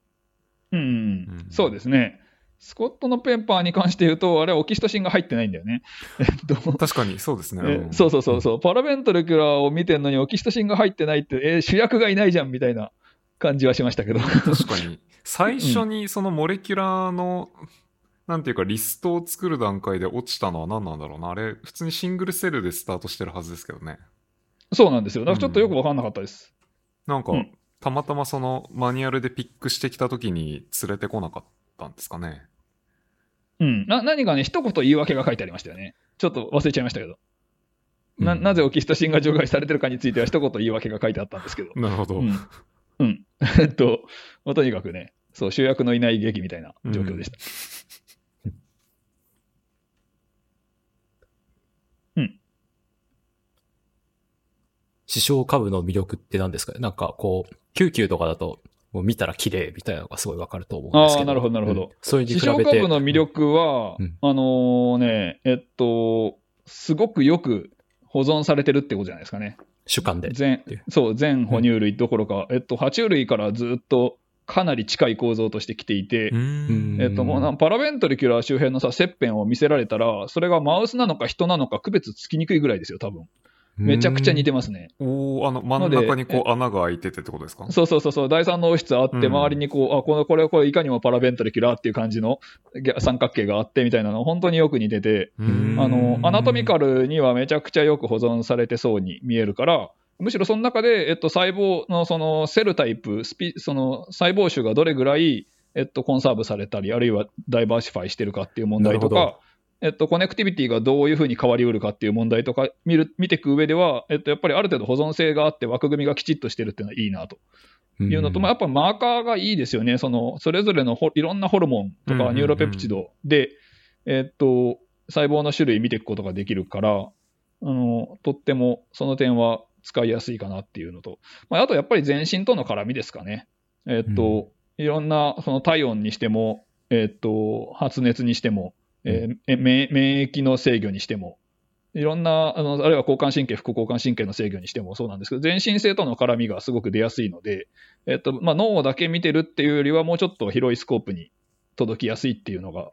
うんうんうんそうですね。スコットのペーパーに関して言うと、あれはオキシトシンが入ってないんだよね。えっと確かにそうですね。そうそうそうそう、パラベントレキュラーを見てるのにオキシトシンが入ってないって、えー主役がいないじゃんみたいな感じはしましたけど。確かに。最初にそのモレキュラーの、なんていうかリストを作る段階で落ちたのは何なんだろうな。あれ、普通にシングルセルでスタートしてるはずですけどね。そうなんですよ。だからちょっとよく分かんなかったです。なんか、うんたまたまそのマニュアルでピックしてきた時に連れてこなかったんですかね。うん、な何かね、一言言い訳が書いてありましたよね。ちょっと忘れちゃいましたけど。なうんなぜオキシトシンが除外されてるかについては一言言い訳が書いてあったんですけど。なるほど。うん。うん。えっと、まあとにかくね、そう、主役のいない劇みたいな状況でした。視床下部の魅力って何ですかね？なんかこう、救急とかだと、もう見たら綺麗みたいなのがすごいわかると思うんですけど。あーなるほどなるほどうんそれに視比べて。床下部の魅力は、うんあのーね、えっと、すごくよく保存されてるってことじゃないですかね。主観で。全そう全哺乳類どころか、えっと、爬虫類からずっとかなり近い構造としてきていて、えっと、もうなパラベントリキュラー周辺のさ切片を見せられたら、それがマウスなのか人なのか区別つきにくいぐらいですよ、多分めちゃくちゃ似てますね。おおあの、真ん中にこう穴が開いててってことですか？そうそうそうそう、第三脳室あって、うん。周りにこう、あ、この、これ、これ、いかにもパラベントリキュラーっていう感じの三角形があってみたいなの、本当によく似てて、あの、アナトミカルにはめちゃくちゃよく保存されてそうに見えるから、むしろその中で、えっと、細胞のその cell type、spe その細胞種がどれぐらい、えっと、 conserve されたり、あるいは diversify してるかっていう問題とか、えっと、 connectivity がどういうふうに変わりうるかっていう問題とか見る見ていく上では、えっと、やっぱりある程度保存性があって枠組みがきちっとしてるっていうのはいいなと。いうのと、まあ、やっぱマーカーがいいですよね。その、それぞれのほいろんなホルモンとうんうんうん。か neuropeptide で、えっと、細胞の種類見ていくことができるから、あの、とってもその点は使いやすいかなっていうのと、まあ、あとやっぱり全身との絡みですかね。えっと、いろんな、その体温にしても、えっと、発熱にしても、えーえ免免疫の制御にしても、いろんな、あの、あるいは交感神経、副交感神経の制御にしてもそうなんですけど、全身性との絡みがすごく出やすいので、えっと、まあ、脳だけ見てるっていうよりは、もうちょっと広いスコープに届きやすいっていうのが、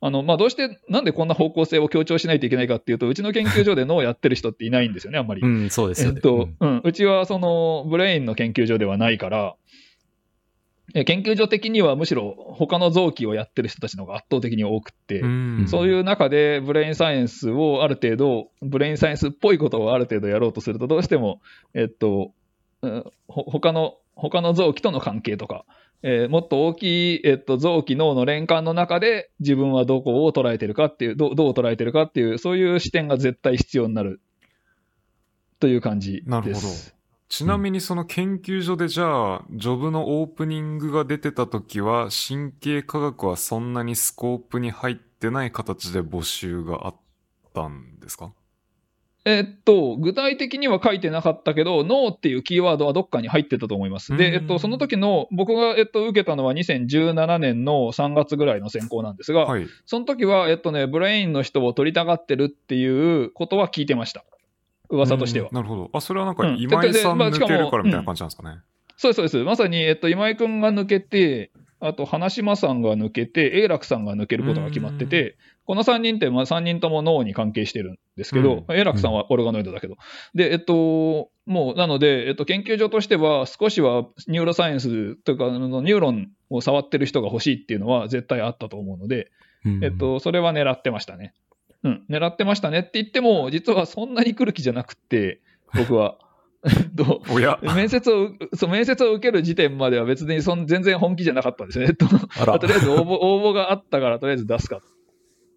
あの、まあ、どうして、なんでこんな方向性を強調しないといけないかっていうと、うちの研究所で脳をやってる人っていないんですよね、あんまり。うん、そうですよね。えっと、うん、うちはそのブレインの研究所ではないから、え研究所的にはむしろ他の臓器をやってる人たちの方が圧倒的に多くって、うんそういう中でブレインサイエンスをある程度、ブレインサイエンスっぽいことをある程度やろうとすると、どうしても、えっと、他の、他の臓器との関係とか、えーもっと大きい、えっと、臓器脳の連関の中で自分はどこを捉えてるかっていう、どうどう捉えてるかっていう、そういう視点が絶対必要になるという感じです。なるほどちなみにその研究所でじゃあ、ジョブのオープニングが出てた時は、神経科学はそんなにスコープに入ってない形で募集があったんですか？えっと、具体的には書いてなかったけど、脳っていうキーワードはどっかに入ってたと思います。で、うんえっと、その時の、僕が、えっと、受けたのは2017年の3月ぐらいの選考なんですが、はい。その時は、えっとね、ブレインの人を取りたがってるっていうことは聞いてました。噂としてはうん。なるほど。あ、それはなんかうん今井さん抜けるからみたいな感じなんですかね。そうです、そうです。まさに、えっと、今井くんが抜けて、あと、花島さんが抜けて、永楽さんが抜けることが決まってて、この3人って、まあ、3人とも脳に関係してるんですけど、うん永楽さんはオルガノイドだけど。で、えっと、もう、なので、えっと、研究所としては、少しは neuroscience というか、あのニューロンを触ってる人が欲しいっていうのは絶対あったと思うので、うんえっ、と、それは狙ってましたね。うん、狙ってましたねって言っても、実はそんなに来る気じゃなくって、僕は。と。面接を、そう、面接を受ける時点までは別にそん全然本気じゃなかったんですね。と、とりあえず応募、応募があったからとりあえず出すか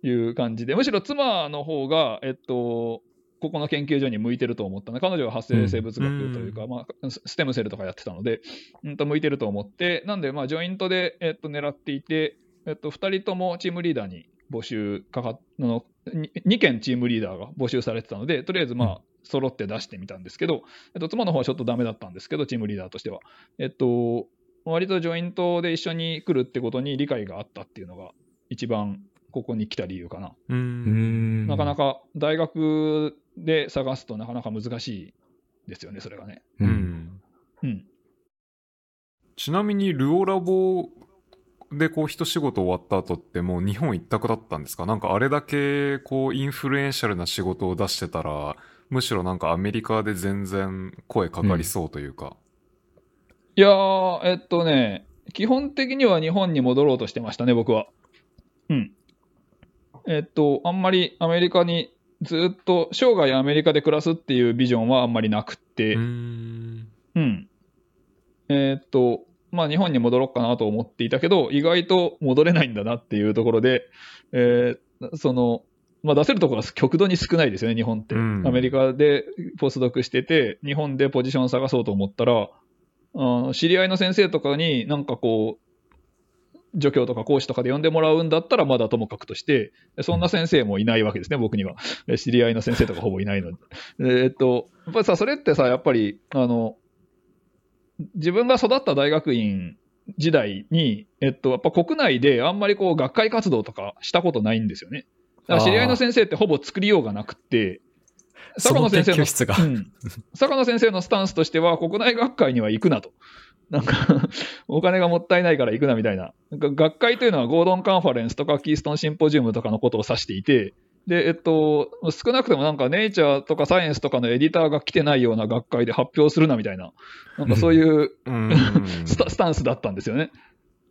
という感じで、むしろ妻の方が、えっと、ここの研究所に向いてると思ったの。で、彼女は発生生物学というか、うん。まあ、スステムセルとかやってたので、うんと向いてると思って、なんで、まあ、ジョイントで、えっと、狙っていて、えっと、2人ともチームリーダーに募集かかの、2件チームリーダーが募集されてたので、とりあえず、まあ、揃って出してみたんですけど、えっと、妻の方はちょっとダメだったんですけど、チームリーダーとしては。えっと、割とジョイントで一緒に来るってことに理解があったっていうのが、一番ここに来た理由かな。う。うんん。なかなか大学で探すとなかなか難しいですよね、それがね。ううん。ん。うん。ちなみに、ルオラボでこう一仕事終わった後ってもう日本一択だったんですか？なんかあれだけこうインフルエンシャルな仕事を出してたら、むしろなんかアメリカで全然声かかりそうというか。いやー、えっとね、基本的には日本に戻ろうとしてましたね、僕は。うん。えっと、あんまりアメリカにずっと生涯アメリカで暮らすっていうビジョンはあんまりなくって、うーん。うん。えーっと、まあ日本に戻ろうかなと思っていたけど、意外と戻れないんだなっていうところで、えーその、まあ出せるところが極度に少ないですよね、日本って。うんアメリカでポスドクしてて、日本でポジション探そうと思ったら、あの知り合いの先生とかになんかこう、助教とか講師とかで呼んでもらうんだったらまだともかくとして、そんな先生もいないわけですね、僕には。知り合いの先生とかほぼいないので。えーっと、やっぱりさ、それってさ、やっぱり、あの、自分が育った大学院時代に、えっと、やっぱ国内であんまりこう学会活動とかしたことないんですよね。だから知り合いの先生ってほぼ作りようがなくって、坂野先生の。うん、坂野先生のスタンスとしては、国内学会には行くなと。なんか、お金がもったいないから行くなみたいな。なんか学会というのはゴードンカンファレンスとかキーストンシンポジウムとかのことを指していて、で、えっと、少なくともなんか、ネイチャーとかサイエンスとかのエディターが来てないような学会で発表するなみたいな、なんかそういううん スタンスだったんですよね、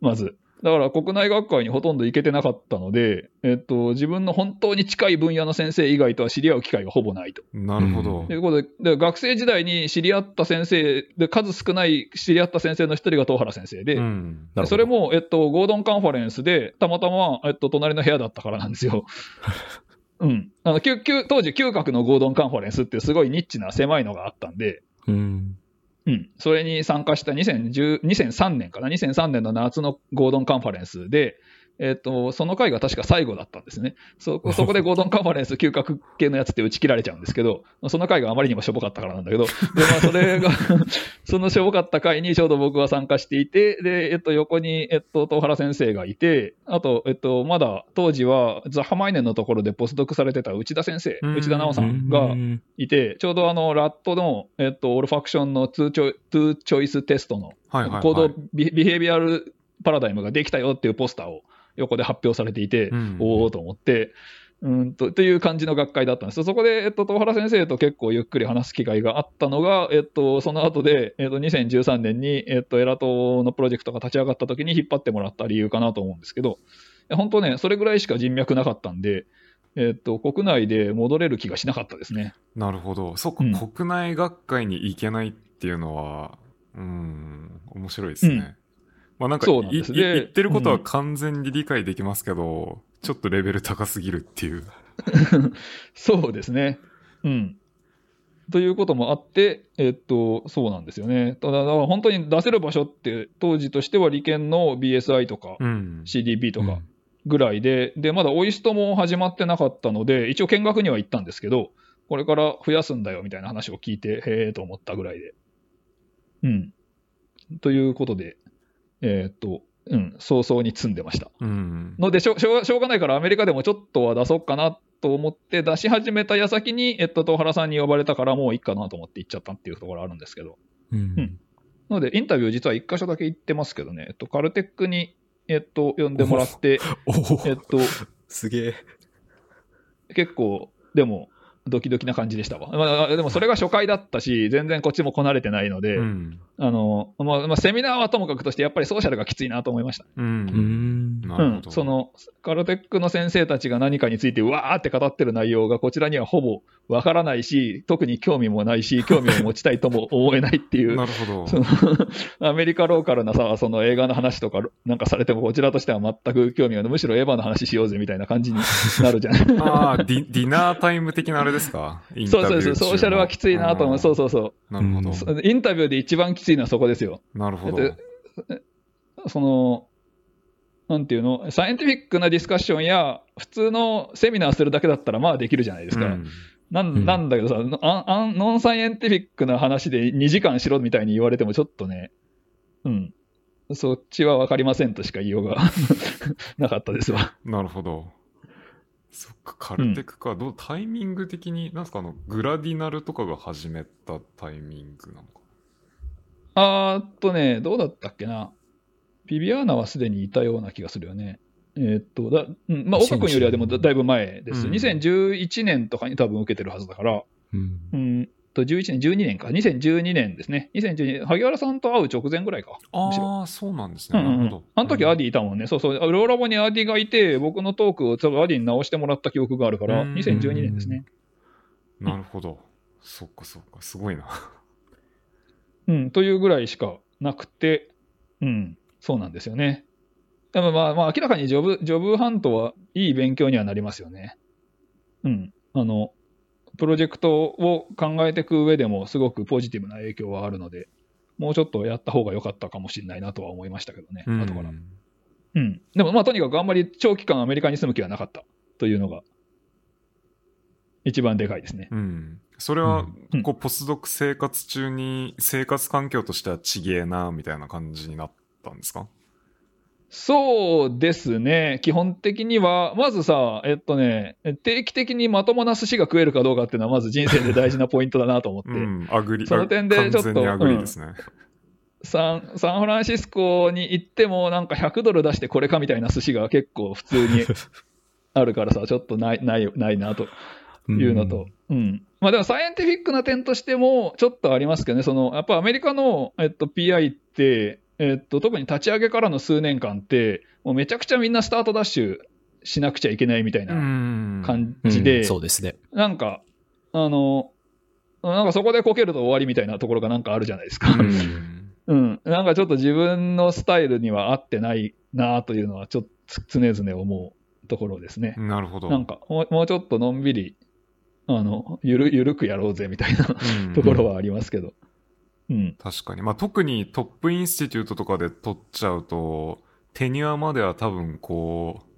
まず。だから国内学会にほとんど行けてなかったので、えっと、自分の本当に近い分野の先生以外とは知り合う機会がほぼないと。なるほどとい。うことで、で学生時代に知り合った先生で、数少ない知り合った先生の一人が東原先生で、うんそれも、えっと、ゴードンカンファレンスで、たまたま、えっと、隣の部屋だったからなんですよ。うん。あの、旧旧当時、嗅覚の Gordon Conference ってすごいニッチな狭いのがあったんで、うん。うん。それに参加した2010 2003年かな ?2003 年の夏のゴードンカンファレンスで、えっ、と、その回が確か最後だったんですね。そこそこでゴードンカンファレンス 嗅覚系のやつって打ち切られちゃうんですけど、その回があまりにもしょぼかったからなんだけど、で、まあ、それが、そのしょぼかった回にちょうど僕は参加していて、で、えっと、横に、えっと、東原先生がいて、あと、えっと、まだ当時は Zach Mainen のところでポスドクされてた内田先生、うん内田直さんが、うんいて、ちょうどあの、ラットの、えっと、 olfaction の two choi two choice test のはいはい be behavioralパラダイムができたよっていうポスターを横で発表されていて、うんおおと思って、うんと、という感じの学会だったんです。そこで、えっと、東原先生と結構ゆっくり話す機会があったのが、えっと、その後で、えっと、2013年に、えっと、エラトのプロジェクトが立ち上がった時に引っ張ってもらった理由かなと思うんですけど、本当ね、それぐらいしか人脈なかったんで、えっと、国内で戻れる気がしなかったですね。なるほど。そっか、うん国内学会に行けないっていうのは、うん、面白いですね。うんまあなんかそうなんいいですで言ってることはうん完全に理解できますけど、ちょっとレベル高すぎるっていう。そうですね。うん。ということもあって、えっと、そうなんですよね。ただ、だから本当に出せる場所って、当時としては理研の BSI とかうん。CDP とかぐらいで、で、まだオイストも始まってなかったので、一応見学には行ったんですけど、これから増やすんだよみたいな話を聞いて、へえと思ったぐらいで。うん。ということで、えっと、うん、早々に積んでました。うん。のでしょしょうがしょうがないからアメリカでもちょっとは出そうかなと思って出し始めた矢先に、えっと、東原さんに呼ばれたからもういいかなと思って行っちゃったっていうところあるんですけど。うんうんなので、インタビュー実は一箇所だけ行ってますけどね、えっと、カルテックに、えっと、呼んでもらって、えっと、すげえ。結構、でも、ドキドキな感じでしたわ。まあ、でもそれが初回だったし、全然こっちもこなれてないので、うん。あの、まあ、まあ、セミナーはともかくとして、やっぱりソーシャルがきついなと思いました。う。うんん。うんなるほど。、そのカルテックの先生たちが何かについてうわーって語ってる内容がこちらにはほぼわからないし、特に興味もないし、興味を持ちたいとも思えないっていう、なるほど。その アメリカローカルなさ、その映画の話とかなんかされても、こちらとしては全く興味がない、むしろエヴァの話しようぜみたいな感じになるじゃない。ああ、ディディナータイム的なあれですか？インタそうビューそうそう、ソーシャルはきついなと思う、そうそそうそなるほど。う。インタビューで一番きついのはそこですよ。なるほど。その、なんていうの、サイエンティフィックなディスカッションや、普通のセミナーするだけだったら、まあできるじゃないですか。うんなうんんなんだけどさ、ああんノンサイエンティフィックな話で2時間しろみたいに言われても、ちょっとね、うん、そっちは分かりませんとしか言いようが なかったですわ。なるほど。そっか、カルテクか。どうタイミング的に、なんすか、あの、グラディナルとかが始めたタイミングなのか。あーっとね、どうだったっけな。ビビアーナはすでにいたような気がするよね。えーっと、だうん、まあ、岡君よりはでもだだいぶ前です。うん2011年とかに多分受けてるはずだから、うんうんと、11年、12年か。2012年ですね。2012年、萩原さんと会う直前ぐらいか。ああ、そうなんですね。うんうんうんなるほど。あの時アデディいたもんね。そうそう。ローラボにアディがいて、僕のトークを多分アディに直してもらった記憶があるから、うん2012年ですね。なるほど。そっかそっか、すごいな。うん、というぐらいしかなくて、うん、そうなんですよね。でもまあまあ、明らかにジョブ、ジョブハントはいい勉強にはなりますよね。うん。あの、プロジェクトを考えていく上でもすごくポジティブな影響はあるので、もうちょっとやった方が良かったかもしれないなとは思いましたけどね、うん後から。うん。でもまあとにかくあんまり長期間アメリカに住む気はなかったというのが、一番でかいですね。うん。それはうん、こう、ポスドク生活中に、生活環境としてはちげえな、みたいな感じになったんですか？そうですね。基本的には、まずさ、えっとね、定期的にまともな寿司が食えるかどうかっていうのは、まず人生で大事なポイントだなと思って。うん、アグリ。その点でちょっと完全にアグリですね。サンサンフランシスコに行っても、なんか100ドル出してこれかみたいな寿司が結構普通にあるからさ、ちょっとない、ない、ないなというのと。うん。まあでもサイエンティフィックな点としても、ちょっとありますけどね、その、やっぱアメリカの、えっと、PI って、えっと、特に立ち上げからの数年間って、もうめちゃくちゃみんなスタートダッシュしなくちゃいけないみたいなん感うんじで、そうですね。なんか、あの、なんかそこでこけると終わりみたいなところがなんかあるじゃないですか。うん うん。なんかちょっと自分のスタイルには合ってないなというのは、ちょっと常々思うところですね。なるほど。なんかもう、もうちょっとのんびり、あの、ゆる、ゆるくやろうぜみたいなうん ところはありますけど。うん。確かに。まあ、特にトップインスティテュートとかで取っちゃうと、テニュアまでは多分こう、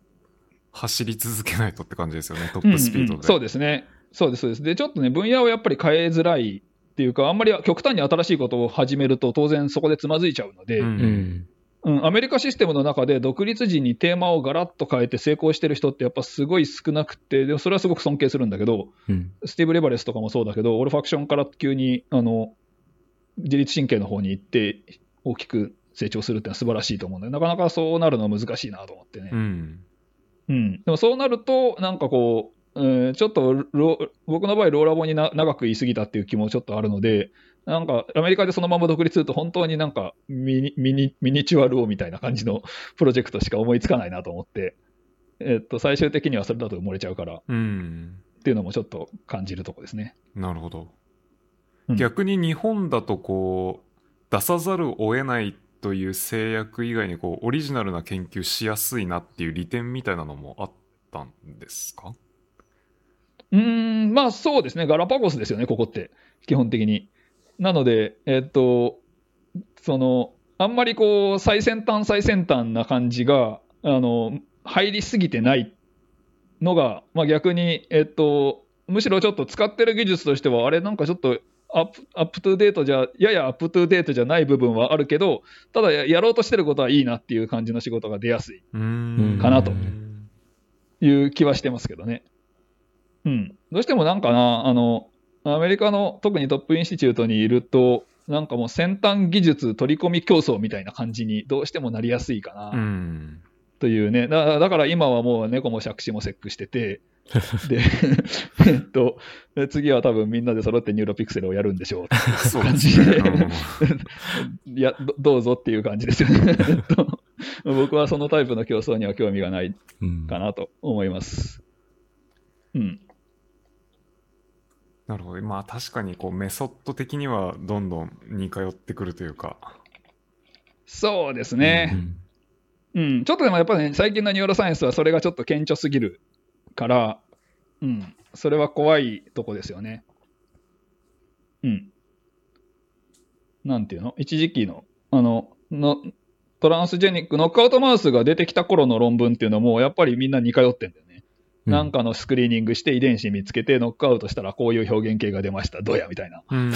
走り続けないとって感じですよね、トップスピードで。うんうんそうですね。そうです、そうです。で、ちょっとね、分野をやっぱり変えづらいっていうか、あんまり極端に新しいことを始めると、当然そこでつまずいちゃうので、ううんうんん。アメリカシステムの中で独立時にテーマをガラッと変えて成功してる人ってやっぱすごい少なくて、でもそれはすごく尊敬するんだけど、うん。スティーブ・レバレスとかもそうだけど、俺ファクションから急に、あの、自律神経の方に行って、大きく成長するってのは素晴らしいと思うんで、なかなかそうなるのは難しいなと思ってね。うん。うん。でもそうなると、なんかこう、えーちょっとロ僕の場合、ローラボにな長く言い過ぎたっていう気もちょっとあるので、なんかアメリカでそのまま独立すると、本当になんかミニミニミニチュアルオみたいな感じのプロジェクトしか思いつかないなと思って、えっと、最終的にはそれだと埋もれちゃうからっうん。ていうのもちょっと感じるとこですね。なるほど。うん。逆に日本だとこう、出さざるを得ないという制約以外にこう、オリジナルな研究しやすいなっていう利点みたいなのもあったんですか？うーん、まあそうですね、ガラパゴスですよね、ここって、基本的に。なので、えっと、その、あんまりこう、最先端、最先端な感じが、あの、入りすぎてないのが、まあ逆に、えっと、むしろちょっと使ってる技術としては、あれ、なんかちょっと、アップアップトゥデートじゃ、やや up-to-date じゃない部分はあるけど、ただややろうとしてることはいいなっていう感じの仕事が出やすい。かなとうんいう気はしてますけどね。うん。どうしてもなんかな、あの、アメリカの特に top institute にいると、なんかもう先端技術取り込み競争みたいな感じにどうしてもなりやすいかうな、ん。というね。だだから今はもう猫も杓子も seq してて、で、えっと、で次は多分みんなで揃って Neuropixel をやるんでしょう。そうですね。いやど、どうぞっていう感じですよね。えっと僕はそのタイプの競争には興味がないうんかなと思います。うん。なるほど。まあ確かにこうメソッド的にはどんどん似通ってくるというか。そうですね。うんうん、ちょっとでもやっぱね、最近のニューロサイエンスはそれがちょっと顕著すぎるから、うん、それは怖いとこですよね。うん。なんていうの？一時期の、あの、の、 transgenic、ノックアウトマウスが出てきた頃の論文っていうのも、やっぱりみんな似通ってんだよね。なんかのスクリーニングして遺伝子見つけて、ノックアウトしたらこういう表現型が出ました。どうやみたいな。うん。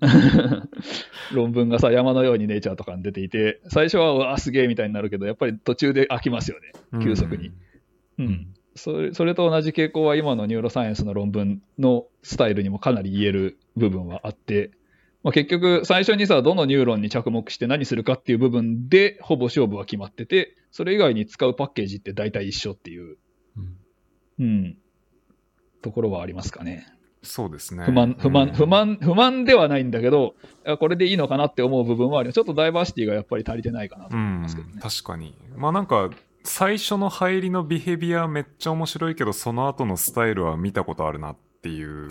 論文がさ、山のようにネイチャーとかに出ていて、最初は、うわ、すげえみたいになるけど、やっぱり途中で飽きますよね。急速に。うん。それそれと同じ傾向は今の neuroscience の論文のスタイルにもかなり言える部分はあって、まあ、結局最初にさ、どのニューロンに着目して何するかっていう部分でほぼ勝負は決まってて、それ以外に使うパッケージって大体一緒っていう、うんうん、ところはありますかね。そうですね。不満、不満、うん不。満、不満ではないんだけど、これでいいのかなって思う部分はあります。ちょっとダイバーシティがやっぱり足りてないかなとうん思いますけどね。確かに。まあなんか、最初の入りのビヘビアめっちゃ面白いけど、その後のスタイルは見たことあるなっていう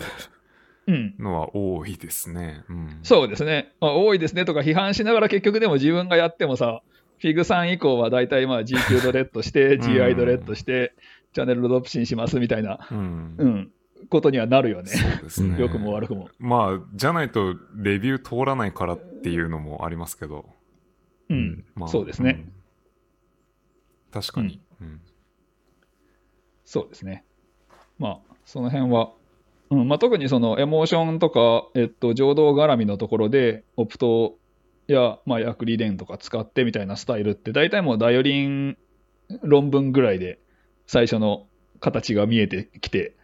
うん。のは多いですね。うん、そうですね。まあ、多いですねとか批判しながら結局でも自分がやってもさ、フィグさん以降は大体まあ GQ ドレッドして、ん GI ドレッドして、チャンネルロドプシンしますみたいな、うん。うん、ことにはなるよね。そうですね。良くも悪くも。まあ、じゃないとレビュー通らないからっていうのもありますけど。うん。まあ、そうですねん確かに。うんそうですね。まあ、その辺は、うんまあ、特にそのエモーションとか、えっと、情動絡みのところで、オプトや、まあ、薬理伝とか使ってみたいなスタイルって、大体もうダイオリン論文ぐらいで最初の形が見えてきて、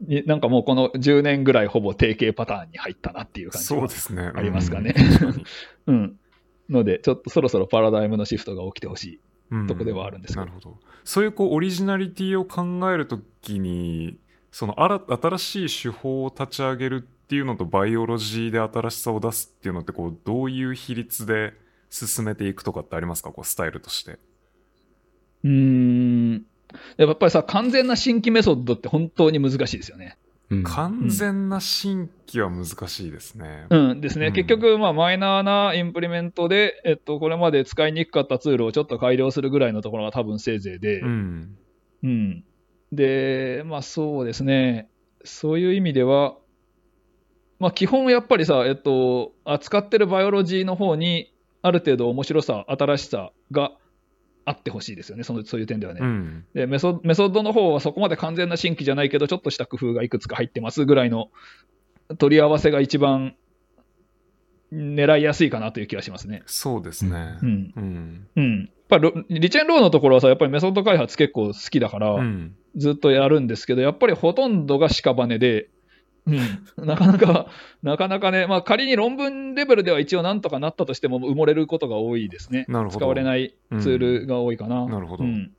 になんかもうこの10年ぐらいほぼ定型パターンに入ったなっていう感じがそうですね。ありますかねうん確かにうん。ので、ちょっとそろそろパラダイムのシフトが起きてほしいうんとこではあるんですけどなるほどそういうこうオリジナリティを考えるときにその新新しい手法を立ち上げるっていうのとバイオロジーで新しさを出すっていうのってこうどういう比率で進めていくとかってありますか？こうスタイルとして。うーん。やっぱりさ、完全な新規メソッドって本当に難しいですよね。うん完全な新規は難しいですね。うんですね。うん結局、まあ、マイナーなインプリメントで、えっと、これまで使いにくかったツールをちょっと改良するぐらいのところが多分せいぜいで、うん。うん。で、まあそうですね。そういう意味では、まあ基本やっぱりさ、えっと、扱ってるバイオロジーの方に、ある程度面白さ、新しさがあってほしいですよね。その、そういう点ではね。うん。でメソ、メソッドの方はそこまで完全な新規じゃないけど、ちょっとした工夫がいくつか入ってますぐらいの取り合わせが一番狙いやすいかなという気がしますね。そうですねう。ん。うん。うん。やっぱりロリチェーンローのところはさ、やっぱりメソッド開発結構好きだから、うん。ずっとやるんですけど、やっぱりほとんどが屍で、うん、なかなか、なかなかね、まあ仮に論文レベルでは一応なんとかなったとしても埋もれることが多いですね。なるほど使われないツールが多いかな。なるほどうん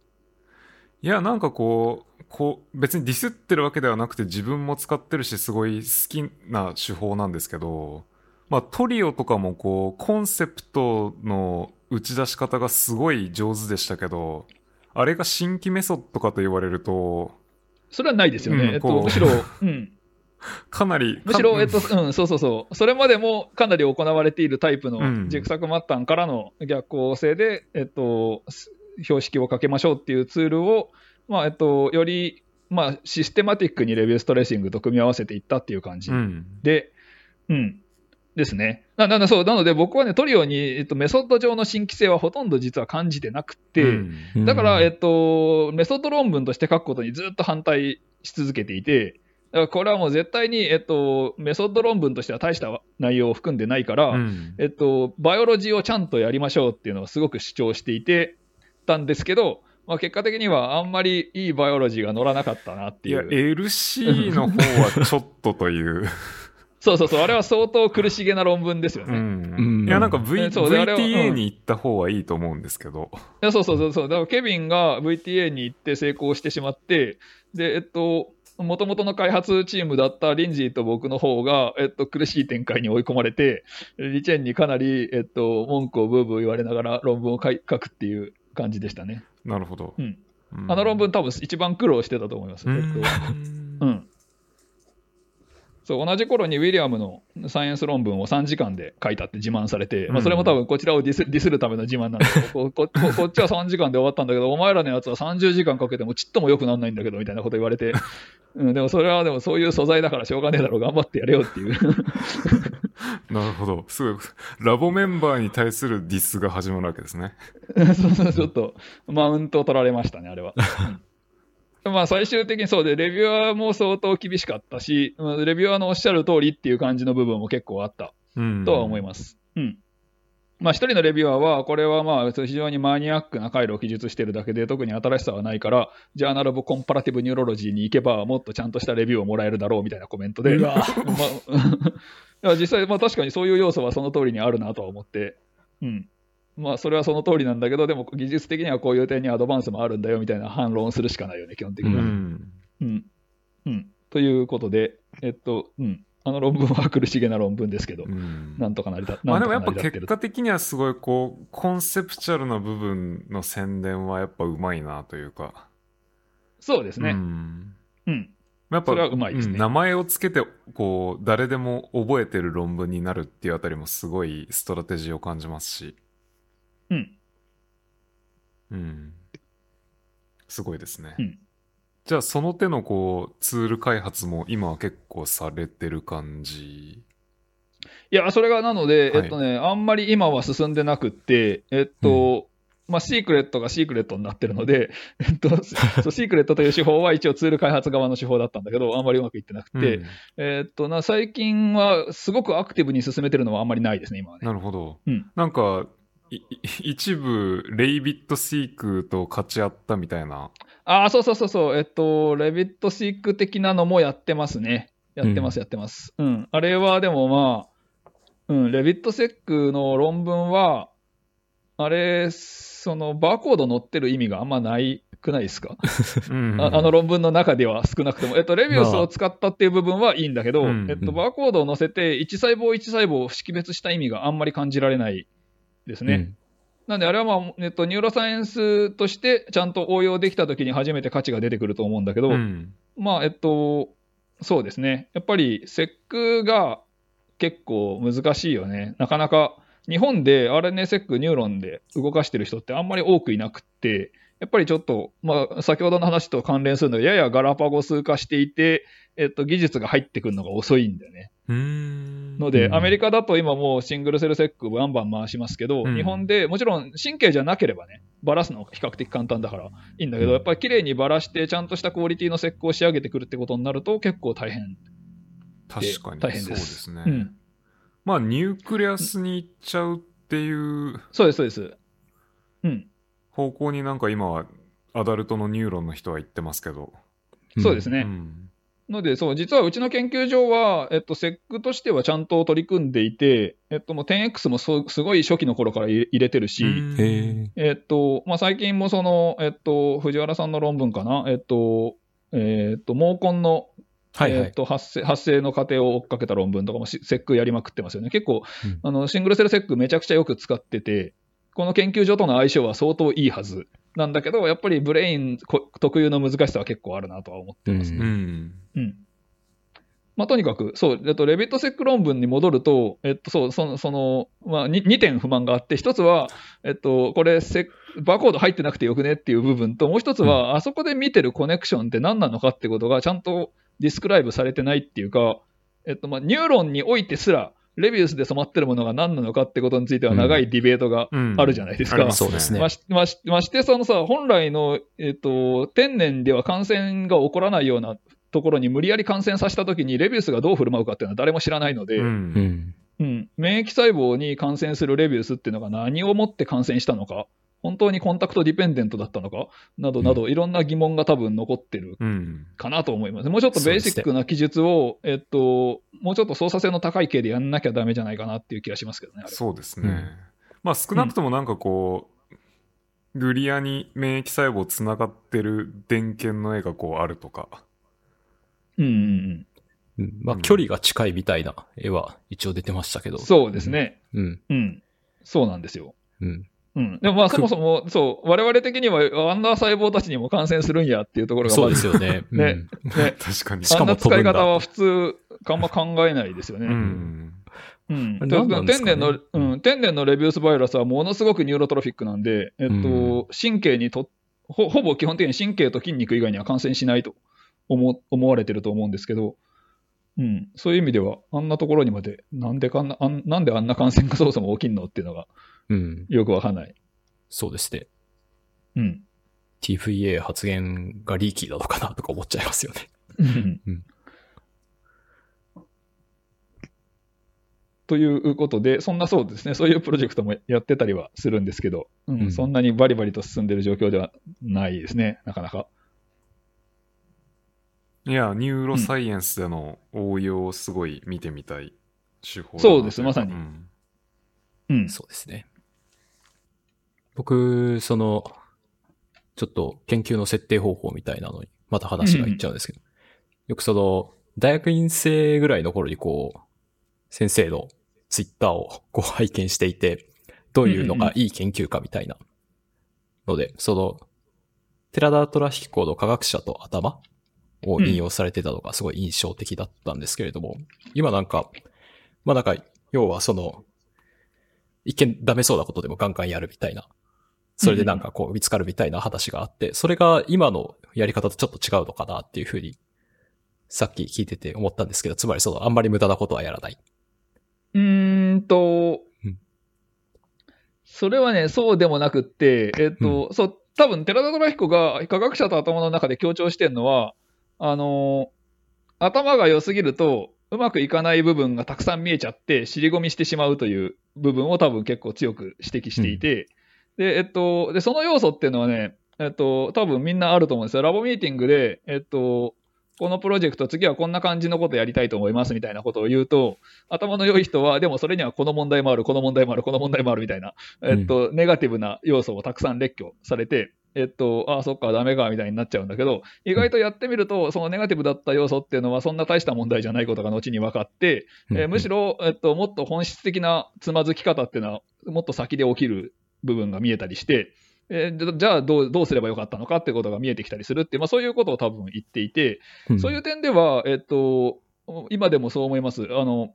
いや、なんかこう、こう、別にディスってるわけではなくて自分も使ってるし、すごい好きな手法なんですけど、まあトリオとかもこう、コンセプトの打ち出し方がすごい上手でしたけど、あれが新規メソッドかと言われると、それはないですよね。えっと、うんこうむしろ、うん。かなり、むしろ、かえっと、うん、そうそうそう。それまでもかなり行われているタイプうんのジェクサクマッタンからの逆行性で、えっと、標識をかけましょうっていうツールを、まあ、えっと、より、まあ、システマティックにレビューストレーシングと組み合わせていったっていう感じうん。で、うん。ですね。なななそうなので僕はね、トリオに、えっと、メソッド上の新規性はほとんど実は感じてなくて、うんだから、うんえっと、メソッド論文として書くことにずっと反対し続けていて、これはもう絶対に、えっと、メソッド論文としては大した内容を含んでないから、うんえっと、バイオロジーをちゃんとやりましょうっていうのをすごく主張していてたんですけど、まあ、結果的にはあんまりいいバイオロジーが乗らなかったなっていや、いう。LC の方はちょっとという。そうそうそう、あれは相当苦しげな論文ですようね。ん。いや、なんか V、えそうであれは VTA うんに行った方がいいと思うんですけど。いやそうそうそうそう、だからケビンが VTA に行って成功してしまって、で、えっと、もともとの開発チームだったリンジーと僕の方が、えっと、苦しい展開に追い込まれて、リチェンにかなり、えっと、文句をブーブー言われながら論文を書くっていう感じでしたね。なるほど。うん。うんあの論文多分一番苦労してたと思います。うえっとんうん。そう、同じ頃にウィリアムのサイエンス論文を3時間で書いたって自慢されて、まあ、それも多分こちらをディスディスるための自慢なんだけど、ここここっちは3時間で終わったんだけど、お前らのやつは30時間かけてもちっとも良くならないんだけど、みたいなこと言われて、うん、でもそれはでもそういう素材だからしょうがねえだろう、頑張ってやれよっていう。なるほど。すごい。ラボメンバーに対するディスが始まるわけですね。そうそうちょっとマウントを取られましたね、あれは。うんまあ最終的にそうで、レビュアーも相当厳しかったし、うんレビュアーのおっしゃる通りっていう感じの部分も結構あったうん。とは思います。うん。まあ一人のレビュアーは、これはまあ非常にマニアックな回路を記述しているだけで、特に新しさはないから、 Journal of Comparative Neurology に行けば、もっとちゃんとしたレビューをもらえるだろうみたいなコメントで、まあ 実際、まあ確かにそういう要素はその通りにあるなとは思って、うん。まあそれはその通りなんだけど、でも技術的にはこういう点に advance もあるんだよみたいな反論をするしかないよね、基本的うには。ん。うん。うん。ということで、えっと、うん。あの論文は苦しげな論文ですけど、うんなんとかなりだ、まあでもやっぱ結果的にはすごいこう、コンセプチュアルな部分の宣伝はやっぱうまいなというか。そうですね。うん。うん。やっぱそれはうまいですねん名前をつけて、こう、誰でも覚えてる論文になるっていうあたりもすごいストラテジーを感じますし。うん。うん。すごいですね。うんじゃあその手のこう、ツール開発も今は結構されてる感じ？いや、それがなので、はいえっとね、あんまり今は進んでなくって、えっと、まあ、シークレットがシークレットになってるので、えっと、そうシークレットという手法は一応ツール開発側の手法だったんだけど、あんまりうまくいってなくて、うんえっとな、最近はすごくアクティブに進めてるのはあんまりないですね、今はね。なるほど。うんなんか、一部、レイビットシークと勝ち合ったみたいな。ああ、そうそうそうそう、えっと、レビットシーク的なのもやってますね。やってます、うんやってます。うん。あれはでもまあ、うん、レビットセックの論文は、あれ、そのバーコード載ってる意味があんまないくないですか、うんああの論文の中では少なくとも。えっと、レビウスを使ったっていう部分はいいんだけど、うんえっと、バーコードを載せて、1細胞1細胞を識別した意味があんまり感じられないですね。なんで、あれはまあ、えっと、 neuroscience としてちゃんと応用できたときに初めて価値が出てくると思うんだけど、うんまあ、えっと、そうですね。やっぱり、 seq が結構難しいよね。なかなか、日本で RNA セックニューロンで動かしてる人ってあんまり多くいなくって、やっぱりちょっと、まあ、先ほどの話と関連するのが、ややガラパゴス化していて、えっと、技術が入ってくるのが遅いんだよね。うーんので、うんアメリカだと今もう single cell seq バンバン回しますけど、うん日本でもちろん神経じゃなければね、バラすの比較的簡単だからいいんだけど、うんやっぱり綺麗にバラして、ちゃんとしたクオリティの seq を仕上げてくるってことになると結構大変。確かに大変ですそうですね。うん。まあ、 nucleu s に行っちゃうっていうそうです、そうです。うん。方向になんか今は adult のニューロンの人は言ってますけど。そうですね。うんので、そう、実はうちの研究所は、えっと、 seq としてはちゃんと取り組んでいて、えっと、もう 10X もそうすごい初期の頃から入れ入れてるし、え。えっと、まあ、最近もその、えっと、藤原さんの論文かな、えっと、えっと、毛根のはいはい。えーと発生発生の過程を追っかけた論文とかもしセックやりまくってますよね。結構、うんあのシングルセルセックめちゃくちゃよく使ってて、この研究所との相性は相当いいはずなんだけど、やっぱりブレインこ特有の難しさは結構あるなとは思ってますね。ううん。うんまあ、とにかく、そう、えっと、レビットセック論文に戻ると、えっと、そう、その、その、まあ、2, 点不満があって、一つは、えっと、これセバーコード入ってなくてよくねっていう部分と、もう一つは、あそこで見てるコネクションって何なのかってことが、ちゃんと describe されてないっていうか、えっと、まあ、ニューロンにおいてすら、 rabies で染まってるものが何なのかってことについては長いディベートがうん。あるじゃないですか。ありますそうですね。ましましまして、そのさ、本来の、えっと、天然では感染が起こらないようなところに無理やり感染させたときに、 rabies がどう振る舞うかっていうのは誰も知らないので、ううんん。うん。免疫細胞に感染する rabies っていうのが何をもって感染したのか、本当にコンタクトディペンデントだったのか、などなど、いろんな疑問が多分残ってるうん。かなと思います。もうちょっとベーシックな記述を、えっと、もうちょっと操作性の高い系でやんなきゃダメじゃないかなっていう気がしますけどね。そうですね。うんまあ少なくともなんかこう、グリアに免疫細胞つながってる電源の絵がこうあるとか。うんうんうん。うんまあ、うん距離が近いみたいな絵は一応出てましたけど。そうですね。うん。うん。そうなんですよ。うん。うん。でもまあそもそも、そう、我々的にはあんな細胞たちにも感染するんやっていうところがそうですよね。ねうん ね、確かに。あんな使い方は普通、あんま考えないですよね。う。ん。うん。天然の、うん、天然のレビウスバイラスはものすごくニューロトロフィックなんで、えっと、うん神経にとほ、ほぼ基本的に神経と筋肉以外には感染しないと思思われてると思うんですけど、うん、そういう意味では、あんなところにまで、なんでかんな、あんなんであんな感染がそもそも起きんのっていうのがうん。よくわかんない。そうですね。うん。TVA 発言がリーキーなのかなとか思っちゃいますよね。うんうんということで、そんなそうですね、そういうプロジェクトもやってたりはするんですけど、うんうんそんなにバリバリと進んでる状況ではないですね、なかなか。いや、ニューロサイエンスでの応用をすごい見てみたい手法だなそうですまさにうんうん。そうですね。僕、その、ちょっと研究の設定方法みたいなのに、また話がいっちゃうんですけど、よくその、大学院生ぐらいの頃にこう、先生のツイッターをこう拝見していて、どういうのがいい研究かみたいなので、その、寺田虎彦の科学者と頭を引用されてたのがすごい印象的だったんですけれども、今なんか、まあなんか、要はその、一見ダメそうなことでもガンガンやるみたいな。それでなんかこう見つかるみたいな話があって、それが今のやり方とちょっと違うのかなっていうふうに、さっき聞いてて思ったんですけど、つまりそのあんまり無駄なことはやらない。うーんとうん、それはね、そうでもなくって、えっと、そう、多分寺田虎彦が科学者と頭の中で強調してるのは、あの、頭が良すぎると、うまくいかない部分がたくさん見えちゃって、尻込みしてしまうという部分を多分結構強く指摘していて、で、えっと、で、その要素っていうのはね、えっと、多分みんなあると思うんですよ。ラボミーティングで、えっと、このプロジェクト、次はこんな感じのことやりたいと思いますみたいなことを言うと、頭の良い人は、でもそれにはこの問題もある、この問題もある、この問題もあるみたいな、えっと、ネガティブな要素をたくさん列挙されて、えっと、ああ、そっか、ダメか、みたいになっちゃうんだけど、意外とやってみると、そのネガティブだった要素っていうのは、そんな大した問題じゃないことが後に分かって、えーむしろ、えっと、もっと本質的なつまずき方っていうのは、もっと先で起きる部分が見えたりして、えーじゃあどう、どうすればよかったのかってことが見えてきたりするってまあ、そういうことを多分言っていて、うん。そういう点では、えっと、今でもそう思います。あの、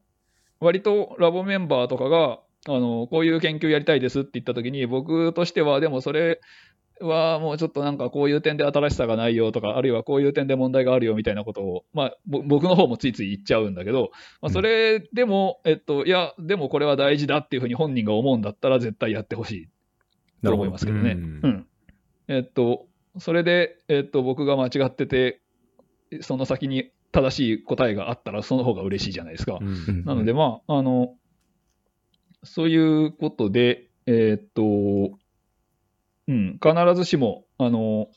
割とラボメンバーとかが、あの、こういう研究やりたいですって言ったときに、僕としては、でもそれはもうちょっとなんかこういう点で新しさがないよとか、あるいはこういう点で問題があるよみたいなことを、まあ、ぼ僕の方もついつい言っちゃうんだけど、まあ、それでも、えっと、いや、でもこれは大事だっていうふうに本人が思うんだったら絶対やってほしいと思いますけどね。うんうん。えっと、それで、えっと、僕が間違ってて、その先に正しい答えがあったら、その方が嬉しいじゃないですか。うんうんなので、まあ、あの、そういうことで、えっと、うん、必ずしも、あの、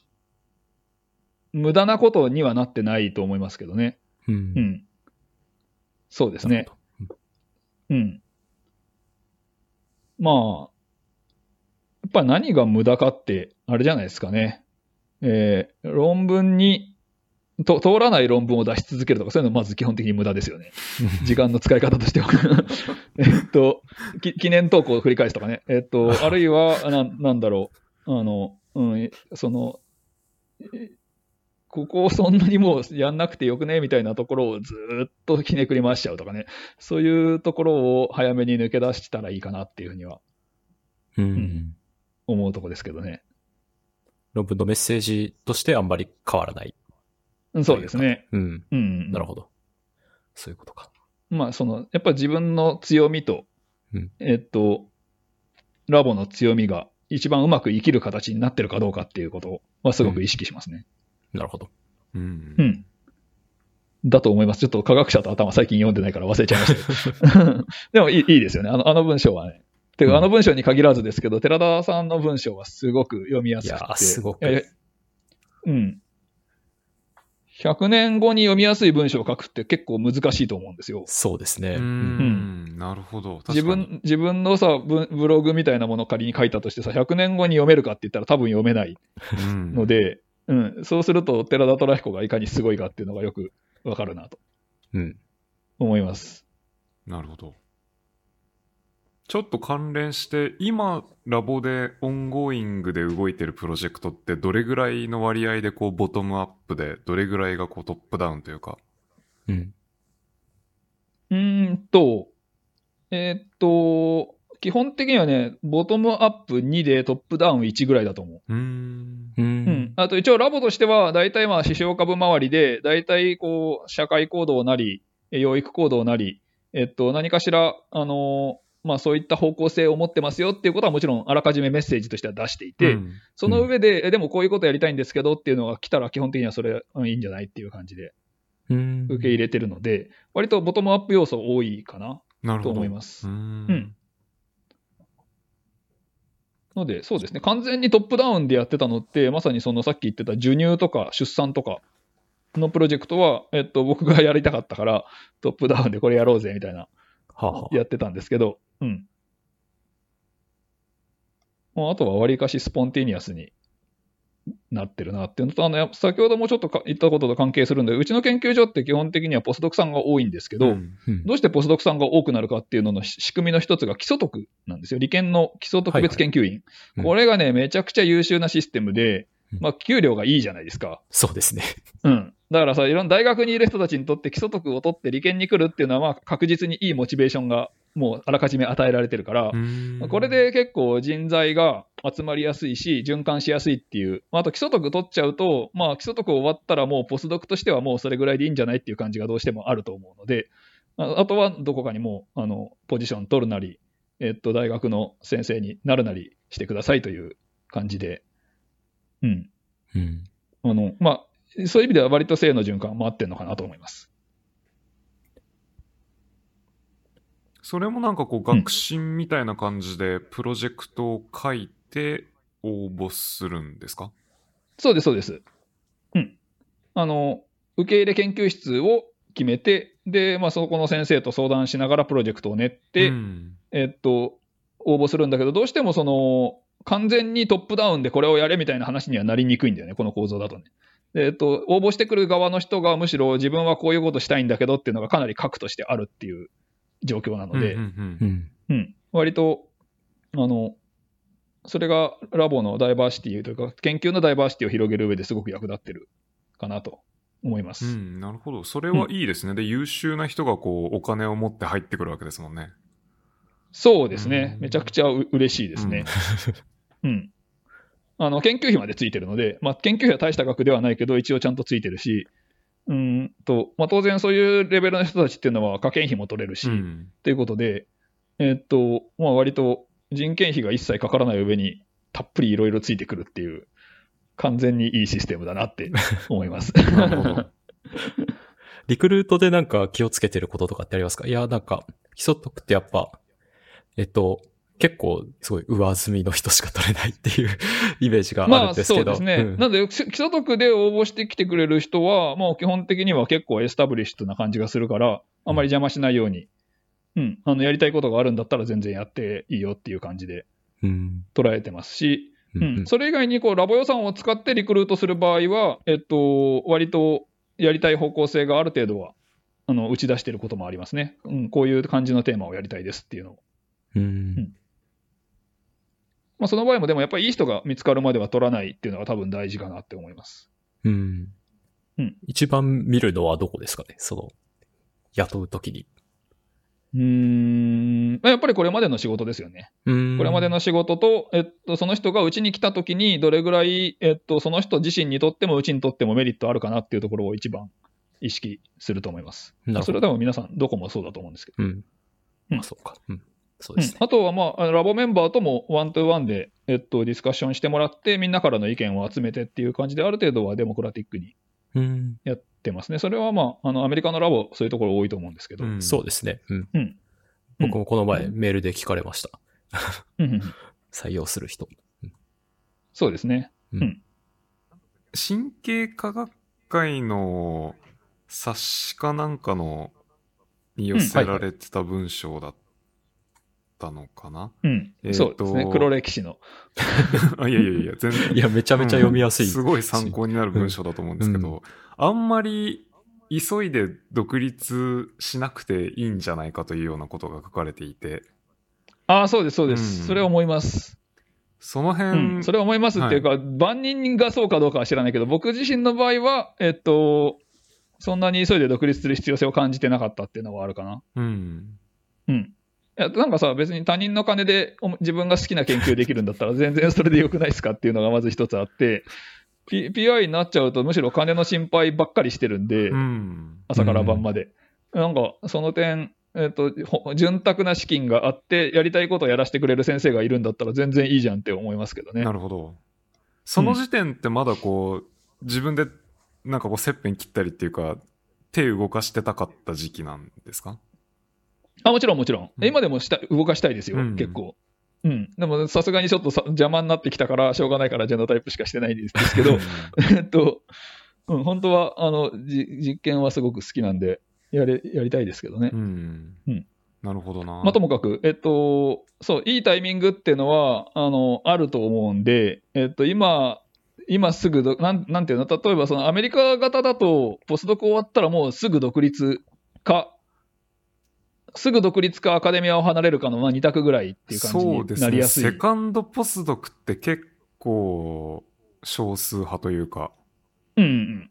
無駄なことにはなってないと思いますけどね。うんうん。そうですね。うん。まあ、やっぱり何が無駄かって、あれじゃないですかね。えー論文にと、通らない論文を出し続けるとか、そういうのまず基本的に無駄ですよね。時間の使い方としては。えっと、き記念投稿を繰り返すとかね。えっと、あるいは、ななんだろう。あの、うん、その、えここをそんなにもうやんなくてよくねみたいなところをずーっとひねくり回しちゃうとかね。そういうところを早めに抜け出したらいいかなっていうふうにはうんん思うとこですけどね。論文のメッセージとしてあんまり変わらない。うんそうですね。うん。うん。なるほど。そういうことか。まあ、その、やっぱ自分の強みと、うんえっと、ラボの強みが一番うまく生きる形になってるかどうかっていうことはすごく意識しますね。なるほど。うんうん。だと思います。ちょっと科学者と頭最近読んでないから忘れちゃいましたけど。でもいいいいですよね。あのあの文章はね。てか、うんあの文章に限らずですけど、寺田さんの文章はすごく読みやすくて。いやすごくえうん。100年後に読みやすい文章を書くって結構難しいと思うんですよ。そうですね。ううんんなるほど。自確かに分、自分のさ、ブブログみたいなものを仮に書いたとしてさ、100年後に読めるかって言ったら多分読めないうんので、うん、そうすると寺田虎彦がいかにすごいかっていうのがよくわかるなとうん。思います。なるほど。ちょっと関連して、今、ラボで ongoing で動いてるプロジェクトって、どれぐらいの割合でこうボトムアップで、どれぐらいがこうトップダウンというか？うん。うーんと、えーっと、基本的にはね、ボトムアップ2でトップダウン1ぐらいだと思う。うーん。ううんん。。あと一応ラボとしては、大体まあ、視床下部周りで、大体こう、社会行動なり、え養育行動なり、えっと、何かしら、あのーまあそういった方向性を持ってますよっていうことはもちろんあらかじめメッセージとしては出していて、うんその上で、えでもこういうことやりたいんですけどっていうのが来たら基本的にはそれ、うんいいんじゃないっていう感じでうん。受け入れてるので、割とボトムアップ要素多いかなと。思います。うーんうんので、そうですね、完全にトップダウンでやってたのって、まさにそのさっき言ってた授乳とか出産とかのプロジェクトは、えっと、僕がやりたかったから、トップダウンでこれやろうぜみたいな、はあはあやってたんですけど、うん。まあ、あとはわりかしスポンティニアスになってるなっていうのと、あの、先ほどもちょっとか言ったことと関係するんで、うちの研究所って基本的にはポスドクさんが多いんですけど、うんうんどうしてポスドクさんが多くなるかっていうののし仕組みの一つが基礎特なんですよ。理研の基礎特別研究員。うんこれがね、めちゃくちゃ優秀なシステムでうん、まあ、給料がいいじゃないですか。そうですね。うん。だからさ、いろんな大学にいる人たちにとって基礎特を取って理研に来るっていうのは、まあ、確実にいいモチベーションがもうあらかじめ与えられてるからこれで結構人材が集まりやすいし、循環しやすいっていう、まあ、あと基礎特取っちゃうと、まあ、基礎特終わったらもうポスドクとしてはもうそれぐらいでいいんじゃないっていう感じがどうしてもあると思うので、ああとはどこかにもうあのポジション取るなり、えっと、大学の先生になるなりしてくださいという感じで、うん。うん。あの、まあ、そういう意味では割と性の循環回ってんのかなと思います。それもなんかこう学習みたいな感じでプロジェクトを書いて応募するんですか？そうです、そうです。うん。あの、受け入れ研究室を決めて、で、まあ、そこの先生と相談しながらプロジェクトを練って、うんえっと、応募するんだけど、どうしてもその、完全にトップダウンでこれをやれみたいな話にはなりにくいんだよね、この構造だとね。でえっと、応募してくる側の人がむしろ自分はこういうことしたいんだけどっていうのがかなり核としてあるっていう状況なので、うんうんうん。うん、割と、あの、それがラボのダイバーシティというか、研究のダイバーシティを広げる上ですごく役立ってるかなと思います。うんうんなるほど。それはいいですね。で、優秀な人がこう、お金を持って入ってくるわけですもんね。そうですねう。んめちゃくちゃう嬉しいですね。うん。あの、研究費までついてるので、まあ、研究費は大した額ではないけど、一応ちゃんとついてるし、うんと、まあ、当然そういうレベルの人たちっていうのは、科研費も取れるし、うん。ということで、えっと、まあ、割と人件費が一切かからない上に、たっぷりいろいろついてくるっていう、完全にいいシステムだなって 思います。リクルートでなんか気をつけてることとかってありますか？いや、なんか、基礎得ってやっぱ、えっと、結構すごい上積みの人しか取れないっていう イメージがあるまあんですけど。そうですね。うんなので、基礎得で応募してきてくれる人は、もう基本的には結構エスタブリッシュな感じがするから、あんまり邪魔しないように、うん、あのやりたいことがあるんだったら全然やっていいよっていう感じでうん。捉えてますし、ううんん、それ以外にこうラボ予算を使ってリクルートする場合は、えっと、割とやりたい方向性がある程度はあの打ち出していることもありますね、うん。こういう感じのテーマをやりたいですっていうのを。うん。まあ、その場合もでもやっぱりいい人が見つかるまでは取らないっていうのが多分大事かなって思います。うん。うん一番見るのはどこですかねその、雇うときに。うーん、まあやっぱりこれまでの仕事ですよね。うん。これまでの仕事と、えっと、その人がうちに来たときに、どれぐらい、えっと、その人自身にとっても、うちにとってもメリットあるかなっていうところを一番意識すると思います。なるほどそれは多分皆さん、どこもそうだと思うんですけど。うん。うんまあそうか。うん。そううんですね。あとは、まあ、ラボメンバーとも one to one で、えっと、ディスカッションしてもらって、みんなからの意見を集めてっていう感じで、ある程度は democratic にうん。やってますね。それは、まあ、あのアメリカのラボ、そういうところ多いと思うんですけど。うんそうですね。うん。うん僕もこの前メールで聞かれました。うんうん採用する人。そうですね。神経科学会の冊子かなんかのに寄せられてた文章だったのかな、うん。えーとそうですね。黒歴史の。あ いやいやいや、全然。いや、めちゃめちゃ読みやすい。うんすごい参考になる文章だと思うんですけど、あんまり急いで独立しなくていいんじゃないかというようなことが書かれていて、ああ、そうです、そうです。うんそれは思います。そのう辺、ん、それは思いますっていうか、万人がそうかどうかは知らないけど、僕自身の場合は、えっと、そんなに急いで独立する必要性を感じてなかったっていうのはあるかな。うん。うん。いや、なんかさ、別に他人の金でお自分が好きな研究できるんだったら、全然それでよくないですかっていうのがまず一つあって、P、PI になっちゃうと、むしろ金の心配ばっかりしてるんで、うん。朝から晩まで。なんか、その点、えっと、ほ潤沢な資金があって、やりたいことをやらせてくれる先生がいるんだったら、全然いいじゃんって思いますけどねな。るほど。その時点ってまだこう、自分でなんかこう、切片切ったりっていうか、手動かしてたかった時期なんですか？あもちろん、もちろん。うん今でもした動かしたいですよ、うん結構。うん。でも、さすがにちょっとさ邪魔になってきたから、しょうがないから、ジェノタイプしかしてないんですけど、えっと、うん、本当は、あの、じ実験はすごく好きなんで、やれ、やりたいですけどね。うん。うんなるほどな。まあ、ともかく、えっと、そう、いいタイミングっていうのは、あの、あると思うんで、えっと、今、今すぐど、なんなんていうの、例えばそのアメリカ型だと、ポスドク終わったらもうすぐ独立か、すぐ独立かアカデミアを離れるかのまあ2択ぐらいっていう感じに。なりやすい。セカンドポスドクって結構少数派というか。うんうん。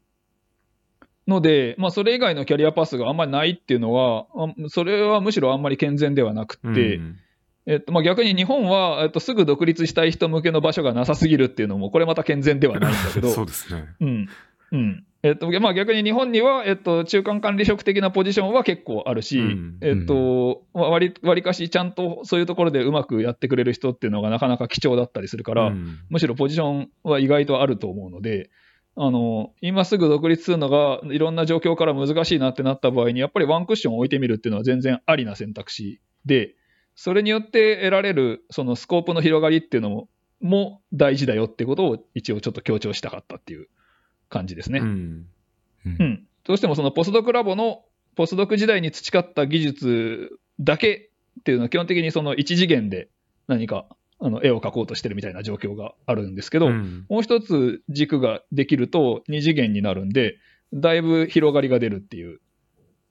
ので、まあ、それ以外のキャリアパスがあんまりないっていうのは、あそれはむしろあんまり健全ではなくって、うんえっとまあ、逆に日本は、えっと、すぐ独立したい人向けの場所がなさすぎるっていうのも、これまた健全ではないんだけど、そうですね。うんうんえっとまあ、逆に日本には、えっと、中間管理職的なポジションは結構あるし、うん。えっとまあ割り割りかしちゃんとそういうところでうまくやってくれる人っていうのがなかなか貴重だったりするから、うん。むしろポジションは意外とあると思うので、あの今すぐ独立するのがいろんな状況から難しいなってなった場合に、やっぱりワンクッション置いてみるっていうのは全然ありな選択肢で、それによって得られるそのスコープの広がりっていうのもも大事だよってことを一応ちょっと強調したかったっていう感じですね。うんうんうんどうしてもそのポスドクラボのポスドク時代に培った技術だけっていうのは基本的にその一次元で何かあの絵を描こうとしてるみたいな状況があるんですけど、うんもう一つ軸ができると二次元になるんで、だいぶ広がりが出るっていう、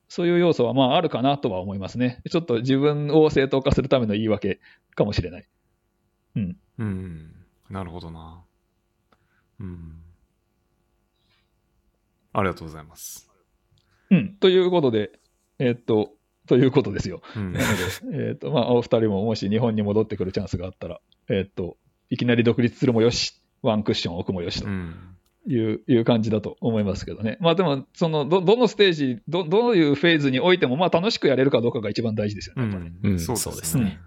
そういう要素はまああるかなとは思いますね。ちょっと自分を正当化するための言い訳かもしれない。うん。うん。なるほどな。うん。ありがとうございます。うん。ということで、えーっと、ということですよ。うんな。ので、えーっと、まあ、お二人ももし日本に戻ってくるチャンスがあったら、えーっと、いきなり独立するもよし、ワンクッション置くもよしとうん。いう,、いう感じだと思いますけどね。まあでも、その、ど、どのステージ、ど、どういうフェーズにおいても、まあ楽しくやれるかどうかが一番大事ですよね。うやっぱねん。うんそうそうですね。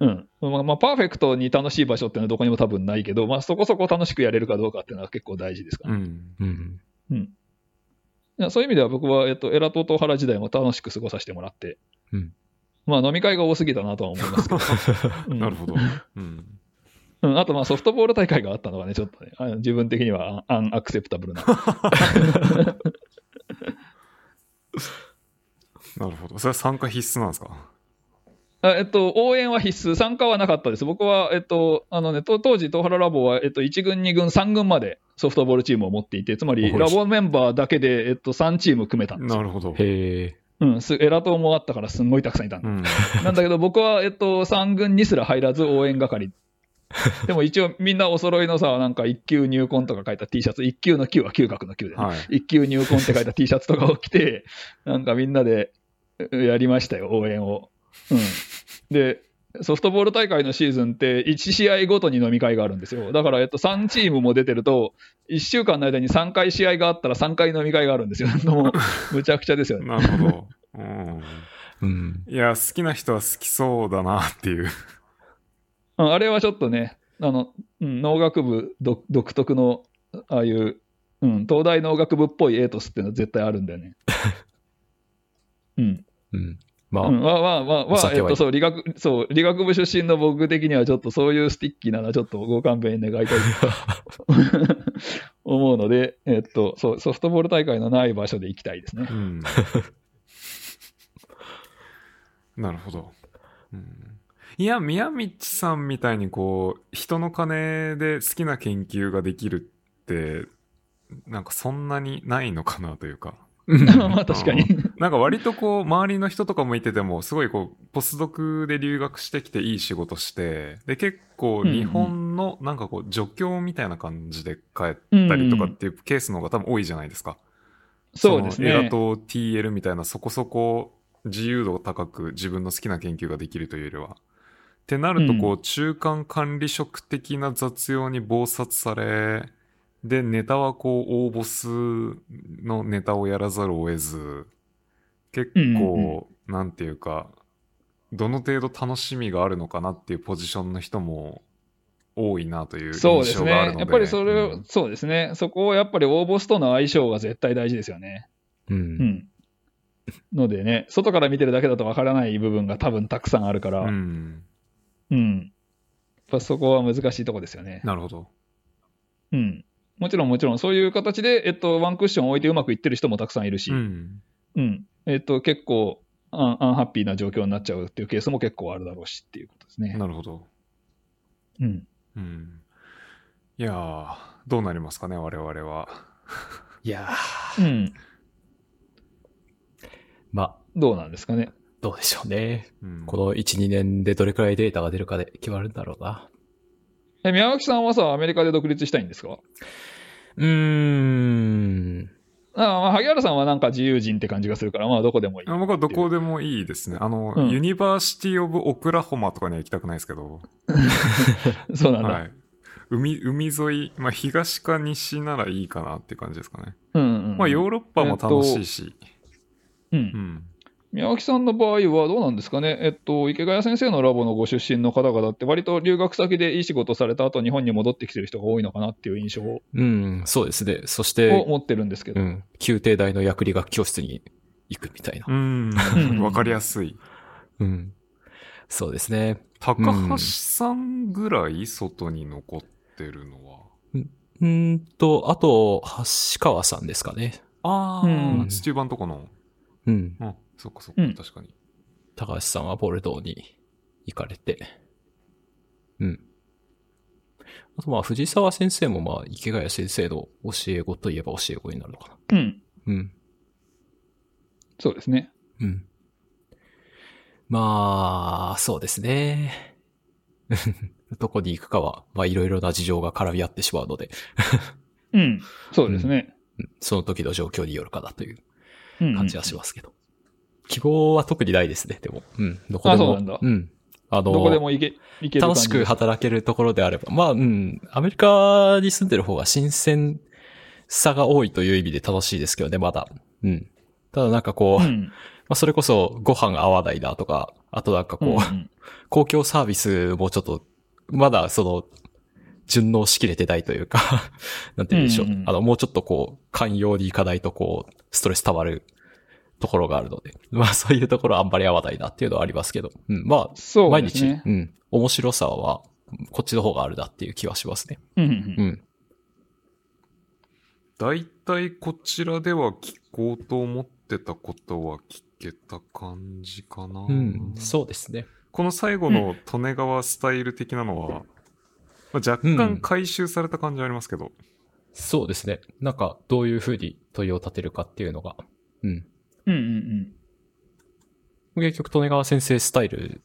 うん。まあ、まあ、パーフェクトに楽しい場所っていうのはどこにも多分ないけど、まあそこそこ楽しくやれるかどうかっていうのは結構大事ですからね。うん。うん。うん。そういう意味では僕は、えっと、エラトと原時代も楽しく過ごさせてもらって、うんまあ飲み会が多すぎたなとは思いますけど。うんなるほど。うん。うん、あとまあソフトボール大会があったのがね、ちょっとね、あの自分的にはアンアクセプタブルな。なるほど。それは参加必須なんですか？あえっと、応援は必須、参加はなかったです。僕は、えっと、あのね、と当時、東原ラボは、えっと、1軍、2軍、3軍までソフトボールチームを持っていて、つまり、おラボメンバーだけで、えっと、3チーム組めたんですよ。なるほど。へえ。うん、すエラトもあったから、すんごいたくさんいたんだ。うん。なんだけど、僕は、えっと、3軍にすら入らず応援係。でも一応、みんなお揃いのさ、なんか1級入魂とか書いた T シャツ、1級の級は嗅覚の級でね、はい。1級入魂って書いた T シャツとかを着て、なんかみんなでうやりましたよ、応援を。うん。で、ソフトボール大会のシーズンって1試合ごとに飲み会があるんですよ。だから、えっと、3チームも出てると、1週間の間に3回試合があったら3回飲み会があるんですよ。もう、むちゃくちゃですよね。なるほど。うん。うん。いや、好きな人は好きそうだなっていう。うんあれはちょっとね、あの、うん、農学部独独特の、ああいう、うん、東大農学部っぽいエートスっていうのは絶対あるんだよね。うん。うん。まあ、うん、まあまあえっと、そう、理学、そう、理学部出身の僕的にはちょっとそういう sticky なのはちょっとご勘弁願いたいと 思うので、えっと、そう、ソフトボール大会のない場所で行きたいですねう。ん。なるほど。うん、いや、宮道さんみたいにこう、人の金で好きな研究ができるって、なんかそんなにないのかなというか。まあ確かに。なんか割とこう、周りの人とかもいてても、すごいこう、ポスドクで留学してきていい仕事して、で、結構日本のなんかこう、助教みたいな感じで帰ったりとかっていうケースの方が多分多いじゃないですか。そうですね。エラと TL みたいなそこそこ自由度高く自分の好きな研究ができるというよりは。ってなると、こう、中間管理職的な雑用に忙殺され、で、ネタはこう、応募数のネタをやらざるを得ず、結構、なんていうか、どの程度楽しみがあるのかなっていうポジションの人も多いなというそうですね印象があるの。で。やっぱりそれを、うんそうですね。そこをやっぱり応募スとの相性が絶対大事ですよね。う。うんん。のでね、外から見てるだけだとわからない部分が多分たくさんあるから、ううん。ん。やっぱそこは難しいとこですよね。なるほど。うん。もちろんもちろん、そういう形で、えっと、ワンクッション置いてうまくいってる人もたくさんいるし、ううん。ん。えっと、結構アン、アンハッピーな状況になっちゃうっていうケースも結構あるだろうしっていうことですね。なるほど。うん。うん。いやー、どうなりますかね、我々は。いやうん。ー、まあ、どうなんですかね。どうでしょうね。うん、この1、2年でどれくらいデータが出るかで決まるんだろうな。え、宮脇さんはさ、アメリカで独立したいんですか？うーん。あまあ、萩原さんはなんか自由人って感じがするから、まあ、どこでもいい。あ僕はどこでもいいですね。あの、うん University of Oklahoma とかには行きたくないですけど、そうなんだ。はい。海、海沿い、まあ東か西ならいいかなっていう感じですかね。うんうんうん。まあヨーロッパも楽しいし、う。うんん。宮脇さんの場合はどうなんですかね、えっと、池谷先生のラボのご出身の方々って、割と留学先でいい仕事された後日本に戻ってきてる人が多いのかなっていう印象をうん、そうですね。そして、持ってるんですけど。うん、宮廷大の薬理学教室に行くみたいな。うんう。んわかりやすい。うん。そうですね。高橋さんぐらい外に残ってるのは？うーんと、あと、橋川さんですかね。ああ、うんスチューバンとこの。うん。うん、そっかそっか、うん確かに。高橋さんはボルドーに行かれて。うん。あとまあ、藤沢先生もまあ、池谷先生の教え子といえば教え子になるのかな。うん。うん。そうですね。うん。まあ、そうですね。どこに行くかは、まあいろいろな事情が絡み合ってしまうので、うん。そうですね。うんその時の状況によるかなといううん。感じはしますけど。希望は特にないですね、でも。うん。どこでも。あそうなんだん。あの、どこでも行け、行ける楽しく働けるところであれば。まあ、うん。アメリカに住んでる方が新鮮さが多いという意味で楽しいですけどね、まだ。うん。ただなんかこう、まうん。あそれこそご飯合わないなとか、あとなんかこう、うんうん 公共サービスもちょっと、まだその、順応しきれてないというか、なんて言うんでしょう。うんうんあの、もうちょっとこう、寛容にいかないとこう、ストレス溜まるところがあるので、まあそういうところあんまり合わないなっていうのはありますけど、うん、まあ、そう毎日、ですね。うん、面白さは、こっちの方があるなっていう気はしますね。うんうんううんん。大体こちらでは聞こうと思ってたことは聞けた感じかな。うん、そうですね。この最後の利根川スタイル的なのは、まあ、若干回収された感じはありますけど、そうですね。なんか、どういうふうに問いを立てるかっていうのが、うん。うんうん結局、利根川先生スタイル、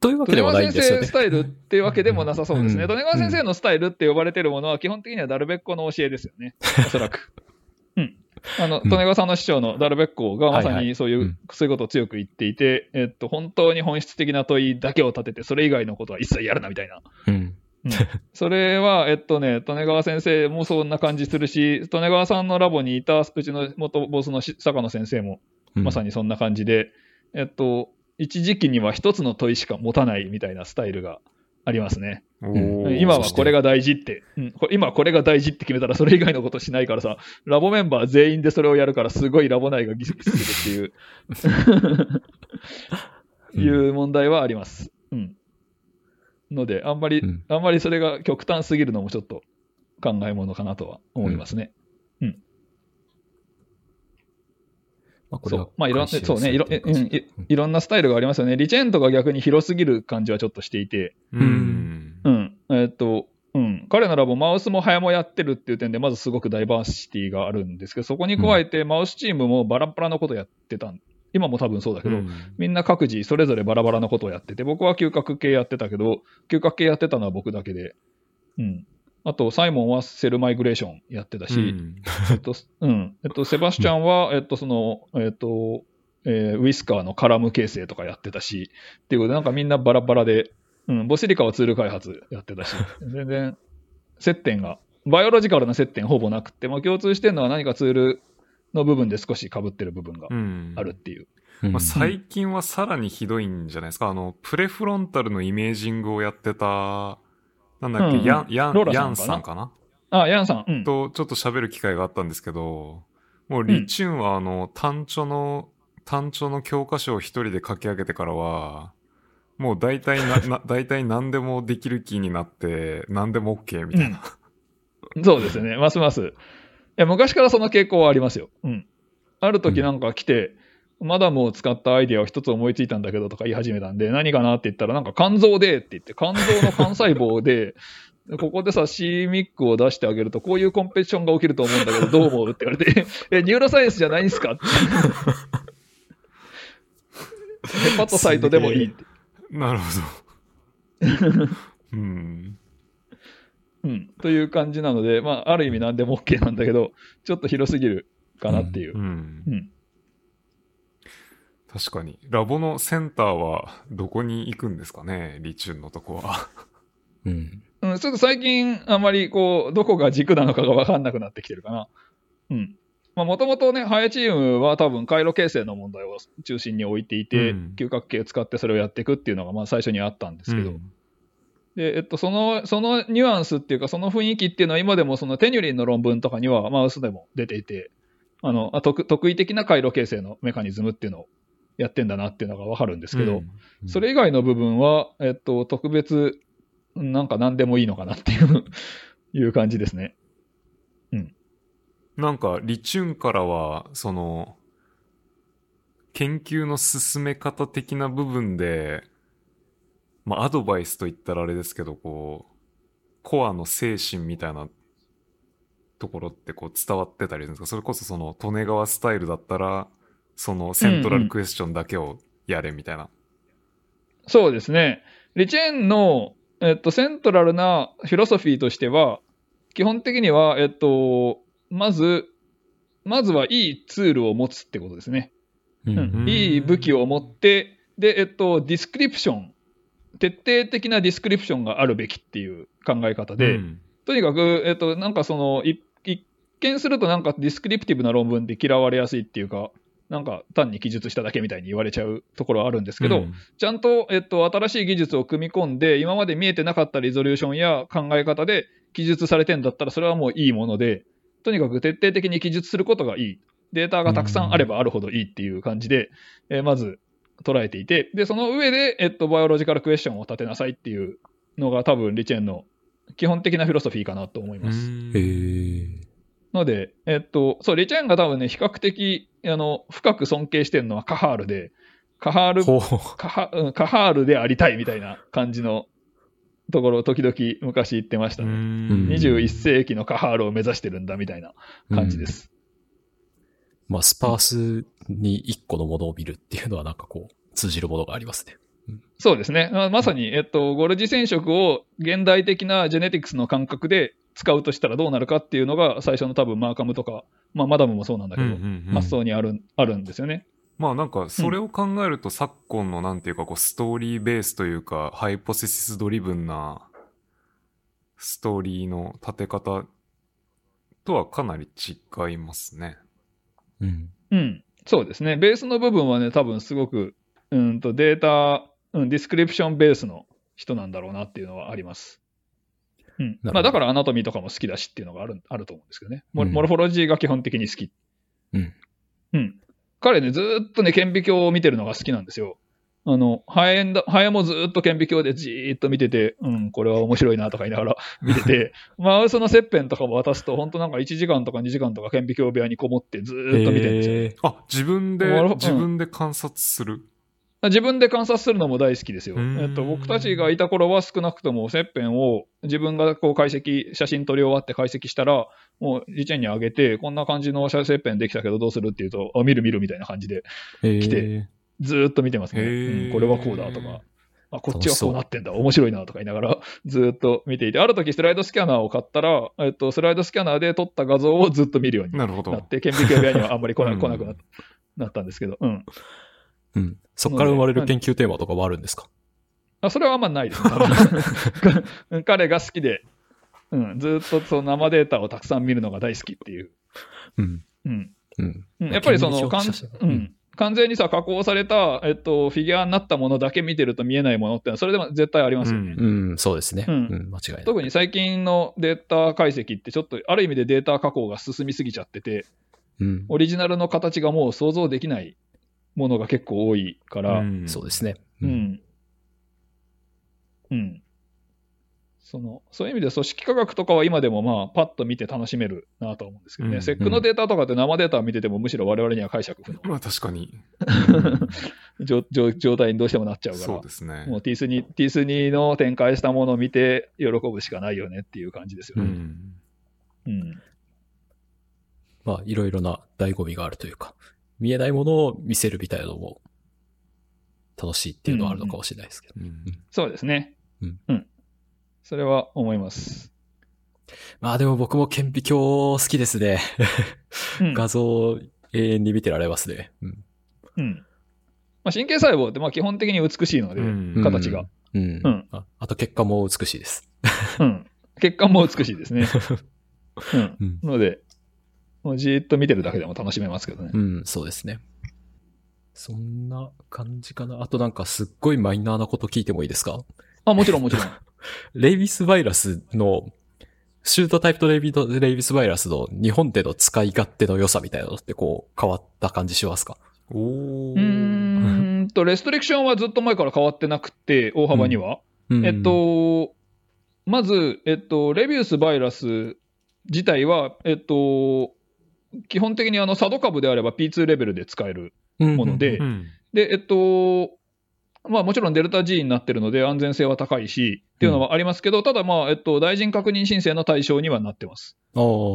というわうん。けではないんですよね。利根川先生スタイルっていうわけでもなさそうですね。うん利根川先生のスタイルって呼ばれてるものは基本的にはダルベッコの教えですよね。おそらく。うん。あの、うん利根川さんの師匠のダルベッコがまさにそういう、うんそういうことを強く言っていて、えっと、本当に本質的な問いだけを立てて、それ以外のことは一切やるなみたいな。うん。うん。それは、えっとね、利根川先生もそんな感じするし、利根川さんのラボにいたうちの元ボスのし坂野先生もうん。まさにそんな感じで、えっと、一時期には一つの問いしか持たないみたいなスタイルがありますね。今はこれが大事って、うん、こ今これが大事って決めたらそれ以外のことしないからさ、ラボメンバー全員でそれをやるからすごいラボ内がギスギスするっていう、うん。いう問題はあります。うん。ので、あんまり、うんあんまりそれが極端すぎるのもちょっと考えものかなとは思いますね。まあ、これはそう。まあ、いろん、回収そうね、いろ、うんいいろんなスタイルがありますよね。リチェントが逆に広すぎる感じはちょっとしていて、うん。うん。えっと、うん。彼のラボ、マウスもハヤもやってるっていう点で、まずすごくダイバーシティがあるんですけど、そこに加えて、マウスチームもバラバラなことやってたん今も多分そうだけど、うん。みんな各自それぞれバラバラなことをやってて、僕は嗅覚系やってたけど、嗅覚系やってたのは僕だけで、うん。あと、サイモンはセルマイグレーションやってたし、うん。えっと、うん。えっと、セバスチャンは、えっと、その、えっと、えーウィスカーのカラム形成とかやってたし、っていうことで、なんかみんなバラバラで、うん、ボシリカはツール開発やってたし、全然、接点が、バイオロジカルな接点ほぼなくって、まあ、共通してるのは何かツールの部分で少し被ってる部分がうんあるっていう。うんまあ、最近はさらにひどいんじゃないですか？あの、プレフロンタルのイメージングをやってた、なんだっけ、うんヤン、ヤンローラ、さんヤンかなさんかな？あ、ヤンさん、うん。と、ちょっと喋る機会があったんですけど、もうリチュンはあの、単調の、単調の教科書を一人で書き上げてからは、もう大体な、な、大体何でもできる気になって、何でも OK みたいな。そうですね、ますます。いや昔からその傾向はありますよ。うん。ある時なんか来て、マダムを使ったアイデアを一つ思いついたんだけどとか言い始めたんで、何かなって言ったら、なんか肝臓でって言って、肝臓の幹細胞で、ここでさ、C ミックを出してあげると、こういうコンペティションが起きると思うんだけど、どう思うって言われて、え、ニューロサイエンスじゃないんすか？って。ヘパトサイトでもいいって。なるほど。うん。うん。という感じなので、まあ、ある意味何でも OK なんだけど、ちょっと広すぎるかなっていう。うんう。ん。確かに。ラボのセンターはどこに行くんですかね、リチュンのとこは。うん。うん、ちょっと最近、あんまりこう、どこが軸なのかが分かんなくなってきてるかな。うん。まあ、もともとね、ハヤチームは多分回路形成の問題を中心に置いていて、うん嗅覚系を使ってそれをやっていくっていうのが、まあ最初にあったんですけど、うんで、えっと、その、そのニュアンスっていうか、その雰囲気っていうのは今でもそのテニュリンの論文とかにはマウスでも出ていて、あの、あ得得意的な回路形成のメカニズムっていうのをやってんだなっていうのがわかるんですけど、うんそれ以外の部分は、えっと、特別、なんか何でもいいのかなっていう いう感じですね。なんか、リチューンからは、その、研究の進め方的な部分で、まあ、アドバイスと言ったらあれですけど、こう、コアの精神みたいなところってこう伝わってたりするんですか？それこそその、利根川スタイルだったら、その central question だけをやれみたいな。そうですね。リチェーンの、えっと、 central な philosophy としては、基本的には、えっと、まず、まずはいいツールを持つってことですね。うんうんいい武器を持って、で、えっと、 description、徹底的な description があるべきっていう考え方で、うんとにかく、えっと、なんかその、い一見するとなんかディスクリプティブな論文って嫌われやすいっていうか、なんか単に記述しただけみたいに言われちゃうところはあるんですけど、うんちゃんと、えっと、新しい技術を組み込んで、今まで見えてなかったリゾリューションや考え方で記述されてんだったら、それはもういいもので、とにかく徹底的に記述することがいい。データがたくさんあればあるほどいいっていう感じで、えーまず捉えていて、で、その上で、えっと、バイオロジカルクエスチョンを立てなさいっていうのが多分、リチェンの基本的なフィロソフィーかなと思います。ので、えっと、そう、リチェンが多分ね、比較的、あの、深く尊敬してるのはカハールで、カハール。カハうんカハールでありたいみたいな感じのところを時々昔言ってましたね。うん21世紀のカハールを目指してるんだみたいな感じです。まあ、スパースに一個のものを見るっていうのはなんかこう、通じるものがありますね。そうですね。まあまさに、えっと、ゴルジ染色を現代的なジェネティクスの感覚で使うとしたらどうなるかっていうのが最初の多分マーカムとか、まあマダムもそうなんだけど、うんうんうん発想にあるあるんですよね。まあなんかそれを考えると昨今のなんていうかこうストーリーベースというかハイポセシスドリブンなストーリーの立て方とはかなり違いますね。うん。うん、そうですね。ベースの部分はね、多分すごく、うんとデータ、うん、 description ベースの人なんだろうなっていうのはあります。うん。まあだから anatomy とかも好きだしっていうのがあるあると思うんですけどね。モうん morphology が基本的に好き。うん。うん。彼ね、ずーっとね、顕微鏡を見てるのが好きなんですよ。あの、ハエだ、ハエもずーっと顕微鏡でじーっと見てて、うん、これは面白いなとか言いながら 見てて、マウスの切片とかも渡すと、本当なんか1時間とか2時間とか顕微鏡部屋にこもってずーっと見てるんですよ。あ、自分で自分で観察する？自分で観察するのも大好きですよ。えっと、僕たちがいた頃は少なくとも切片を自分がこう解析、写真撮り終わって解析したら、もうリチェンにあげて、こんな感じの切片できたけどどうするっていうと、あ、見る見るみたいな感じで、へ来てーずーっと見てますね。うんこれはこうだとか。あ、こっちはこうなってんだ。面白いなとか言いながら、ずーっと見ていて、ある時スライドスキャナーを買ったら、えっと、スライドスキャナーで撮った画像をずっと見るようになるほど。なって、顕微鏡部屋にはあんまり来なうん 来なくななったんですけど、うん。うん。そっから生まれる研究テーマとかもあるんですか？あそれはあんまないですね。彼が好きで、うん、ずーっとその生データをたくさん見るのが大好きっていう。うん。うんうん。うん、やっぱりその、顕微かんうん、完全にさ、加工された、えっと、フィギュアになったものだけ見てると見えないものってのは、それでも絶対ありますよね。うん、そうですね。ううんん、間違いない。特に最近のデータ解析って、ちょっとある意味でデータ加工が進みすぎちゃってて、うん。オリジナルの形がもう想像できないものが結構多いから、んそうですね。う。ん。うん。その、そういう意味で組織科学とかは今でもまあ、パッと見て楽しめるなと思うんですけどね。うんセックのデータとかって生データを見ててもむしろ我々には解釈不能まあ確かに。状状状態にどうしてもなっちゃうから。そうですね。もう T2、T2 の展開したものを見て喜ぶしかないよねっていう感じですよね。うん。うん。まあ、いろいろな醍醐味があるというか、見えないものを見せるみたいなのも楽しいっていうのはあるのかもしれないですけど。うんそうですね。うんそれは思います。まあでも僕も顕微鏡好きですね。うん画像永遠に見てられますね。うん。うんまあ、神経細胞ってまあ基本的に美しいので、うん形が。うん。うんああと血管も美しいです。うん。血管も美しいですね。うん。うん。ので、もうじーっと見てるだけでも楽しめますけどね。うん、そうですね。そんな感じかな。あとなんかすっごいマイナーなこと聞いてもいいですか？あ、もちろんもちろん。レイビスバイラスの、シュートタイプとレイビレイビスバイラスの日本での使い勝手の良さみたいなのってこう変わった感じしますか？おーうーんと、レストリクションはずっと前から変わってなくて、大幅には。うんえっ、と、まず、えっと、レビウスバイラス自体は、えっと、基本的にあの、佐渡株であれば P2 レベルで使える。ものでうん。で、えっと、まあもちろんデルタ G になってるので安全性は高いしっていうのはありますけど、ただまあ、えっと、大臣確認申請の対象にはなってます。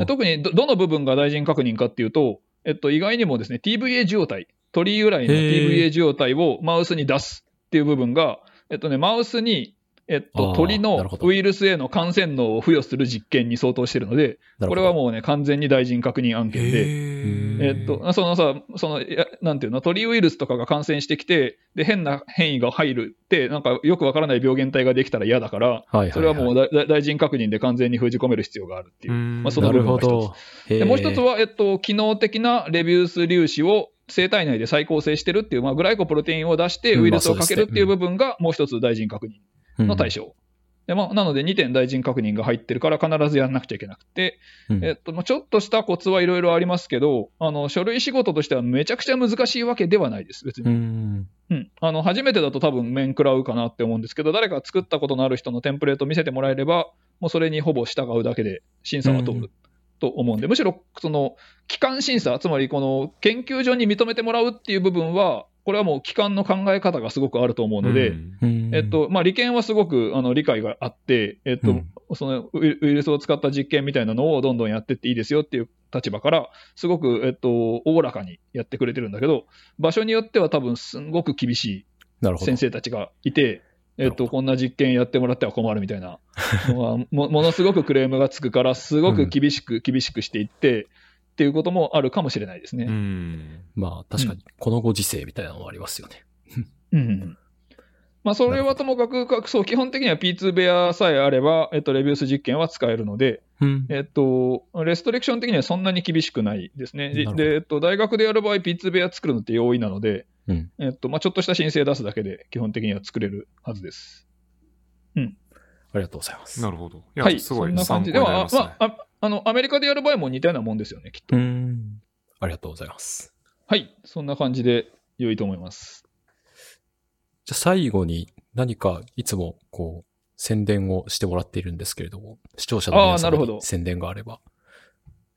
特にどどの部分が大臣確認かっていうと、えっと、意外にもですね、TVA 受容体、鳥由来の TVA 受容体をマウスに出すっていう部分が、えっとね、マウスに、えっと、鳥のウイルスへの感染能を付与する実験に相当しているので、これはもうね、完全に大臣確認案件で、へえっと、そのさ、その、なんていうの、鳥ウイルスとかが感染してきて、で、変な変異が入るって、なんかよくわからない病原体ができたら嫌だから、はいはいはい。それはもう大臣確認で完全に封じ込める必要があるっていう。まあその部分が一つ。もう一つは、えっと、機能的なレビュース粒子を生体内で再構成してるっていう、まあ、グライコプロテインを出してうん。ウイルスをかけるっていう部分がもう一つ大臣確認の対象。でまあ、なので2点大臣確認が入ってるから必ずやらなくちゃいけなくて、うんえっとまあ、ちょっとしたコツはいろいろありますけどあの、書類仕事としてはめちゃくちゃ難しいわけではないです、別に。うん。うん、あの初めてだと多分面食らうかなって思うんですけど、誰か作ったことのある人のテンプレート見せてもらえれば、もうそれにほぼ従うだけで審査は通うんると思うんで、むしろその機関審査、つまりこの研究所に認めてもらうっていう部分は、これはもう機関の考え方がすごくあると思うので、うん。えっ、とまあ、利権はすごくあの理解があって、えっとうん。そのウイルスを使った実験みたいなのをどんどんやってっていいですよっていう立場から、すごく、えっと、おおらかにやってくれてるんだけど、場所によっては多分すんごく厳しい先。生たちがいて、えっと、こんな実験やってもらっては困るみたいなのがも、ものすごくクレームがつくから、すごく厳しく、厳しくしていって、っていうこともあるかもしれないですね。うん。まあ確かに、このご時世みたいなのもありますよね。うんまあ、それはともかく、かそう基本的には P2 ベアさえあれば、えっと、レビュース実験は使えるので、うん。えっと、レストリクション的にはそんなに厳しくないですね。でで、えっと、大学でやる場合、P2 ベア作るのって容易なので、うん。えっとまあ、ちょっとした申請出すだけで基本的には作れるはずです。ありがとうございます。なるほど。いや、はい、すごいそんな感じでは、ますね。まあ、ああの、アメリカでやる場合も似たようなもんですよね、きっと。うん。ありがとうございます。はい、そんな感じで良いと思います。じゃあ最後に何かいつもこう宣伝をしてもらっているんですけれども、視聴者の皆さんあーなるほどに宣伝があれば。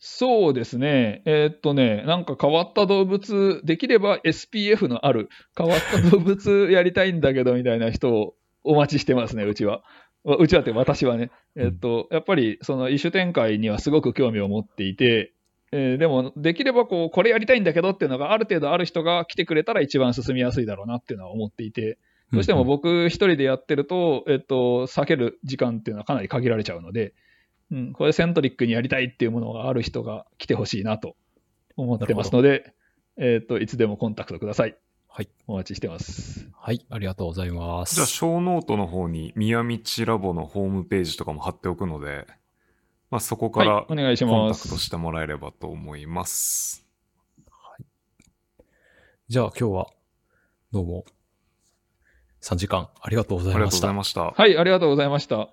そうですね、えーっとね、なんか変わった動物、できれば SPF のある変わった動物やりたいんだけどみたいな人をお待ちしてますね、うちは。うちはって私はね、えーっと、やっぱりその異種展開にはすごく興味を持っていて、えーでも、できればこう、これやりたいんだけどっていうのがある程度ある人が来てくれたら一番進みやすいだろうなっていうのは思っていて、どうしても僕一人でやってると、えっと、避ける時間っていうのはかなり限られちゃうので、うん、これセントリックにやりたいっていうものがある人が来てほしいなと思ってますので、えっと、いつでもコンタクトください。はい。お待ちしてます。はい、ありがとうございます。じゃあ、 show note の方に、宮道ラボのホームページとかも貼っておくので、まあ、そこかはいら、お願いしコンますタクト。してもらえればと思います。じゃあ今日はどうも3時間ありがとうございましたありがとうござい。ました。はい、ありがとうございました。